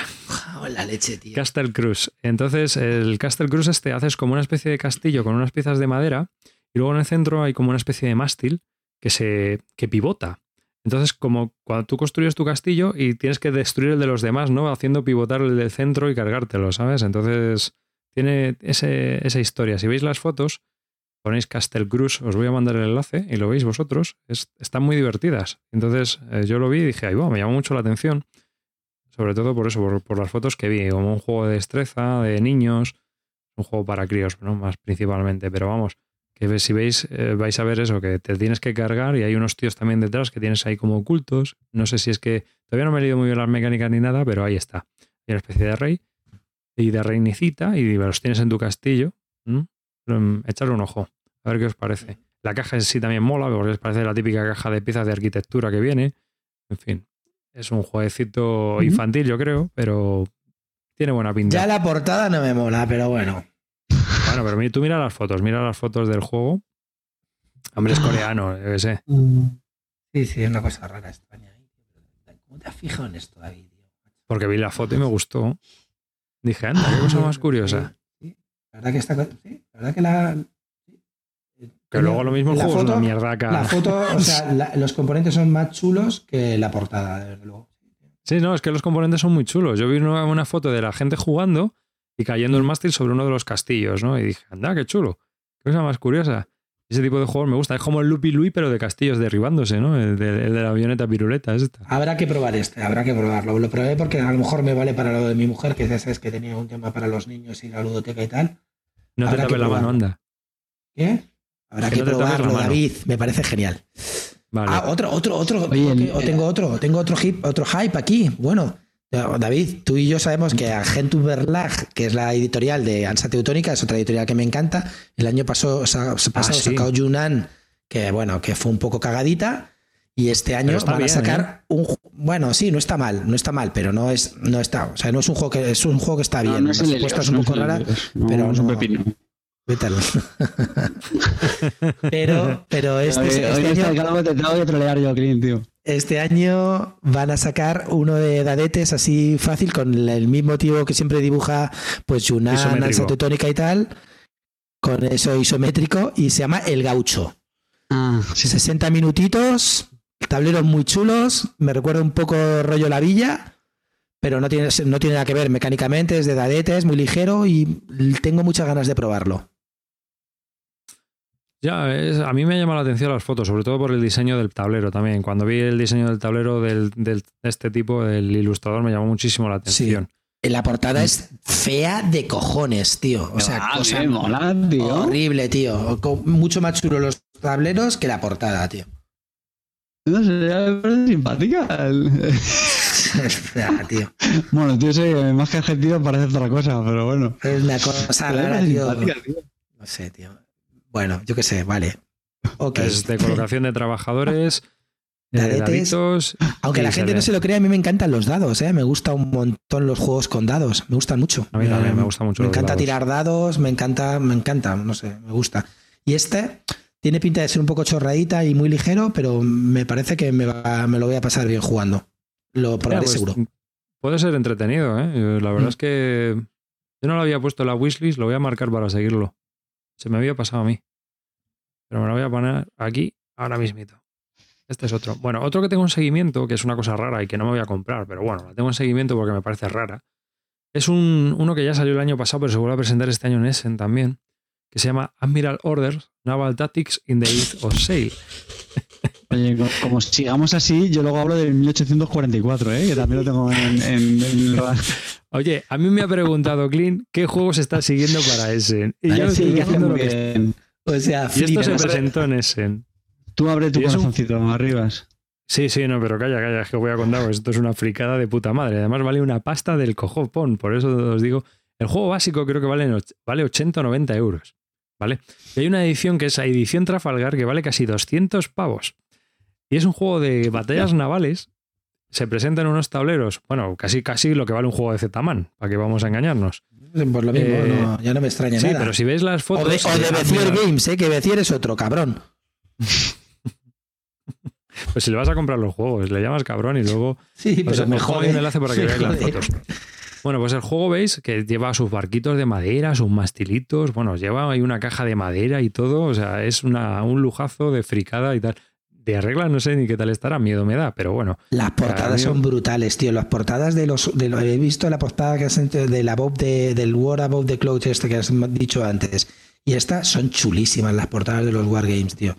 la leche, tío. Castle Cruise. Entonces, el Castle Cruise este haces como una especie de castillo con unas piezas de madera y luego en el centro hay como una especie de mástil que se que pivota. Entonces, como cuando tú construyes tu castillo y tienes que destruir el de los demás, ¿no? Haciendo pivotar el del centro y cargártelo, ¿sabes? Entonces, tiene ese, esa historia. Si veis las fotos, ponéis Castle Cruise, os voy a mandar el enlace y lo veis vosotros. están muy divertidas. Entonces, eh, yo lo vi y dije, ay, me llamó mucho la atención. Sobre todo por eso, por, las fotos que vi, como un juego de destreza, de niños, un juego para críos, ¿no? Más principalmente, pero vamos, que si veis, eh, vais a ver eso, que te tienes que cargar y hay unos tíos también detrás que tienes ahí como ocultos. No sé si es que, todavía no me he leído muy bien las mecánicas ni nada, pero ahí está. Hay una especie de rey y de reinicita y los tienes en tu castillo. Echarle un ojo, a ver qué os parece. La caja en sí también mola, porque os parece la típica caja de piezas de arquitectura que viene. En fin, es un jueguecito infantil, yo creo, pero tiene buena pinta. Ya la portada no me mola, pero bueno. Bueno, pero tú mira las fotos, mira las fotos del juego. Hombre, es coreano, yo sé. Sí, sí, es una cosa rara, extraña. ¿Cómo te has fijado en esto, David? Porque vi la foto y me gustó. Dije, anda, qué cosa más curiosa. Sí, La verdad que está. Sí, la verdad que la. Que luego lo mismo el juego foto, es una mierda acá. La foto, o sea, los componentes son más chulos que la portada, desde luego. Sí, no, es que los componentes son muy chulos. Yo vi una, foto de la gente jugando y cayendo el mástil sobre uno de los castillos, ¿no? Y dije, anda, qué chulo. Qué cosa más curiosa. Ese tipo de juegos me gusta. Es como el Lupi Lui, pero de castillos derribándose, ¿no? El de, la avioneta piruleta. Esta. Habrá que probar este, habrá que probarlo. Lo probé porque a lo mejor me vale para lo de mi mujer, que ya sabes que tenía un tema para los niños y la ludoteca y tal. No te tapes la mano, anda. ¿Qué? Habrá que, probarlo, David. Me parece genial. Vale. Ah, otro, otro, otro. o tengo otro, tengo otro, hip, otro hype aquí. Bueno, David, tú y yo sabemos que Agentum Verlag, que es la editorial de Ansa Teutónica, es otra editorial que me encanta. El año pasado, pasado ah, sacó Yunnan, que bueno, que fue un poco cagadita. Y este año van a sacar ¿eh? un bueno, sí, no está mal, no está mal, pero no es no está, o sea, no es un juego que es un juego que está bien. No, es un poco rara, pero no, pero, pero este, este año, Este año van a sacar uno de dadetes así fácil con el mismo tío que siempre dibuja pues Yunan, Tetónica y tal, con eso isométrico y se llama El Gaucho. Ah, 60 minutitos, tableros muy chulos, me recuerda un poco rollo La Villa pero no tiene, no tiene nada que ver. Mecánicamente, es de dadetes, muy ligero y tengo muchas ganas de probarlo. Ya, a mí me ha llamado la atención las fotos, sobre todo por el diseño del tablero también. Cuando vi el diseño del tablero del, de este tipo, del ilustrador, me llamó muchísimo la atención. Sí. La portada es fea de cojones, tío. O sea, ah, cosa tío. horrible, tío. Mucho más chulo los tableros que la portada, tío. No sé, parece simpática. fea, tío. Bueno, tío, sé, más que adjetivo parece otra cosa, pero bueno. Es una cosa rara, tío. No sé, tío. Bueno, yo qué sé, vale. Okay. Es de colocación de trabajadores. Dadetes. Aunque la gente no se lo crea, a mí me encantan los dados, ¿eh? Me gusta un montón los juegos con dados, me gustan mucho. A mí también me gusta mucho. Me encanta tirar dados, me encanta, me encanta, no sé, me gusta. Y este tiene pinta de ser un poco chorradita y muy ligero, pero me parece que me, me lo voy a pasar bien jugando. Lo probaré pues, seguro. Puede ser entretenido, ¿eh? La verdad mm. es que yo no lo había puesto en la wishlist, lo voy a marcar para seguirlo. Se me había pasado a mí. Pero me lo voy a poner aquí ahora mismito. Este es otro. Bueno, otro que tengo en seguimiento, que es una cosa rara y que no me voy a comprar, pero bueno, la tengo en seguimiento porque me parece rara. Es un, uno que ya salió el año pasado, pero se vuelve a presentar este año en Essen también, que se llama Admiral Orders Naval Tactics in the East of Sail. Oye, como sigamos así, yo luego hablo del 1844, ¿eh? que también lo tengo en, en, Oye, a mí me ha preguntado Clint qué juegos está siguiendo para Essen. Y yo estoy diciendo lo que... O sea, y esto se presentó en Essen. Tú abre tu corazoncito, arribas. Sí, sí, no, pero calla, calla, es que voy a contar, esto es una fricada de puta madre. Además vale una pasta del cojopón, por eso os digo, el juego básico creo que vale, vale 80 o 90 euros, ¿vale? Y hay una edición que es la edición Trafalgar que vale casi 200 pavos. Y es un juego de batallas navales, se presenta en unos tableros, bueno, casi casi lo que vale un juego de Z-Man, para que vamos a engañarnos. Por lo mismo, eh, ya no me extraña nada. Sí, pero si veis las fotos... O de, o Games, ¿eh? que Bezier es otro, cabrón. Pues si le vas a comprar los juegos, le llamas cabrón y luego. Sí, pues pero mejor. un enlace para que veáis las fotos. Bueno, pues el juego veis que lleva sus barquitos de madera, sus mastilitos, bueno, lleva ahí una caja de madera y todo, o sea, es una, un lujazo de fricada y tal. De regla no sé ni qué tal estará, miedo me da, pero bueno. Las portadas son brutales, tío. Las portadas de los. De lo, he visto la portada que has de la Bob de, del War Above the Clouds, este que has dicho antes. Y estas son chulísimas, las portadas de los Wargames, tío.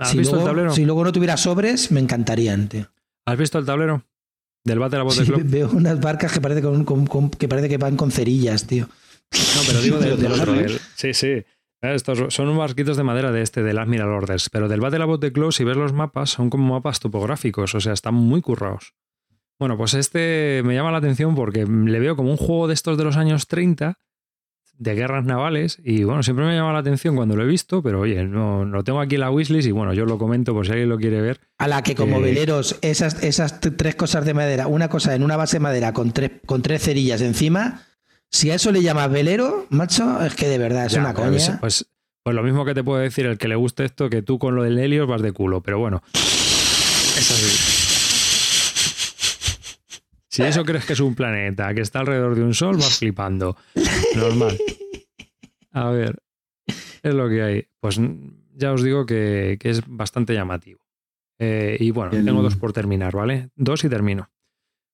¿Has visto el tablero? Si luego no tuviera sobres, me encantarían, tío. ¿Has visto el tablero? Del Battle of the Club. Veo unas barcas que parece, que parece que van con cerillas, tío. No, pero digo del, otro. sí, sí. Estos son unos barquitos de madera de este, del Admiral Orders. Pero del Battle of the Club, si ves los mapas, son como mapas topográficos. O sea, están muy currados. Bueno, pues este me llama la atención porque le veo como un juego de estos de los años 30 de guerras navales y bueno, siempre me ha llamado la atención cuando lo he visto, pero oye, no, lo tengo aquí en la wishlist y bueno, yo lo comento por si alguien lo quiere ver. A la que como veleros, esas, esas tres cosas de madera, una cosa en una base de madera con tres, con tres cerillas encima, si a eso le llamas velero, macho, es que de verdad es una coña. Pues, pues, lo mismo que te puedo decir el que le guste esto, que tú con lo del Helios vas de culo, pero bueno, es así. Si eso crees que es un planeta que está alrededor de un sol, vas flipando. Normal. A ver, es lo que hay. Pues ya os digo que, es bastante llamativo. Eh, y bueno, tengo dos por terminar, ¿vale? Dos y termino.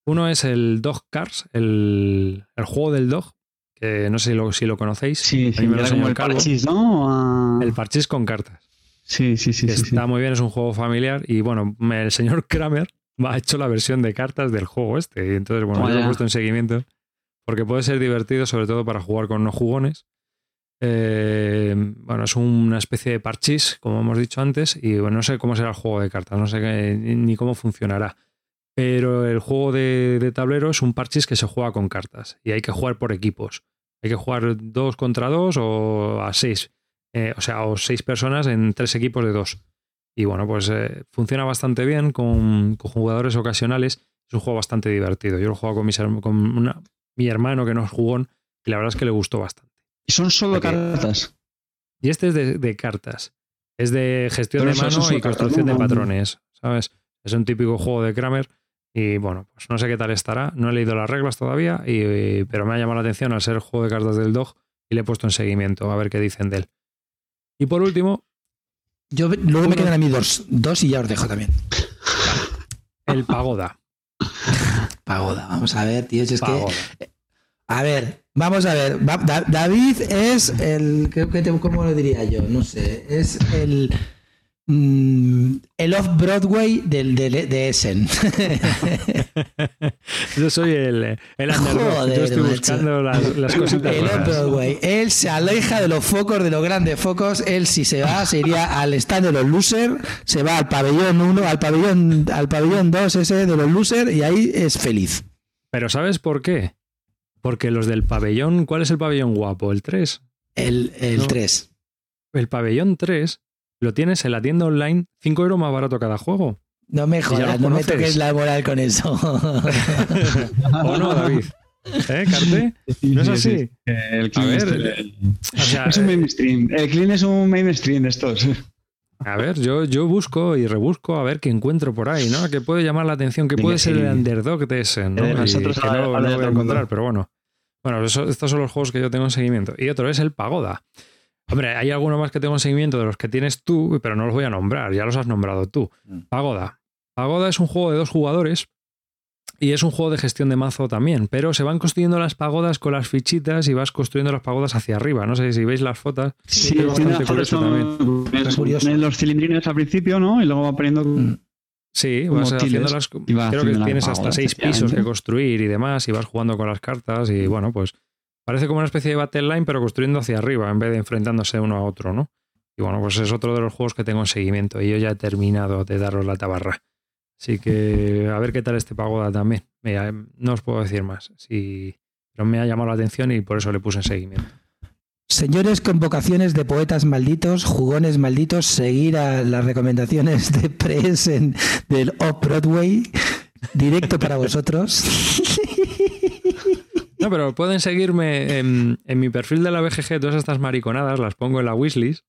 Uno es el Dog Cars, el, juego del dog, que no sé si lo, si lo conocéis. Sí, sí el, parchís, ¿no? El parchís con cartas. Sí, sí, sí. está muy bien, es un juego familiar. Y bueno, el señor Kramer ha hecho la versión de cartas del juego este. Y entonces, bueno, yo lo he puesto en seguimiento. Porque puede ser divertido, sobre todo para jugar con no jugones. Eh, bueno, es una especie de parchís, como hemos dicho antes, y bueno, no sé cómo será el juego de cartas, no sé ni cómo funcionará. Pero el juego de, tablero es un parchís que se juega con cartas y hay que jugar por equipos. Hay que jugar dos contra dos o a seis. Eh, o sea, o seis personas en tres equipos de dos. Y bueno, pues eh, funciona bastante bien con, jugadores ocasionales. Es un juego bastante divertido. Yo lo he jugado con, mis, con mi hermano que no es jugón y la verdad es que le gustó bastante. ¿Y son solo cartas? Y este es de, cartas. Es de gestión de mano y construcción de patrones. ¿Sabes? Es un típico juego de Kramer. Y bueno, pues no sé qué tal estará. No he leído las reglas todavía, y, pero me ha llamado la atención al ser juego de cartas del dog y le he puesto en seguimiento a ver qué dicen de él. Y por último, yo luego me quedan a mí dos, dos y ya os dejo también. El Pagoda. Pagoda, vamos a ver, tío. Es que. A ver, vamos a ver. David es el. ¿Cómo lo diría yo? No sé. Es el Mm, el off-Broadway del, de Essen. Yo soy el, el underdog. Yo estoy buscando las, las cositas. El off-Broadway. Él se aleja de los focos, de los grandes focos. Él, si se va, se iría al stand de los losers. Se va al pabellón 1, al pabellón, al pabellón 2 ese de los losers y ahí es feliz. Pero ¿sabes por qué? Porque los del pabellón, ¿cuál es el pabellón guapo? ¿El 3? El, el 3. El pabellón 3 lo tienes en la tienda online 5 euros más barato cada juego. No me jodas, no me toques la moral con eso. ¿O no, David? ¿Eh, Carte? ¿No es así? El clean, es un mainstream. El clean es un mainstream de estos. A ver, yo, yo busco y rebusco a ver qué encuentro por ahí, ¿no? Que puede llamar la atención, que puede ser el underdog de ese, ¿no? nosotros que no, voy a encontrar, pero bueno. Bueno, estos son los juegos que yo tengo en seguimiento. Y otro es el Pagoda. Hombre, hay alguno más que tengo en seguimiento de los que tienes tú, pero no los voy a nombrar, ya los has nombrado tú. Mm. Pagoda. Pagoda es un juego de dos jugadores y es un juego de gestión de mazo también, pero se van construyendo las pagodas con las fichitas y vas construyendo las pagodas hacia arriba. No sé si veis las fotos. Sí, es bastante curioso también. los cilindrines al principio, ¿no? Y luego va poniendo. Mm. Sí, vas haciendo las. Creo que tienes hasta seis pisos que construir y demás, y vas jugando con las cartas, y bueno, pues parece como una especie de Battle Line, pero construyendo hacia arriba en vez de enfrentándose uno a otro, ¿no? Y bueno, pues es otro de los juegos que tengo en seguimiento, y yo ya he terminado de daros la tabarra. Así que a ver qué tal este Pagoda también. no os puedo decir más, sí, pero me ha llamado la atención y por eso le puse en seguimiento. Señores convocaciones de poetas malditos, jugones malditos, seguir a las recomendaciones de Press en, del Off-Broadway, directo para vosotros. No, pero pueden seguirme en, en, mi perfil de la BGG, todas estas mariconadas las pongo en la wishlist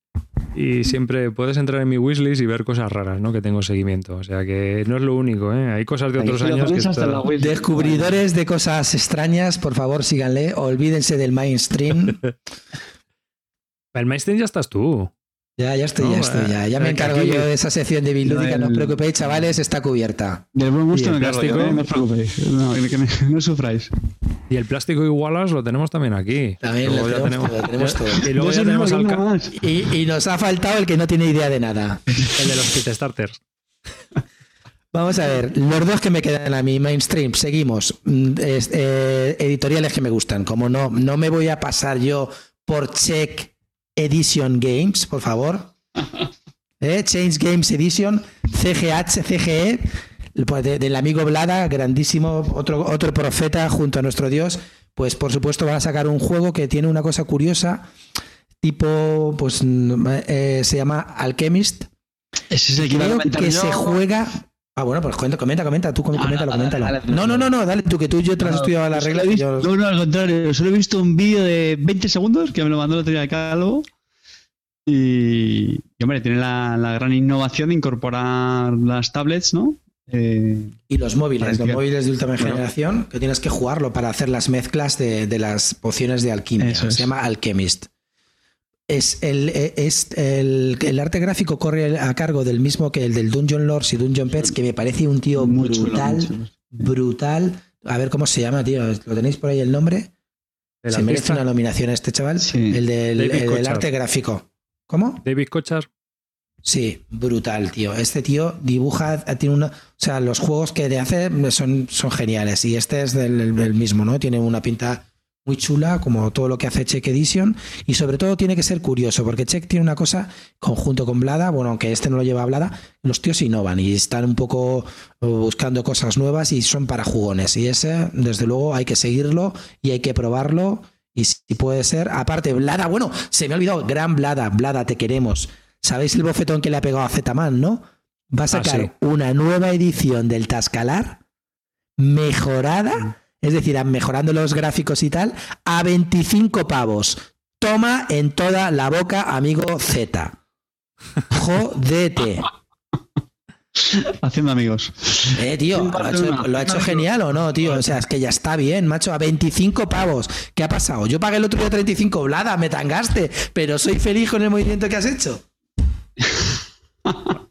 y siempre puedes entrar en mi wishlist y ver cosas raras, ¿no? Que tengo seguimiento. O sea que no es lo único, ¿eh? Hay cosas de otros años que Descubridores de cosas extrañas, por favor, síganle. Olvídense del mainstream. El mainstream ya estás tú. Ya, ya estoy, ya estoy, ya. Ya me encargo yo de esa sección de bilúdica, no os preocupéis, chavales, está cubierta. Del buen gusto me plástico, ¿eh? no os preocupéis, no, no, sufráis. Y el plástico igualas lo tenemos también aquí. También lo tenemos, tenemos, todo. Y luego ya tenemos al y, y, nos ha faltado el que no tiene idea de nada. el de los kit starters. Vamos a ver, los dos que me quedan a mí, mainstream, seguimos. Mm, eh, editoriales que me gustan. Como no, no me voy a pasar yo por check Edition Games, por favor. ¿Eh? Change Games Edition, CGH, CGE, pues del amigo Blada, grandísimo, otro, otro profeta junto a nuestro Dios. Pues por supuesto van a sacar un juego que tiene una cosa curiosa, tipo, pues eh, se llama Alchemist. Ese es el que, Creo que se juega Ah, bueno, pues comenta, comenta, comenta, tú coméntalo, coméntalo. no, no, no, no, dale tú, que tú y yo te has estudiado la regla. No, no, al contrario, solo he visto un vídeo de 20 segundos que me lo mandó el otro día de Calvo. Y, y, hombre, tiene la, la, gran innovación de incorporar las tablets, ¿no? Eh, y los móviles, los móviles de última generación, que tienes que jugarlo para hacer las mezclas de, de las pociones de alquimia. Se llama Alchemist. Es el, e, es el, el, arte gráfico corre a cargo del mismo que el del Dungeon Lords y Dungeon Pets, que me parece un tío brutal, brutal. A ver cómo se llama, tío. ¿Lo tenéis por ahí el nombre? Se merece una nominación este chaval. El, del, arte gráfico. ¿Cómo? David Kochar. Sí, brutal, tío. Este tío dibuja, tiene una, o sea, los juegos que hace son, son geniales y este es del, del mismo, ¿no? Tiene una pinta muy chula, como todo lo que hace Check Edition, y sobre todo tiene que ser curioso, porque Check tiene una cosa conjunto con Blada, bueno, aunque este no lo lleva a Blada, los tíos innovan y están un poco uh, buscando cosas nuevas y son para jugones. Y ese, desde luego, hay que seguirlo y hay que probarlo. Y si puede ser, aparte, Blada, bueno, se me ha olvidado, gran Blada, Blada, te queremos. ¿Sabéis el bofetón que le ha pegado a Zetaman, no? Va a ah, sacar una nueva edición del Tascalar mejorada es decir, mejorando los gráficos y tal, a 25 pavos. Toma en toda la boca, amigo Z. Jodete. Haciendo amigos. Eh, tío, ¿lo ha hecho, genial o no, tío? O sea, es que ya está bien, macho, a 25 pavos. ¿Qué ha pasado? Yo pagué el otro día 35, blada, me tangaste, pero soy feliz con el movimiento que has hecho.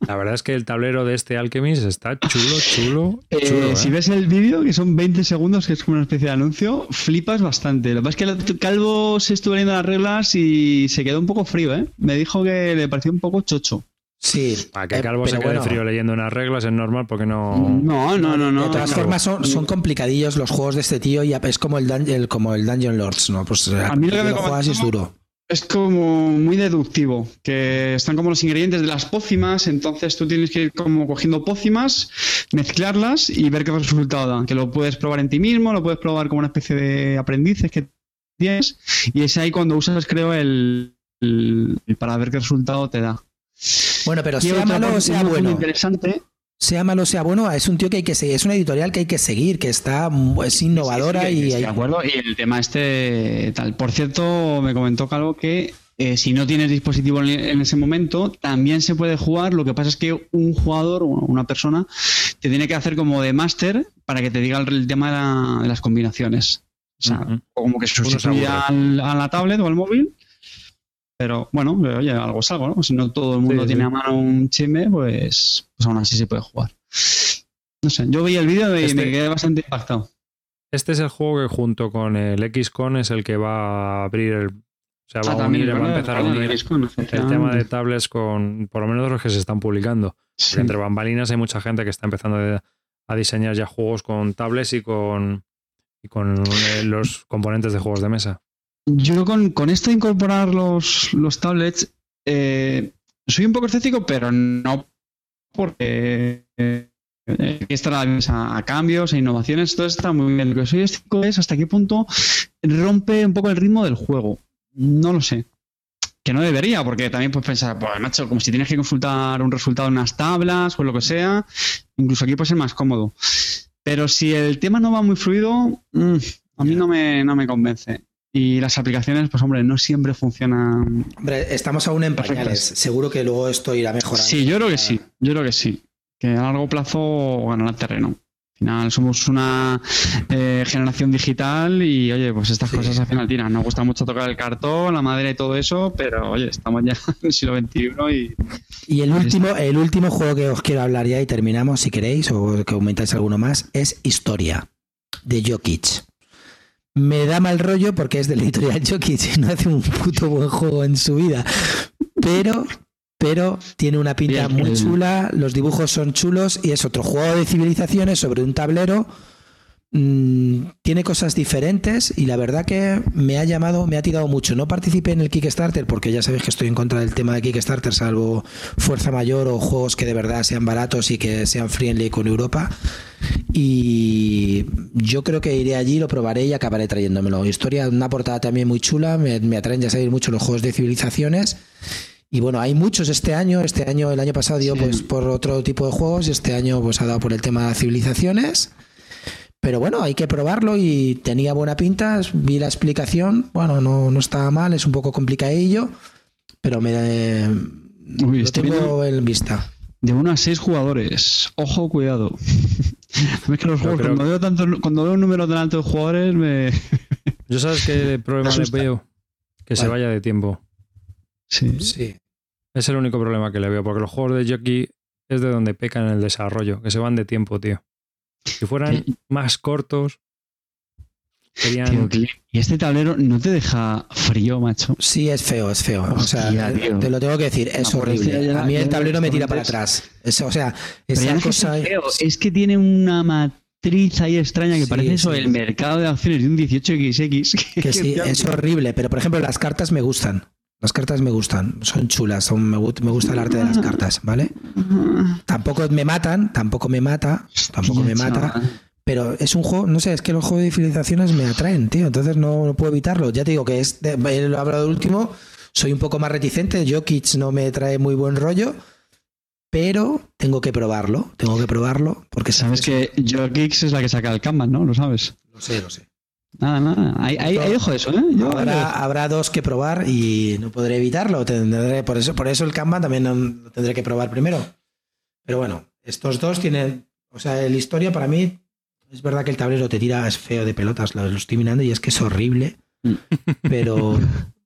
La verdad es que el tablero de este Alchemist está chulo, chulo. Eh, si ¿eh? ves el vídeo, que son 20 segundos, que es como una especie de anuncio, flipas bastante. Lo que pasa es que el calvo se estuvo leyendo las reglas y se quedó un poco frío, ¿eh? Me dijo que le pareció un poco chocho. Sí. Para que Calvo se quede frío leyendo unas reglas es normal porque no. No, no, no. no de todas formas, son, son, complicadillos los juegos de este tío y es como el, como el Dungeon Lords, ¿no? Pues a mí lo que me juegas es duro. Es como muy deductivo, que están como los ingredientes de las pócimas, entonces tú tienes que ir como cogiendo pócimas, mezclarlas y ver qué resultado dan. Que lo puedes probar en ti mismo, lo puedes probar como una especie de aprendices que tienes, y es ahí cuando usas, creo, el, para ver qué resultado te da. Bueno, pero sea malo o sea bueno. Interesante. Sea malo sea bueno, es un tío que hay que seguir, es una editorial que hay que seguir, que está es innovadora y de acuerdo y el tema este tal. Por cierto, me comentó Calvo que eh, si no tienes dispositivo en, ese momento, también se puede jugar. Lo que pasa es que un jugador o una persona te tiene que hacer como de máster para que te diga el, tema de, las combinaciones. O sea, como que se sustituye a la tablet o al móvil. Pero bueno, oye, algo es algo, ¿no? Si no todo el mundo tiene a mano un chime, pues, pues aún así se puede jugar. No sé, yo vi el vídeo y me este quedé bastante impactado. Este es el juego que junto con el XCON es el que va a abrir el, o sea, va, a, unir, va a empezar a unir el tema de tablets con, por lo menos los que se están publicando. Entre bambalinas hay mucha gente que está empezando a diseñar ya juegos con tablets y con, y con eh, los componentes de juegos de mesa. Yo con, con esto de incorporar los, los tablets, eh, soy un poco escéptico, pero no porque eh, estará a, a, cambios, a innovaciones, todo está muy bien. Lo que soy escéptico es hasta qué punto rompe un poco el ritmo del juego. No lo sé. Que no debería, porque también puedes pensar, pues macho, como si tienes que consultar un resultado en unas tablas o lo que sea, incluso aquí puede ser más cómodo. Pero si el tema no va muy fluido, mm, a mí no me, no me convence. Y las aplicaciones, pues hombre, no siempre funcionan. Hombre, estamos aún en pañales. Seguro que luego esto irá mejorando. Sí, yo creo que sí. Yo creo que sí. Que a largo plazo ganará terreno. Al final somos una eh, generación digital y oye, pues estas cosas al final tiran. Nos gusta mucho tocar el cartón, la madera y todo eso, pero oye, estamos ya en el siglo XXI y. Y el último, el último juego que os quiero hablar ya y terminamos, si queréis, o que aumentáis alguno más, es Historia de Jokic. Me da mal rollo porque es del editorial Jokic y no hace un puto buen juego en su vida. Pero pero tiene una pinta muy chula, los dibujos son chulos y es otro juego de civilizaciones sobre un tablero. Mm, tiene cosas diferentes y la verdad que me ha llamado, me ha tirado mucho. No participé en el Kickstarter porque ya sabéis que estoy en contra del tema de Kickstarter, salvo Fuerza Mayor o juegos que de verdad sean baratos y que sean friendly con Europa. Y yo creo que iré allí, lo probaré y acabaré trayéndomelo. Historia, una portada también muy chula, me, me atraen ya salir mucho los juegos de civilizaciones. Y bueno, hay muchos este año. Este año, el año pasado dio pues por otro tipo de juegos y este año pues ha dado por el tema de civilizaciones. Pero bueno, hay que probarlo y tenía buena pinta. Vi la explicación. Bueno, no, no estaba mal, es un poco complicadillo, pero me Uy, lo tengo en vista. De uno a seis jugadores. Ojo, cuidado. es que los juegos, cuando, veo tanto, cuando veo un número tan alto de jugadores, me. Yo sabes qué problema le veo. Que se vaya de tiempo. Sí. sí. Es el único problema que le veo, porque los juegos de jockey es de donde pecan en el desarrollo, que se van de tiempo, tío. Si fueran más cortos, serían... y este tablero no te deja frío, macho. Sí, es feo, es feo. o sea, te lo tengo que decir, es horrible. a mí el tablero me tira para atrás. Es, o sea, esa cosa... Es, que tiene una matriz ahí extraña que parece eso, el mercado de acciones de un 18XX. Que, que sí, es horrible, pero por ejemplo las cartas me gustan. Las cartas me gustan, son chulas, son, me, gusta el arte de las cartas, ¿vale? Tampoco me matan, tampoco me mata, tampoco me mata, pero es un juego, no sé, es que los juegos de civilizaciones me atraen, tío, entonces no, puedo evitarlo. Ya te digo que es, lo hablado de último, soy un poco más reticente, Jokic no me trae muy buen rollo, pero tengo que probarlo, tengo que probarlo, porque sabes que Jokic es la que saca el Kanban, ¿no? Lo sabes. Lo sé, lo sé. Nada, nada. Hay, hay, ojo eso, ¿eh? habrá, dos que probar y no podré evitarlo. Tendré, por, eso, por eso el Kanban también lo tendré que probar primero. Pero bueno, estos dos tienen. O sea, la historia para mí. Es verdad que el tablero te tira, es feo de pelotas, lo, estoy mirando y es que es horrible. Mm. Pero.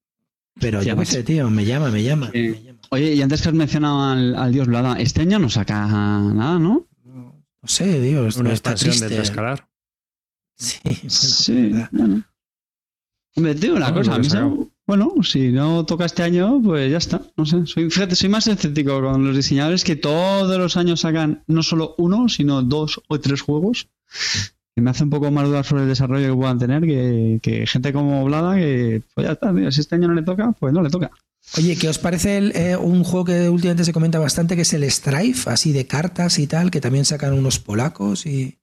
Pero yo qué sé, tío, me llama, me llama, Oye, y antes que has mencionado al, dios Blada, este año no saca nada, ¿no? No, sé, Dios. Una estación de escalar. Sí, sí. Bueno. Hombre, digo una cosa, bueno, si no toca este año, pues ya está. No sé, soy, fíjate, soy más escéptico con los diseñadores que todos los años sacan no solo uno, sino dos o tres juegos. Y me hace un poco más dudar sobre el desarrollo que puedan tener que, gente como Blada, que pues ya está, si este año no le toca, pues no le toca. Oye, ¿qué os parece eh, un juego que últimamente se comenta bastante, que es el Strife, así de cartas y tal, que también sacan unos polacos y...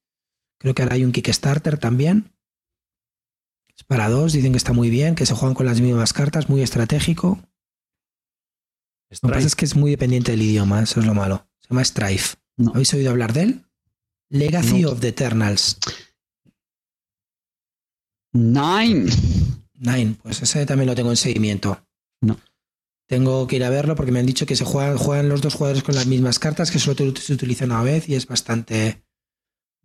Creo que ahora hay un Kickstarter también. Es para dos, dicen que está muy bien, que se juegan con las mismas cartas, muy estratégico. Lo que pasa es que es muy dependiente del idioma, eso es lo malo. Se llama Strife. ¿Habéis oído hablar de él? Legacy of the Eternals. Nine. Nine, pues ese también lo tengo en seguimiento. No. Tengo que ir a verlo porque me han dicho que se juegan, juegan los dos jugadores con las mismas cartas, que solo se utiliza una vez y es bastante,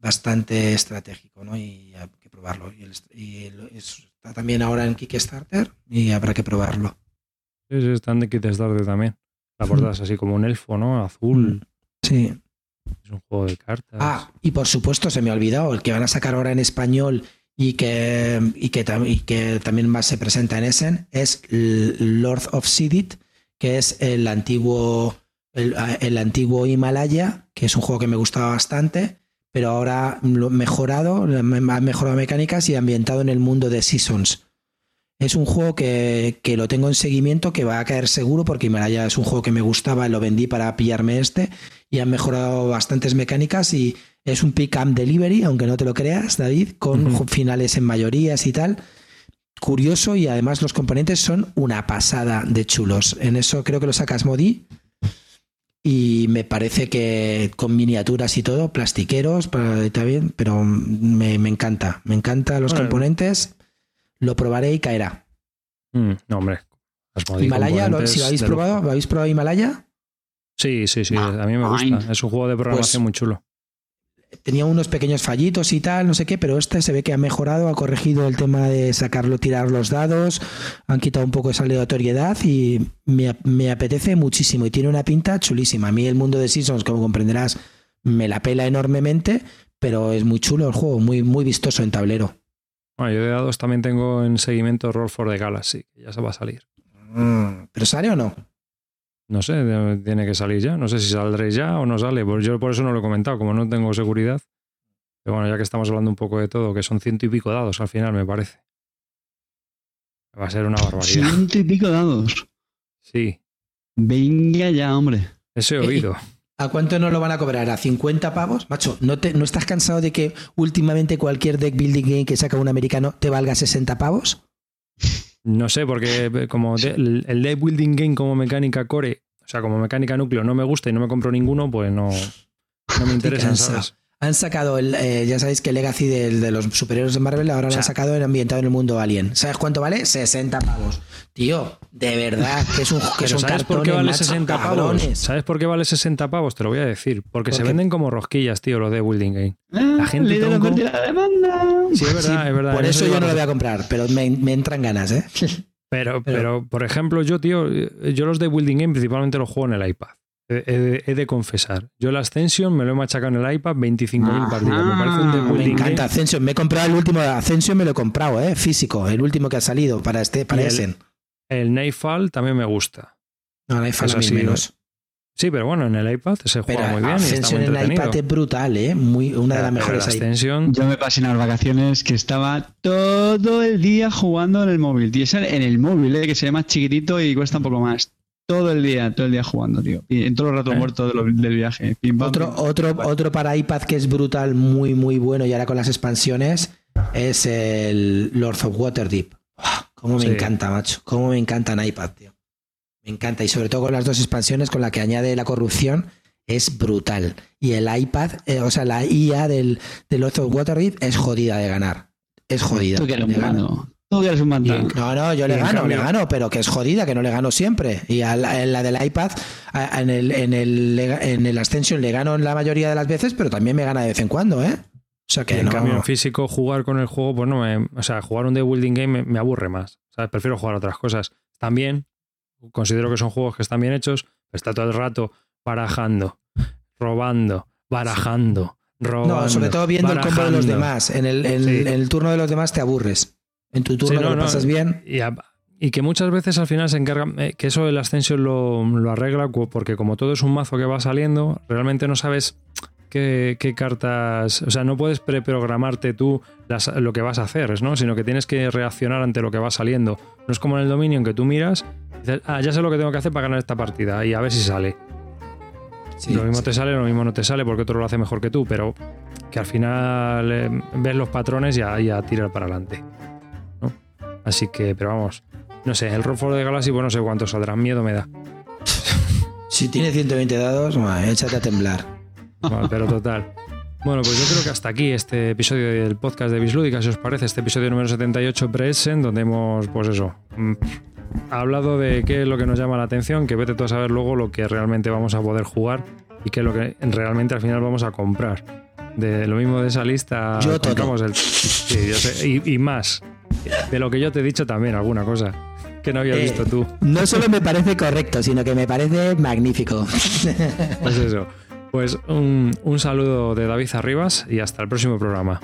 bastante estratégico, ¿no? Y hay que probarlo. Y, está también ahora en Kickstarter y habrá que probarlo. Sí, sí, está en Kickstarter también. La portada es así como un elfo, ¿no? Azul. Mm, sí. Es un juego de cartas. Ah, y por supuesto, se me ha olvidado, el que van a sacar ahora en español y que, y que, que también más se presenta en Essen es Lord of Sidit, que es el antiguo, el, antiguo Himalaya, que es un juego que me gustaba bastante, pero ahora mejorado, ha mejorado mecánicas y ambientado en el mundo de Seasons. Es un juego que, que, lo tengo en seguimiento, que va a caer seguro, porque Himalaya es un juego que me gustaba, lo vendí para pillarme este, y han mejorado bastantes mecánicas y es un pick up delivery, aunque no te lo creas, David, con finales en mayorías y tal. Curioso y además los componentes son una pasada de chulos. En eso creo que lo sacas Modi. Y me parece que con miniaturas y todo, plastiqueros, está bien, pero me, encanta. Me encantan los componentes. Lo probaré y caerá. Mm, no, hombre. Himalaya, si lo habéis probado, ¿lo habéis probado Himalaya? Sí, sí, sí. A mí me gusta. Es un juego de programación pues muy chulo tenía unos pequeños fallitos y tal, no sé qué, pero este se ve que ha mejorado, ha corregido el tema de sacarlo, tirar los dados, han quitado un poco esa aleatoriedad y me, apetece muchísimo y tiene una pinta chulísima. A mí el mundo de Seasons, como comprenderás, me la pela enormemente, pero es muy chulo el juego, muy, muy vistoso en tablero. Bueno, yo de dados también tengo en seguimiento Roll for the Galaxy, que ya se va a salir. Mm, ¿Pero sale o no? No sé, tiene que salir ya. No sé si saldré ya o no sale. Pues yo por eso no lo he comentado, como no tengo seguridad. Pero bueno, ya que estamos hablando un poco de todo, que son ciento y pico dados al final, me parece. Va a ser una barbaridad. Ciento y pico dados. Sí. Venga ya, hombre. Ese he eh, oído. ¿A cuánto no lo van a cobrar? ¿A 50 pavos? Macho, ¿no, te, ¿no estás cansado de que últimamente cualquier deck building game que saca un americano te valga 60 pavos? No sé, porque eh, como el deck building game como mecánica core, o sea, como mecánica núcleo no me gusta y no me compro ninguno, pues no, no me interesa, ¿sabes? Han sacado, el, eh, ya sabéis que el Legacy de, los superhéroes de Marvel ahora lo han sacado en ambientado en el mundo Alien. ¿Sabes cuánto vale? 60 pavos. Tío, de verdad, que es un, que ¿sabes por qué vale 60 pavos? ¿Sabes por qué vale 60 pavos? Te lo voy a decir. Porque se venden como rosquillas, tío, los de Building Game. Ah, la gente tronco... la demanda. Sí, es verdad, es verdad. Por eso, yo no lo voy a comprar, pero me, me entran ganas, ¿eh? Pero, pero, por ejemplo, yo, tío, yo los de Building Game principalmente los juego en el iPad. He, de confesar. Yo el Ascension me lo he machacado en el iPad 25.000 partidas. Me parece un de Me encanta Ascension. Me he comprado el último de Ascension, me lo he comprado, ¿eh? Físico, el último que ha salido para este, para ese. El, Nightfall también me gusta. No, Nightfall a mí menos. Sí, pero bueno, en el iPad se juega muy bien. Ascension en el iPad es brutal, ¿eh? Muy, una de las mejores. Ascension... Yo me pasé en las vacaciones que estaba todo el día jugando en el móvil. Y es en el móvil, ¿eh? que se llama chiquitito y cuesta un poco más. Todo el día, todo el día jugando, tío. Y en todo el rato ¿Eh? muerto del viaje. otro, otro, otro para iPad que es brutal, muy, muy bueno, y ahora con las expansiones, es el Lord of Waterdeep. Cómo me encanta, macho. Cómo me encanta en iPad, tío. Me encanta. Y sobre todo con las dos expansiones con la que añade la corrupción, es brutal. Y el iPad, eh, o sea, la IA del, del Lord of Waterdeep es jodida de ganar. Es jodida. Tú Tú quieres un No, no, yo le gano, le gano, pero que es jodida, que no le gano siempre. Y a la, en la del iPad, en el, en, el, en el Ascension le gano la mayoría de las veces, pero también me gana de vez en cuando, ¿eh? O sea que en cambio en físico jugar con el juego, pues no me, o sea, jugar un de building game me, aburre más. O sea, prefiero jugar otras cosas. También considero que son juegos que están bien hechos, está todo el rato barajando, robando, barajando, robando. No, sobre todo viendo el combo de los demás. En el, turno de los demás te aburres. En tu turno lo pasas bien. Y, que muchas veces al final se encarga, eh, que eso el ascenso lo, lo, arregla, porque como todo es un mazo que va saliendo, realmente no sabes qué, cartas. O sea, no puedes preprogramarte tú lo que vas a hacer, ¿no? Sino que tienes que reaccionar ante lo que va saliendo. No es como en el dominio en que tú miras ah, ya sé lo que tengo que hacer para ganar esta partida y a ver si sale. lo mismo te sale, lo mismo no te sale porque otro lo hace mejor que tú, pero que al final eh, ves los patrones y a, tirar para adelante. Así que, pero vamos, no sé, el Roll de Galaxy, pues no sé cuánto saldrá, miedo me da. Si tiene 120 dados, échate a temblar. pero total. Bueno, pues yo creo que hasta aquí este episodio del podcast de Bislúdica, si os parece, este episodio número 78 Present, donde hemos, pues eso, mm, hablado de qué es lo que nos llama la atención, que vete tú a saber luego lo que realmente vamos a poder jugar y qué es lo que realmente al final vamos a comprar. De lo mismo de esa lista, yo el. Sí, yo sé, y, más. De lo que yo te he dicho también, alguna cosa que no había eh, visto tú. No solo me parece correcto, sino que me parece magnífico. Pues eso. Pues un, saludo de David Arribas y hasta el próximo programa.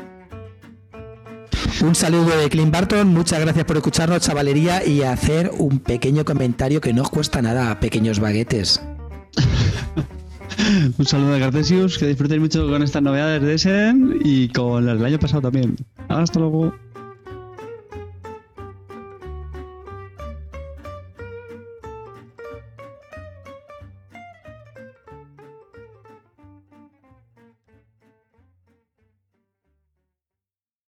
Un saludo de Clint Barton, muchas gracias por escucharnos, chavalería, y hacer un pequeño comentario que no os cuesta nada, pequeños baguetes. un saludo de Cartesius, que disfrutéis mucho con estas novedades de Essen y con el año pasado también. Hasta luego.